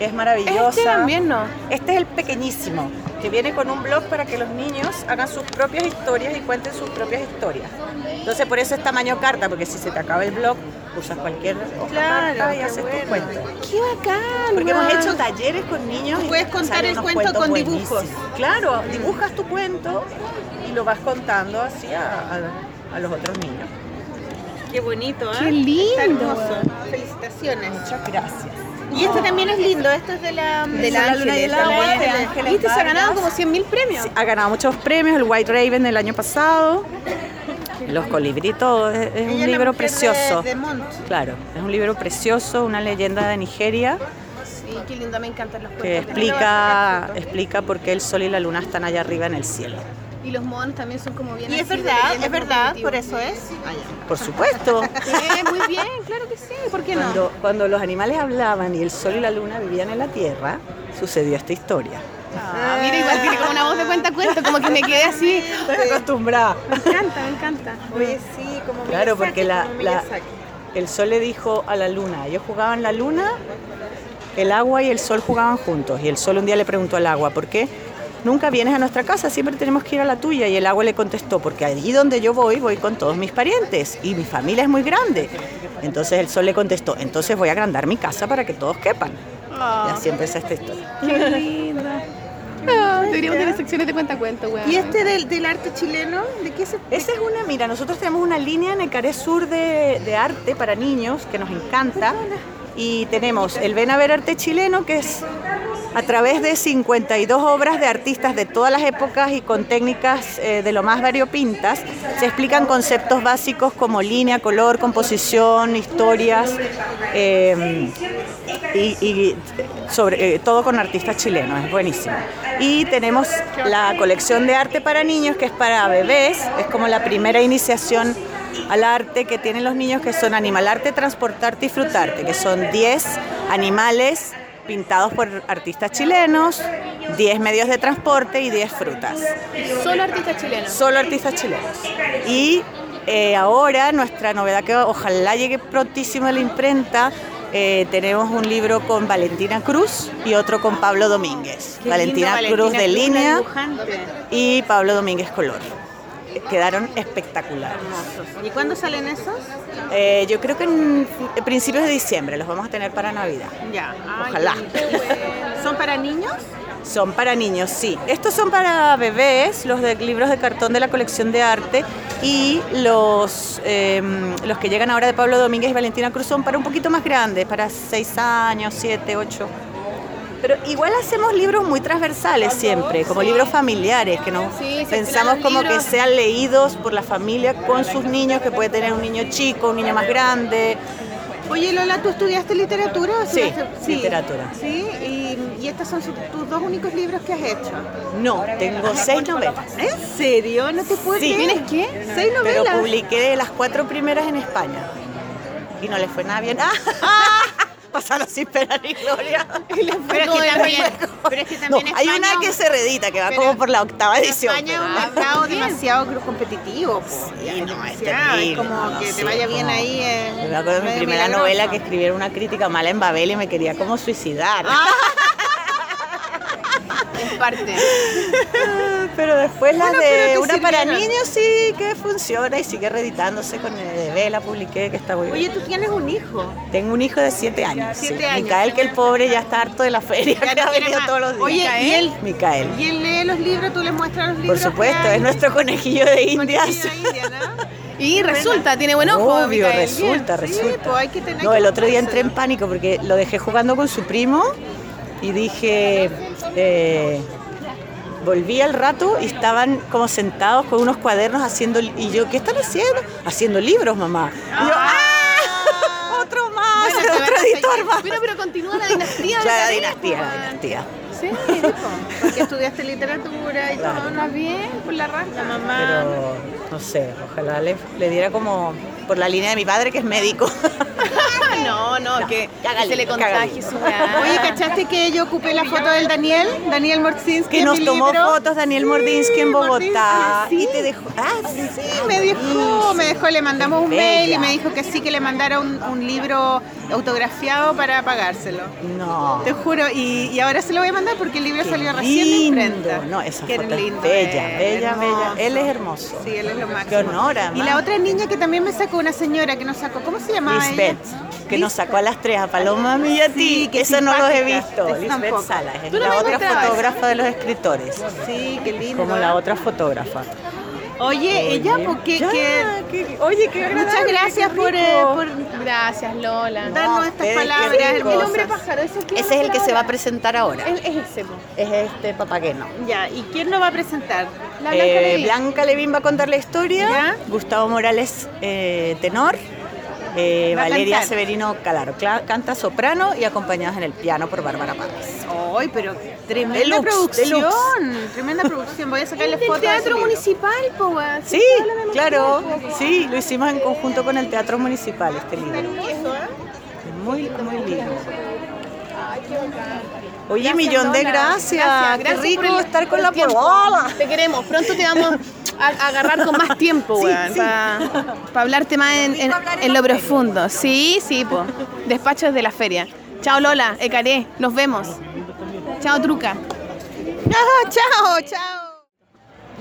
que es maravillosa. Este también, ¿no? Este es el pequeñísimo, que viene con un blog para que los niños hagan sus propias historias y cuenten sus propias historias. Entonces por eso es tamaño carta, porque si se te acaba el blog, usas cualquier hoja Claro, carta y haces tu bueno. cuento. ¡Qué bacán! Porque hemos hecho talleres con niños. y Puedes contar el cuento con buenísimos. dibujos. Claro, dibujas tu cuento y lo vas contando así a, a- a los otros niños. Qué bonito, ¿eh? Qué lindo. Está hermoso. Felicitaciones. Muchas gracias. Y este también es lindo, esto es de la, De la Luna y el Agua, Ángeles Viste, se ha ganado como 100 mil premios. Ha ganado muchos premios, el White Raven del año pasado, los colibritos, es, es un libro precioso. De, de Montt. Claro, es un libro precioso, una leyenda de Nigeria Sí, qué lindo, me encantan los cuentos. que explica, explica por qué el sol y la luna están allá arriba en el cielo. Y los monos también son como bien Y es verdad, es verdad, por eso es. Ah, Por supuesto. Sí, muy bien, claro que sí, ¿por qué no? Cuando, cuando los animales hablaban y el sol y la luna vivían en la tierra, sucedió esta historia. Ah, mira, igual tiene como una voz de cuenta cuento, como que me quedé así. Estoy acostumbrada. Me encanta, me encanta. Oye, sí, como Claro, porque la, como la- el sol le dijo a la luna, ellos jugaban la luna, el agua y el sol jugaban juntos. Y el sol un día le preguntó al agua, ¿por qué nunca vienes a nuestra casa? Siempre tenemos que ir a la tuya. Y el agua le contestó, porque allí donde yo voy, voy con todos mis parientes y mi familia es muy grande. Entonces el sol le contestó, entonces voy a agrandar mi casa para que todos quepan. Y así empieza esta historia. Qué linda. Deberíamos tener secciones de cuenta cuento, weón. ¿Y este del, del arte chileno? ¿De qué se Esa es una, mira, nosotros tenemos una línea en Ecaré Sur de, de arte para niños que nos encanta y tenemos el Ven a ver arte chileno que es a través de 52 obras de artistas de todas las épocas y con técnicas eh, de lo más variopintas, se explican conceptos básicos como línea, color, composición, historias eh, y, sobre, eh, todo con artistas chilenos, es buenísimo. Y tenemos la colección de arte para niños que es para bebés, es como la primera iniciación al arte que tienen los niños que son animalarte, transportarte y frutarte, que son 10 animales pintados por artistas chilenos, 10 medios de transporte y 10 frutas. Solo artistas chilenos. Solo artistas chilenos. Y eh, ahora nuestra novedad que ojalá llegue prontísimo a la imprenta, eh, tenemos un libro con Valentina Cruz y otro con Pablo Domínguez. Valentina lindo, Cruz de Valentina línea y Pablo Domínguez Color. Quedaron espectaculares. ¿Y cuándo salen esos? Eh, yo creo que en principios de diciembre los vamos a tener para Navidad. Ya. Ojalá. ¿Son para niños? Son para niños, sí. Estos son para bebés, los de libros de cartón de la colección de arte y los, eh, los que llegan ahora de Pablo Domínguez y Valentina Cruz son para un poquito más grandes, para 6 años, 7, 8. Pero igual hacemos libros muy transversales siempre, como libros familiares, que nos Sí, sí, pensamos como libros- que sean leídos por la familia con sus niños, que puede tener un niño chico, un niño más grande. Oye, Lola, ¿tú estudiaste literatura? o Sí, estudiaste- literatura. Sí, y, y estos son tus dos únicos libros que has hecho. No, tengo seis novelas. ¿En serio? ¿No te puedo Sí. ¿Tienes qué? ¿Seis Pero novelas? publiqué las cuatro primeras en España. Y no les fue nada bien. Pasaron sin pena ni gloria. Pero es, que también, pero es que No, hay una que se redita, que va como por la octava edición. España es un mercado demasiado competitivo. Sí, no, es terrible. como que te vaya bien ahí. eh, Yo me acuerdo de mi primera novela que escribieron una crítica mala en Babel y me quería como suicidar. Ah. Parte. Pero después la Bueno, de una para niños sí que funciona y sigue reeditándose con el de Vela, publiqué, que está muy Oye, bien. tú tienes un hijo. Tengo un hijo de siete años. sí. Siete años. Micael, que el pobre ya está harto de la feria, Ya que no ha venido más. todos los días. Oye, ¿y él? Micael. ¿Y él lee los libros? ¿Tú le muestras los Por libros? supuesto, que hay? es nuestro conejillo de indias. Conejillo de India, ¿no? Y resulta, tiene buen ojo. Obvio, Micael. resulta, Sí, resulta. pues hay que tener No, el otro día entré en pánico porque lo dejé jugando con su primo y dije, eh, volví al rato y estaban como sentados con unos cuadernos haciendo, y yo, ¿qué están haciendo? Haciendo libros, mamá. Y yo, ¡ah! Otro más, Bueno, otro editor más. Pero, pero continúa la dinastía. La Macarena, dinastía, po. la dinastía. Sí, po, porque estudiaste literatura y Claro. todo, ¿no? bien, por la raja. La mamá. Pero, no sé, ojalá le, le diera como por la línea de mi padre que es médico. No, no, que cágale, se le contagie su. Oye, ¿cachaste que yo ocupé la foto del Daniel? Daniel Morsinski. Que en nos mi tomó libro? fotos Daniel Mordinsky en Bogotá Mordinsky, y te dejó. Ah, sí, Sí, me dejó, me dejó, le mandamos un Bella. mail y me dijo que sí, que le mandara un, un libro autografiado para pagárselo. No. Te juro, y, y ahora se lo voy a mandar porque el libro Qué salió recién de lindo. imprenta. No, esa Qué foto es lindo bella, es, bella, hermoso. bella. Él es hermoso. Sí, él es lo máximo. Qué honor, Y la otra niña que también me sacó, una señora que nos sacó, ¿cómo se llamaba Lisbeth, ella? que nos sacó a las tres, a Paloma a mí y a ti, Sí, qué que eso no los he visto. Lisbeth. Salas, es la otra fotógrafa de los escritores. Sí, qué lindo. Como la otra fotógrafa. Oye, ella, porque Ya, que, oye, qué muchas gracias qué por, rico. eh, por Gracias, Lola. darnos estas palabras. El hombre pájaro, ese, Ese es el que se va a presentar ahora. Es ese. Es este papagueno. Ya, ¿y quién lo va a presentar? La Blanca Eh. Blanca Levin va a contar la historia. ¿Ya? Gustavo Morales, eh, tenor. Eh, Valeria cantar. Severino Calaro canta soprano y acompañados en el piano por Bárbara Páez. Ay, pero tremenda Deluxe, producción. deluxe. Tremenda producción. Voy a sacarle fotos. ese teatro municipal, po. Sí, claro, sí, lo hicimos en conjunto con el Teatro Municipal este libro. Es muy, muy lindo. Oye, Gracias, millón de gracias. Gracias Qué rico el- estar con la polola. Te queremos. Pronto te vamos a, a agarrar con más tiempo, Sí. Para hablarte más en, en- en lo profundo. Sí, sí, po. Despachos de la feria. Chao, Lola. Ecaré. Nos vemos. Chao, Truca. Ah, chao, chao.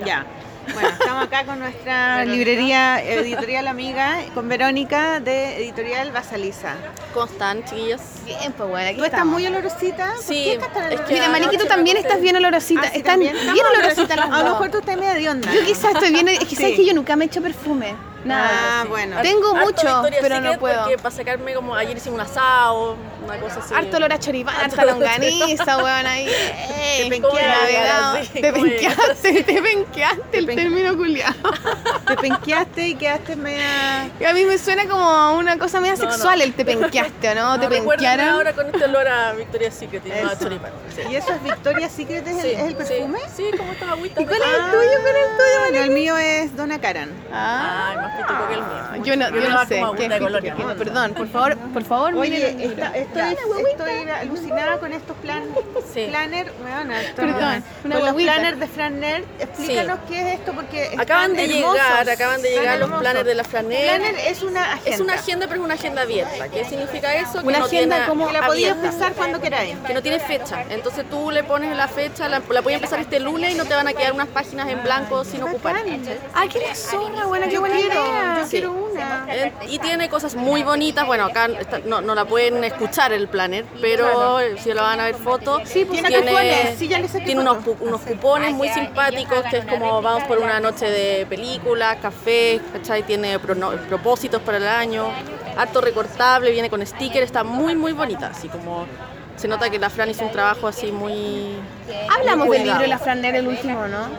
Ya. Bueno, estamos acá con nuestra librería editorial amiga, con Verónica de Editorial Basaliza. ¿Cómo están, chiquillos? Bien, pues, bueno, aquí ¿Tú estás muy olorosita? ¿Por Sí, qué estás tan es que olorosita? Mira, Maniqui, tú también estás bien olorosita. Ah, sí, Están bien las A lo mejor tú estás media de onda. Yo quizás estoy bien... Es que sabes que yo nunca me he hecho perfume. Nada. Ah, bueno. Tengo Harto mucho, pero no puedo. Porque para sacarme como ayer hicimos un asado, una cosa así. Harto olor a choripán, Harto harta longaniza, weón, ahí. Ey, Te penqueaste, Te penqueaste, te penqueaste el pen- término culiado. Te penqueaste y quedaste media... A mí me suena como una cosa media No, no. sexual el te penqueaste, ¿o no? No, ¿Te penquearon? ahora con este olor a Victoria's Secret y no a Eso. choripán. Sí. ¿Y eso es Victoria's Secret? ¿Es, el, Sí, es el perfume? Sí, sí como estas agüitas. ¿Y cuál es el tuyo? ¿Cuál es el tuyo? El mío es Donna Karan. Ah, Que el mío. yo no, Yo no sé. ¿qué de es colonia. que- Perdón, por favor, por favor, Oye, esta- estoy, estoy alucinada con estos plan, Sí. planner, bueno, Perdón, una con los planners de Fran Nerd. Explícanos qué es esto porque Acaban de hermosos, llegar, acaban de llegar los planners de la Flaner. Planner es una agenda. Es una agenda, pero es una agenda abierta. ¿Qué significa eso? Que Una no agenda tiene como que la podías empezar cuando queráis. que no tiene fecha. Entonces tú le pones la fecha, la, la puedes empezar este lunes y no te van a quedar unas páginas en blanco sin ocupar. Ay, qué la zorra, buena, qué buena idea. Yo quiero una. Eh, Y tiene cosas muy bonitas. Bueno, acá está- no, no la pueden escuchar el planner, pero si lo van a ver fotos, pues, tiene. Sí, ya tiene unos, unos cupones muy simpáticos que es como vamos por una noche de película, café, ¿cachai? Tiene propósitos para el año, harto recortable, viene con sticker, está muy muy bonita, así como se nota que la Fran hizo un trabajo así muy... Hablamos muy del libro de la Franer, el último, ¿no?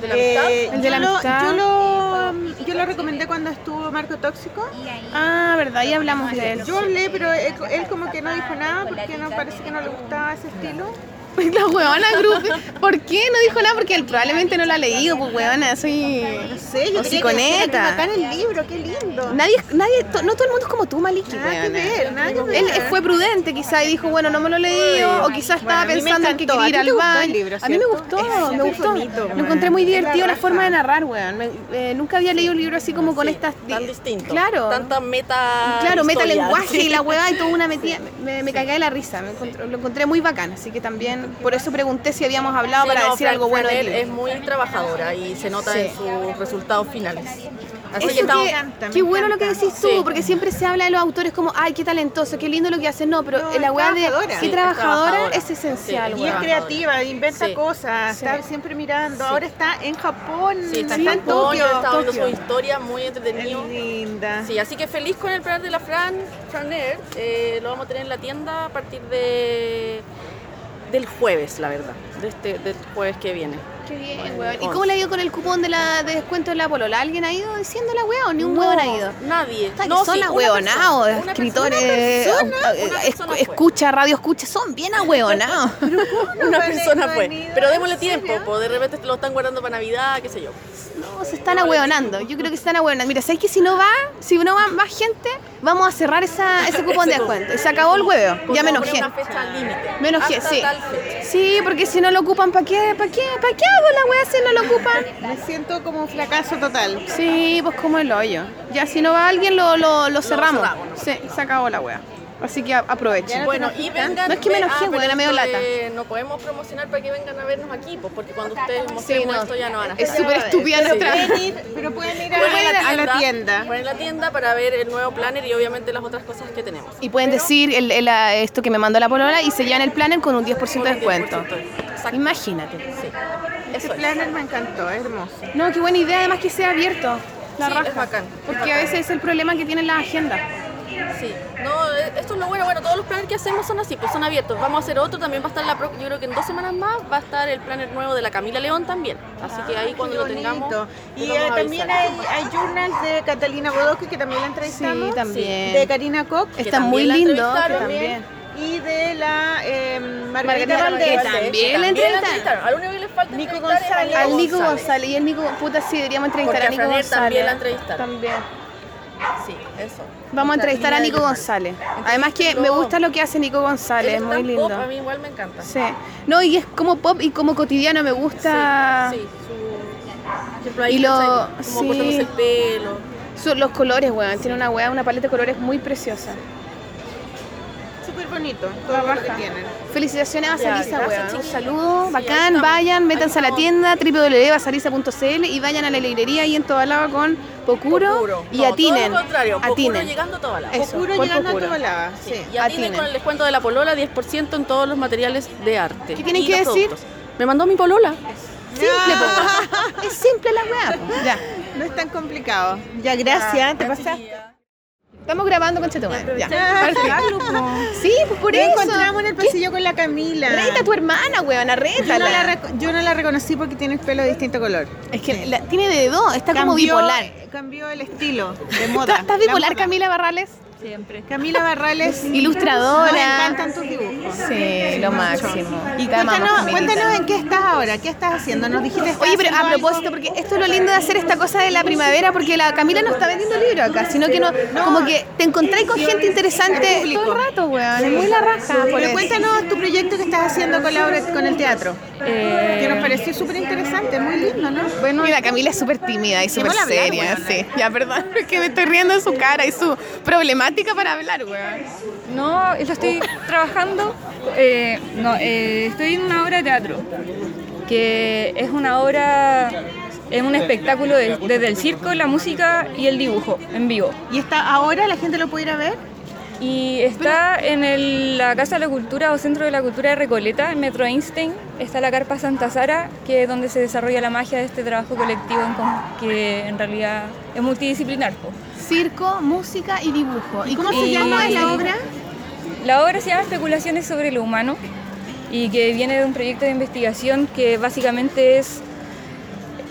¿De la amistad? Eh, El de la yo, lo, amistad. yo, lo, yo lo recomendé cuando estuvo Marco Tóxico. Ah, verdad, ya hablamos de él. Yo hablé, pero él, él como que no dijo nada porque no parece que no le gustaba ese estilo. La huevona grupo. ¿Por qué no dijo nada? Porque él probablemente no la ha leído, pues huevona, soy. No sé, yo quería que hociconeta. acá en el libro, qué lindo. Nadie, nadie, to- no todo el mundo es como tú, Maliki, huevona. ver, ver. Él fue prudente quizá y dijo, bueno, no me lo he leído, o quizás Bueno, estaba pensando en que quería ir ¿A al baño. libro, a mí me gustó, Es me gustó. bonito, Lo encontré muy la divertido la forma de narrar, weón. Me- eh, nunca había leído un libro así como con Sí, estas... tan distinto. Claro. Tanta meta Claro, meta lenguaje y la hueá y toda una metida. Me, me cagué de la risa, lo encontré muy bacán. Así que también, por eso pregunté si habíamos hablado Sí, para no, decir algo bueno Franel libro. es muy trabajadora y se nota Sí. en sus resultados finales. Así Eso que estamos... me encanta, Qué bueno lo que decís tú, Sí. porque siempre se habla de los autores como, ay, qué talentoso, qué lindo lo que hacen. No, pero No, la weá de trabajadora. qué trabajadora trabajadora. es esencial, Y es creativa, inventa Sí. cosas, Sí. está siempre mirando. Ahora está en Japón, Sí, está está, en Japón, Tokio. viendo Tokio. su historia, muy entretenido. linda. Sí, así que feliz con el plan de la Fran, Fran Nerd. Eh, lo vamos a tener en la tienda a partir de del jueves, la verdad. De este, del jueves que viene. Qué bien, Bueno, weón. ¿Y cómo le ha ido con el cupón de, la, de descuento de la polola? ¿Alguien ha ido diciendo la weá o ni un No, hueón ha ido? Nadie. Que No, son sí, ahueonados, escritores, persona, eh, persona, eh, escucha, radio escucha, son bien ahueonados. Una persona fue. Pero démosle tiempo, pues de repente lo están guardando para Navidad, qué sé yo. Se están ahueonando. Yo creo que se están ahueonando. Mira, ¿sabes que si no va, si no va más gente, vamos a cerrar esa, ese cupón de descuento? Y se acabó el hueveo. Ya me enojé. Una fecha límite. Sí. Sí, porque si no lo ocupan, ¿para qué? ¿Para qué? ¿Para qué hago la wea si no lo ocupan? Me siento como un fracaso total. Sí, pues como el hoyo. Ya si no va alguien, lo, lo, lo cerramos. cerramos, Sí, se acabó la wea. Así que a- aprovechen. Bueno, y vengan. No es que me enojé, ah, pero era medio lata. No podemos promocionar para que vengan a vernos aquí, pues porque cuando ustedes mostremos no. esto ya no van a Es estar. súper estúpida Pero nuestra- pueden ir- Pero pueden ir pueden ir a la tienda. Pueden ir a la tienda para ver el nuevo planner y obviamente las otras cosas que tenemos. Y pueden decir el, el- esto que me mandó la polola y se llevan el planner con un 10% de descuento. Imagínate. Ese planner me encantó, es hermoso. No, qué buena idea, además que sea abierto. La Sí, raja. es bacán. Porque a veces es el problema que tienen las agendas. Sí, no, eh, esto es lo bueno, bueno, todos los planners que hacemos son así, pues son abiertos. Vamos a hacer otro, también va a estar la pro- yo creo que en dos semanas más va a estar el planner nuevo de la Camila León también. Así que ahí cuando lo tengamos. Y eh, también hay, hay journals de Catalina Bodoque que también la entrevistamos. Sí, también. De Karina Koch. Que Está muy lindo, también. Y de la eh, Margarita Margarita Valdés. También la entrevistaron. Al único que les falta Nico González. Al Nico González. Y el Nico, puta, sí, deberíamos entrevistar Porque a Nico González. también la entrevistaron. También. Sí, eso. Vamos a entrevistar a Nico González. Además que me gusta lo que hace Nico González, es muy lindo. pop, a mí igual me encanta. Sí. No, y es como pop y como cotidiano, me gusta. Sí, su... Por ejemplo, ahí, Y lo-. Como sí. el pelo. Su- los colores, weón. Tiene una weá, una paleta de colores muy preciosa. Súper bonito, todo lo que tienen. Felicitaciones a Ya, gracias, weón. Un saludo, Sí, bacán. estamos, vayan, métanse a la tienda www.basalisa.cl y vayan a la librería ahí en Tobalaba con Pocuro, Pocuro. y No, atinen. Todo lo contrario, Pocuro atinen. llegando a Tobalaba. Eso, Pocuro llegando Pocuro. a Tobalaba, sí. Y atinen Atinen. con el descuento de la polola, 10% en todos los materiales de arte. ¿Qué tienen y que decir? productos. Me mandó mi polola. Simple, po. Es simple la weá. Ya. No es tan complicado. Ya, gracias. ¿Te pasaste? Estamos grabando con po. Sí, pues por Nos eso. encontramos en el pasillo con la Camila. Reta tu hermana, weón, Yo rétala. no, la yo no la reconocí porque tiene el pelo de distinto color. Es que la- tiene de dos, está como bipolar. Cambió el estilo de moda. ¿Estás La bipolar, moda. Camila Barrales? Siempre. Camila Barrales. Ilustradora. Nos encantan tus dibujos. Sí, lo máximo. Y cuéntanos, cuéntanos en qué estás ahora, qué estás haciendo. Nos dijiste Oye, pero a propósito, porque esto es lo lindo de hacer esta cosa de la primavera, porque la Camila no está vendiendo libros acá, sino que no, como que te encontráis con gente interesante todo el rato, weón. Es muy la raja. Pero eso. cuéntanos tu proyecto que estás haciendo con, la obra- con el teatro. Eh, Que nos pareció súper interesante, muy lindo, ¿no? Bueno, y la Camila es súper tímida y súper hablar, seria, sí. Ya, perdón, es que me estoy riendo de su cara y su problemática para hablar, weón. No, eso estoy trabajando. eh, no, eh, estoy en una obra de teatro, que es una obra, es un espectáculo de- desde el circo, la música y el dibujo en vivo. ¿Y está ahora la gente lo puede ir a ver? Y está en el- la Casa de la Cultura o Centro de la Cultura de Recoleta, en Metro Einstein. Está la Carpa Santa Sara, que es donde se desarrolla la magia de este trabajo colectivo en que en realidad es multidisciplinar. Circo, música y dibujo. ¿Y cómo se llama la obra? La obra se llama Especulaciones sobre lo humano y que viene de un proyecto de investigación que básicamente es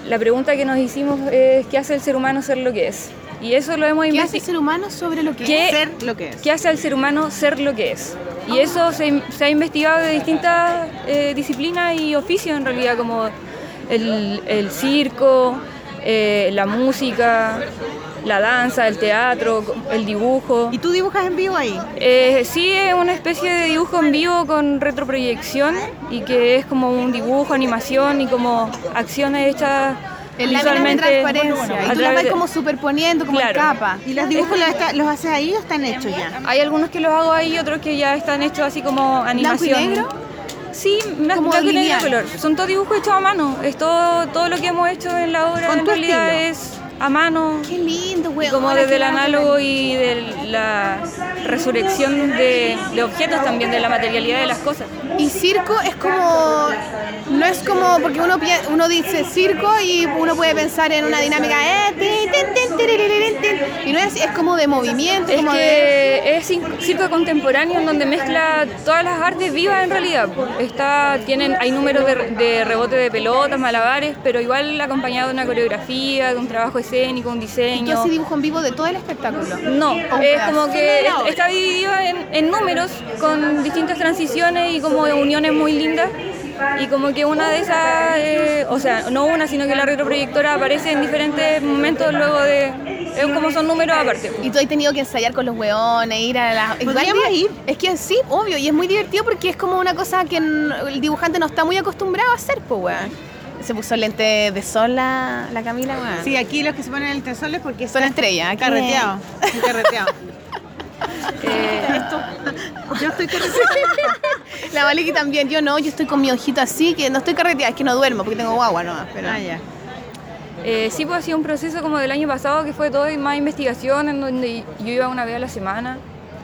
la pregunta que nos hicimos es ¿qué hace el ser humano ser lo que es? Y eso lo hemos ¿Qué hace el investigado. ser humano sobre lo que ¿Qué- es? Ser lo que es. ¿Qué hace al ser humano ser lo que es? Y eso se, se ha investigado de distintas eh, disciplinas y oficios en realidad, como el, el circo, eh, la música, la danza, el teatro, el dibujo. ¿Y tú dibujas en vivo ahí? Eh, sí, es una especie de dibujo en vivo con retroproyección y que es como un dibujo, animación y como acciones hechas En de visualmente transparencia. Y tú las vas de- como superponiendo, como en Claro. capa. ¿Y los dibujos los, está- los haces ahí o están hechos ya? Hay algunos que los hago ahí, otros que ya están hechos así como animación. negro? Sí, blanco Como y negro color. Son todos dibujos hechos a mano. Es todo, todo lo que hemos hecho en la obra Con en tu realidad estilo. es a mano. Qué lindo, güey. Como desde el análogo y de la resurrección de, de objetos también, de la materialidad de las cosas. Y circo es como. No es como. Porque uno, uno dice circo y uno puede pensar en una dinámica. eh. Y no es es como de movimiento. Es como de, que es circo contemporáneo en donde mezcla todas las artes vivas en realidad. Está, tienen, hay números de, de rebote de pelotas, malabares, pero igual acompañado de una coreografía, de un trabajo escénico, un ¿Y tú diseño. haces dibujo en vivo de todo el espectáculo? No, ¿O un es como que es- está dividido en, en números con distintas transiciones y como uniones muy lindas. Y como que una de esas, eh, o sea, no una, sino que la retroproyectora aparece en diferentes momentos luego de... Es como son números aparte. Y tú has tenido que ensayar con los weones, ir a la... igual Podríamos di- Es que sí, obvio, y es muy divertido porque es como una cosa que el dibujante no está muy acostumbrado a hacer, pues, weón. Se puso lente de sol la, la Camila. Sí, aquí los que se ponen el tesol es porque Son estrellas. Carreteado. Estoy carreteado. Eh, Yo estoy carreteada. La Valiki también, yo no, yo estoy con mi ojito así, que no estoy carreteada, es que no duermo porque tengo guagua nomás. Pero... Ah, ya. Eh, sí, pues ha sido un proceso como del año pasado que fue todo y más investigación en donde yo iba una vez a la semana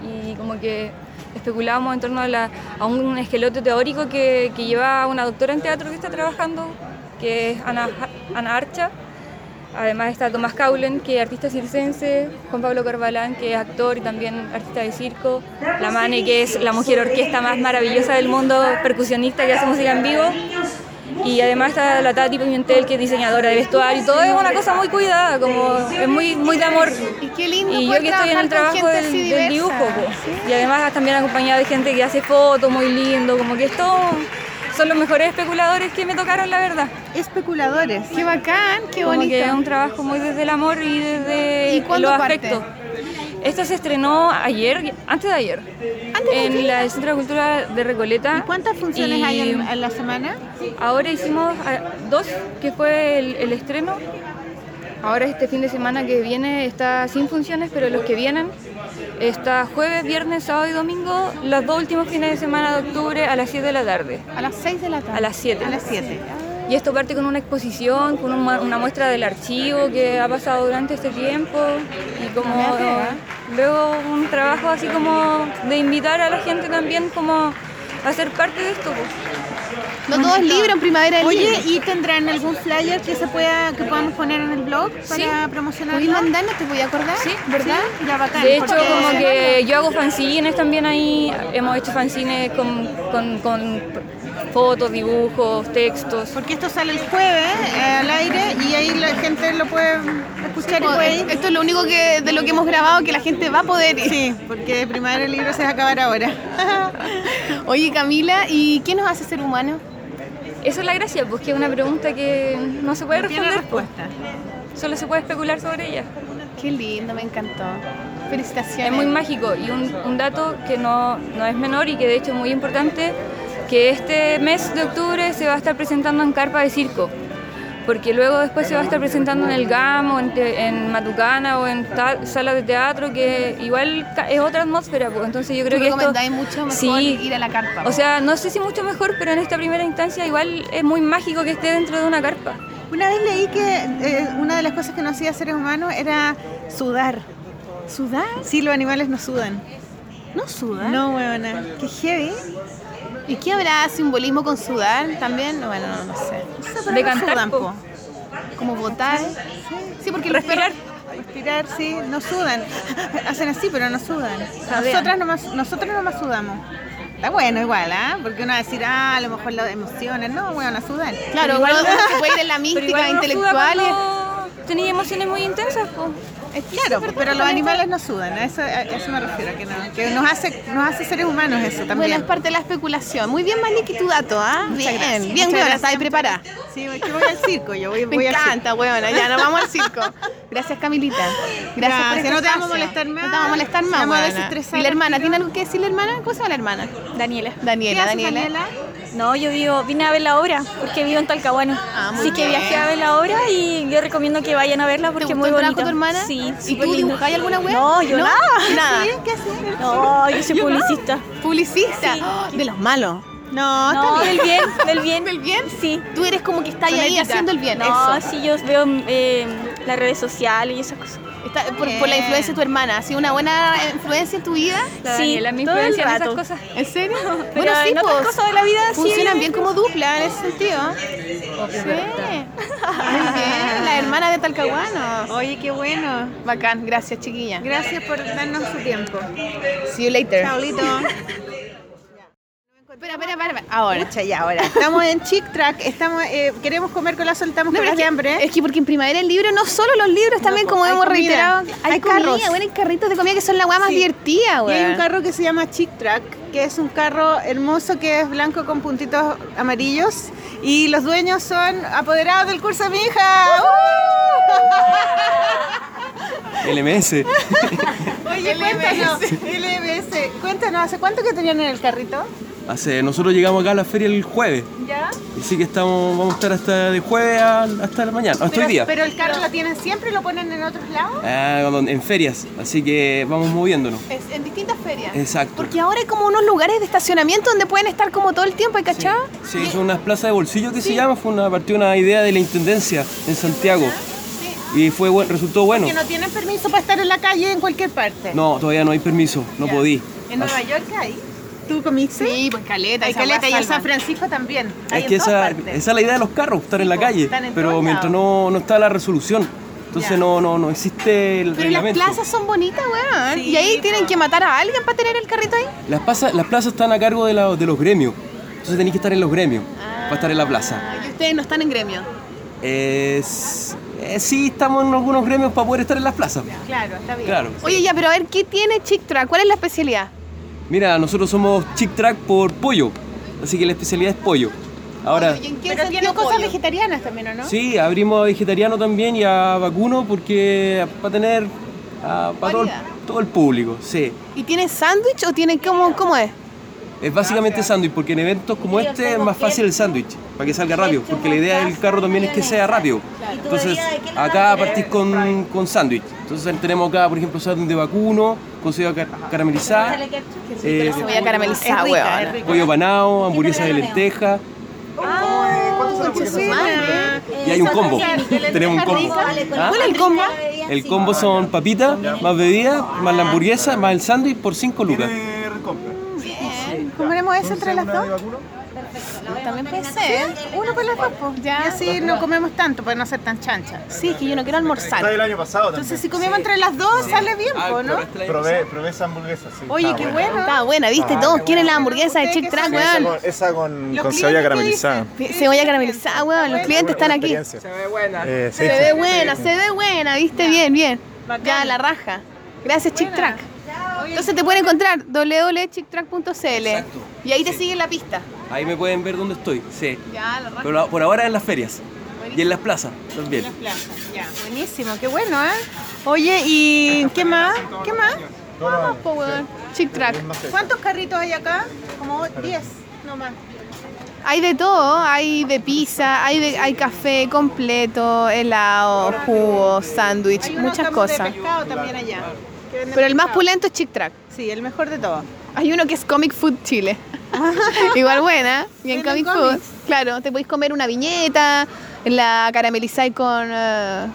y como que especulábamos en torno a, la- a un esqueleto teórico que, que lleva una doctora en teatro que está trabajando, que es Ana, Ana Archa. Además está Tomás Caulen, que es artista circense, Juan Pablo Corbalán, que es actor y también artista de circo, La Mane, que es la mujer orquesta más maravillosa del mundo, percusionista que hace música en vivo, y además está la Tati Pimentel, que es diseñadora de vestuario, y todo es una cosa muy cuidada, como es muy, muy de amor. Y qué lindo Y yo que estoy en el trabajo del, dibujo, y además también acompañada de gente que hace fotos muy lindo, como que esto son los mejores especuladores que me tocaron, la verdad. Especuladores. Qué bacán, qué Como bonito. que es un trabajo muy desde el amor y desde ¿Y cuándo los parte? afectos. Esto se estrenó ayer, antes de ayer, en la Centro de Cultura de Recoleta. ¿Y cuántas funciones Y hay en, en la semana? Ahora hicimos ah, dos, que fue el, el estreno. Ahora este fin de semana que viene está sin funciones, pero los que vienen está jueves, viernes, sábado y domingo, los dos últimos fines de semana de octubre a las 7 de la tarde. A las 6 de la tarde. A las 7. A las 7. Y esto parte con una exposición, con una, una muestra del archivo que ha pasado durante este tiempo y como pega. luego un trabajo así como de invitar a la gente también como a ser parte de esto. pues. No todo es libro en primavera del Oye, libro. ¿y tendrán algún flyer que se pueda que podamos poner en el blog para Sí. promocionarlo? ¿Podéis mandarnos? ¿Te voy a acordar? Sí, ¿Verdad? Sí, ya bacán. De hecho, porque- como que yo hago fanzines también ahí, hemos hecho fanzines con, con, con fotos, dibujos, textos. Porque esto sale el jueves eh, al aire y ahí la gente lo puede escuchar y puede ir. Esto es lo único que de lo que hemos grabado que la gente va a poder ir. Sí, porque primavera el libro se va a acabar ahora. Oye Camila, ¿y qué nos hace ser humano? Esa es la gracia, pues que es una pregunta que no se puede No responder. pues. respuesta. Solo se puede especular sobre ella. Qué lindo, me encantó. Felicitaciones. Es muy mágico y un, un dato que no, no es menor y que de hecho es muy importante, que este mes de octubre se va a estar presentando en Carpa de Circo, porque luego después se va a estar presentando en el GAM o en, te- en Matucana o en salas de teatro, que igual es otra atmósfera, pues. entonces yo creo ¿Tú que esto... recomendáis mucho mejor Sí. ir a la carpa? O sea, no sé si mucho mejor, pero en esta primera instancia igual es muy mágico que esté dentro de una carpa. Una vez leí que eh, una de las cosas que no hacía seres humanos era sudar. ¿Sudar? Sí, los animales no sudan. ¿No sudan? No, weona. Qué heavy. ¿Y qué habrá simbolismo con sudar también? Bueno, no, no sé. De cantar, sudan, po. po. Como votar. Sí, porque Respirar. Respirar, sí, no sudan. Hacen así, pero no sudan. Jadean. Nosotras nomás, nosotros nomás sudamos. Está bueno igual, ¿ah? Porque uno va a decir, ah, a lo mejor las emociones. No, bueno, a sudar. Claro, Pero igual- uno se puede ir en la mística intelectual. emociones muy intensas, pues. Es claro, pero los animales no sudan, a eso, a eso me refiero, que, no, que nos, hace, nos hace seres humanos eso Bueno, también. es parte de la especulación. Muy bien, Maliki, tu dato, ¿ah? Muchas Bien, gracias. bien, weona, estáis preparada. Sí, que voy al circo, yo voy, Me voy al circo. encanta, weona, ya nos vamos al circo. Gracias, Camilita. Gracias, por Gracias, este no te vamos a molestar más. No te vamos a molestar más, Vamos a desestresar ¿Y la hermana? ¿Tiene algo que decir la hermana? ¿Cómo se llama la hermana? Daniela. Daniela, ¿Qué haces, Daniela. Daniela? No, yo digo, vine a ver la obra porque vivo en Talcahuano. Ah, Así que viajé a ver la obra y yo recomiendo que vayan a verla porque ¿Te es muy bonita. tu hermana? Sí, ¿Y tú dibujáis alguna wea? No, yo nada. Nada. ¿Sí? ¿Qué haces? No, yo soy publicista. Publicista. Sí. Oh, de los malos. No, No, está bien. del bien, del bien. ¿Del bien? Sí. Tú eres como que estás ahí haciendo el bien. No, Eso. sí, yo veo eh, las redes sociales y esas cosas. Está- por, por la influencia de tu hermana, ¿ha sido una buena influencia en tu vida? La Sí, Daniela me todo el influencia en esas rato. cosas. ¿En serio? Pero en otras pues, cosas de la vida sí Funcionan es- bien como dupla en ese sentido. Sí. La hermana de Talcahuano. Oye, qué bueno. Bacán, gracias chiquilla. Gracias por darnos su tiempo. See you later. Espera, espera, espera. Ahora. Pucha, ya, ahora. Estamos en Chick Track, estamos, eh, queremos comer con la soltamos No, con las de es que- hambre. Es que porque en primavera el libro, no solo los libros, también como hemos comida, reiterado, hay, hay comida, carros. bueno, hay carritos de comida que son la weá más Sí. divertida, Y hay un carro que se llama Chick Track, que es un carro hermoso que es blanco con puntitos amarillos. Y los dueños son apoderados del curso de mi hija. LMS. Oye, cuéntanos, LBS, cuéntanos, ¿hace cuánto que tenían en el carrito? Hace, nosotros llegamos acá a la feria el jueves. ¿Ya? Así que estamos, vamos a estar hasta de jueves a- hasta la mañana, hasta pero, hoy día. pero el carro lo tienen siempre y lo ponen en otros lados. Ah, en ferias, así que vamos moviéndonos. Es en distintas ferias. Exacto. Porque ahora hay como unos lugares de estacionamiento donde pueden estar como todo el tiempo, ¿hay cachado? Sí, son unas plazas de bolsillo que se llama, fue una partió una idea de la intendencia en Santiago. Y fue resultó bueno. Que no tienen permiso para estar en la calle en cualquier parte. No, todavía no hay permiso, no podí. ¿En Nueva York hay? ¿Tú comiste? Sí, pues caleta. Hay caleta y en. San Francisco también. Hay Es que en esa, esa es la idea de los carros, estar en la calle. están en Pero mientras no, no está la resolución, entonces no, no, no existe el Pero las plazas son bonitas, weón. Sí, y ahí tienen que matar a alguien para tener el carrito ahí. Las, plazas, las plazas están a cargo de, la- de los gremios. Entonces tenéis que estar en los gremios para estar en la plaza. Y ustedes no están en gremio. Es- eh, sí, estamos en algunos gremios para poder estar en las plazas. Claro, está bien. Claro. Oye, ya, pero a ver, ¿qué tiene Chick Track? ¿Cuál es la especialidad? Mira, nosotros somos Chick Track por pollo. Así que la especialidad es pollo. Ahora, Pero tiene cosas vegetarianas también, ¿o no? sí, abrimos a vegetariano también y a vacuno porque para tener ah, para todo el, Variedad. todo el público. Sí. ¿Y tiene sándwich o tiene cómo, cómo es? Es básicamente sándwich, porque en eventos como este es más fácil el sándwich, para que salga rápido, porque la idea del carro también es que sea rápido. Entonces, acá partís con, con sándwich. Entonces tenemos acá, por ejemplo, sándwich de vacuno, con cebolla car- caramelizada, eh, la cebolla caramelizada, rica. pollo panado, hamburguesa de lenteja, y hay un combo. Tenemos un combo. ¿Ah? ¿Cuál es el combo? El combo son papitas, más bebida, más la hamburguesa, más el sándwich por 5 lucas. ¿Comeremos eso entre las dos? También puede ser. Uno por las dos, pues. Ya. Y así no comemos tanto para no ser tan chancha. Sí, es que yo no quiero almorzar. Está del año pasado también. Entonces, si comemos entre las dos, sale bien, Ah, pues, ¿no? Probé, probé esa hamburguesa, sí. Oye, qué buena. bueno. Está buena, ¿viste? Ah, Todos quieren la hamburguesa de Chick Track, weón. con, esa con, cebolla ¿qué caramelizada. Cebolla caramelizada, weón. Los clientes están aquí. Se ve buena. Eh, Se ve buena, se ve buena, ¿viste? Bien, bien. Ya, la raja. Gracias, Chick Track. Entonces te pueden encontrar www.chicktrack.cl y ahí te siguen la pista. Ahí me pueden ver dónde estoy, sí. Ya, la. Pero por ahora en las ferias y en las plazas también. Ya, buenísimo, qué bueno, ¿eh? Oye, ¿y qué más? ¿Qué más? Vamos, weón. Chick Track. ¿Cuántos carritos hay acá? Como 10, no más. Hay de todo, hay de pizza, hay, de, hay café completo, helado, jugo, sándwich, muchas como de cosas. pescado también allá. Que venden Pero el más pulento es Chick Track. Sí, el mejor de todos. Hay uno que es Comic Food Chile. Igual buena, bien Venden Comic Food. cómics. Claro, te podéis comer una viñeta, la caramelizáis con. eh,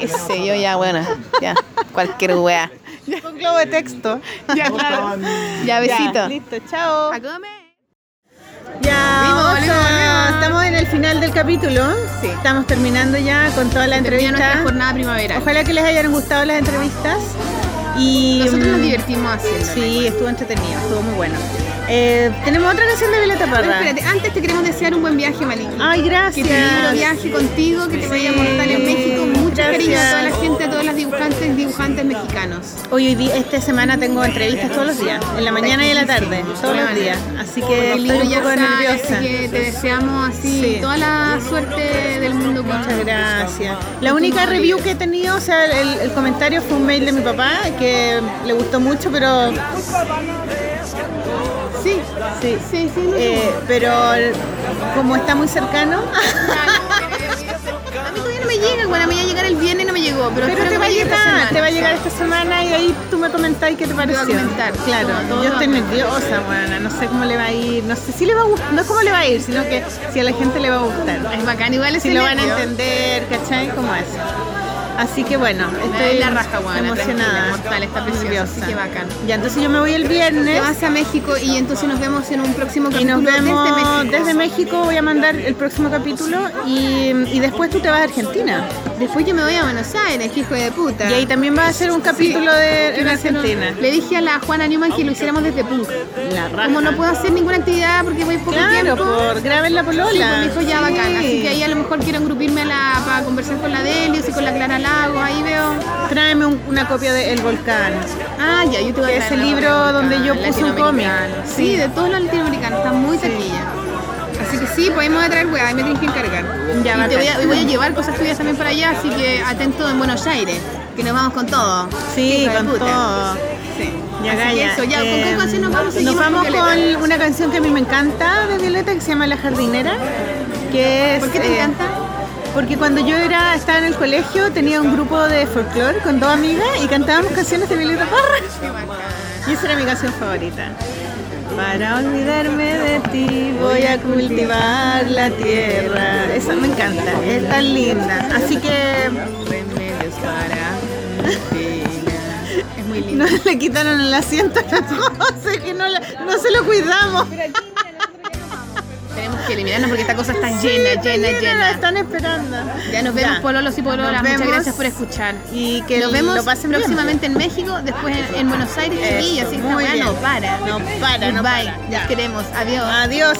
qué sé yo, ya, buena. Ya, cualquier wea. Con globo de texto. Ya, claro. Ya, besito. listo, chao. A comer. Ya, Vimos, vamos vimos, a- vimos. estamos en el final del capítulo. Sí. Estamos terminando ya con toda la Termina entrevista. nuestra jornada primaveral. Ojalá que les hayan gustado las entrevistas. Y, Nosotros nos mm, divertimos haciendo. Sí, estuvo entretenido, estuvo muy bueno. Eh, tenemos otra canción de Violeta Pero Parra. espérate, antes te queremos desear un buen viaje, Maliki. Ay, gracias. Que te lindo viaje contigo, que te vaya mortal en México. Mucho Gracias. cariño a toda la gente, a todos los dibujantes, dibujantes mexicanos. Hoy, hoy día, esta semana tengo entrevistas todos los días, en la mañana y en la tarde, todos los días. Así que El estoy libro un ya sale, nerviosa. así que te deseamos así Sí. toda la suerte del mundo. con- Muchas gracias. La única review que he tenido, o sea, el, el comentario fue un mail de mi papá que le gustó mucho, pero Sí, sí, sí, sí. Eh, pero como está muy cercano, A mí todavía no me llega, bueno, a mí ya llegar el viernes no me llegó, pero, pero te va a llegar, te va a llegar esta semana y ahí tú me comentáis qué te voy a pareció. comentar. Claro, Todo, yo estoy nerviosa, bueno, no sé cómo le va a ir, no sé si le va a gustar, no es cómo le va a ir, sino que si a la gente le va a gustar. Es bacán, igual Si ese lo van a entender, ¿cachai? Como eso. Así que bueno, estoy la raja, weona, emocionada. mortal, está preciosa, que bacán. Ya, entonces yo me voy el viernes. Te vas a México y entonces nos vemos en un próximo Y capítulo nos vemos desde México. desde México. Voy a mandar el próximo capítulo y, y después tú te vas a Argentina. Después yo me voy a Buenos Aires, que hijo de puta. Y ahí también va a ser un capítulo de en Argentina. Le dije a la Juana Newman que lo hiciéramos desde Punk. La raja. Como no puedo hacer ninguna actividad porque voy poco Claro, tiempo. por graben la polola. Sí, pues me dijo ya Sí. bacán. Así que ahí a lo mejor quiero engrupirme a la, para conversar con la Delius y con la Clara Lago. Ahí veo. Tráeme un- una copia de El Volcán. Ah, ya, yo te voy a Que traer es el la libro donde yo puse un cómic. latinoamericano. Sí, de todos los latinoamericanos. Está muy taquilla. Así que sí, podemos traer weá, ahí me tienes que encargar. Ya, y, bacán. te voy a, y voy a llevar cosas tuyas también para allá, así que atento en Buenos Aires, que nos vamos con todo. Sí, de con puta. todo. Sí. Ya, Así que Gaya, eso, ya, ¿con qué eh, canción nos vamos? Nos Seguimos vamos con Violeta. con una canción que a mí me encanta de Violeta que se llama La Jardinera. Que es, ¿Por qué te eh, encanta? Porque cuando yo era, estaba en el colegio tenía un grupo de folclore con dos amigas y cantábamos canciones de Violeta Parra. Y esa era mi canción favorita. Para olvidarme de ti voy a cultivar la tierra. Esa me encanta, es tan linda. Así que no le quitaron el asiento a la José, que no, la- no se lo cuidamos. Que eliminarnos porque esta cosa está Sí, llena, está llena, llena, llena. están esperando. Ya nos vemos, Ya. pololos y pololas. Muchas gracias por escuchar. Y que nos vemos lo pasen bien. próximamente en México, después en, en Buenos Aires, Eso, chiquillos. Así que no para. No para, no Bye. para. Los queremos. Adiós. Adiós.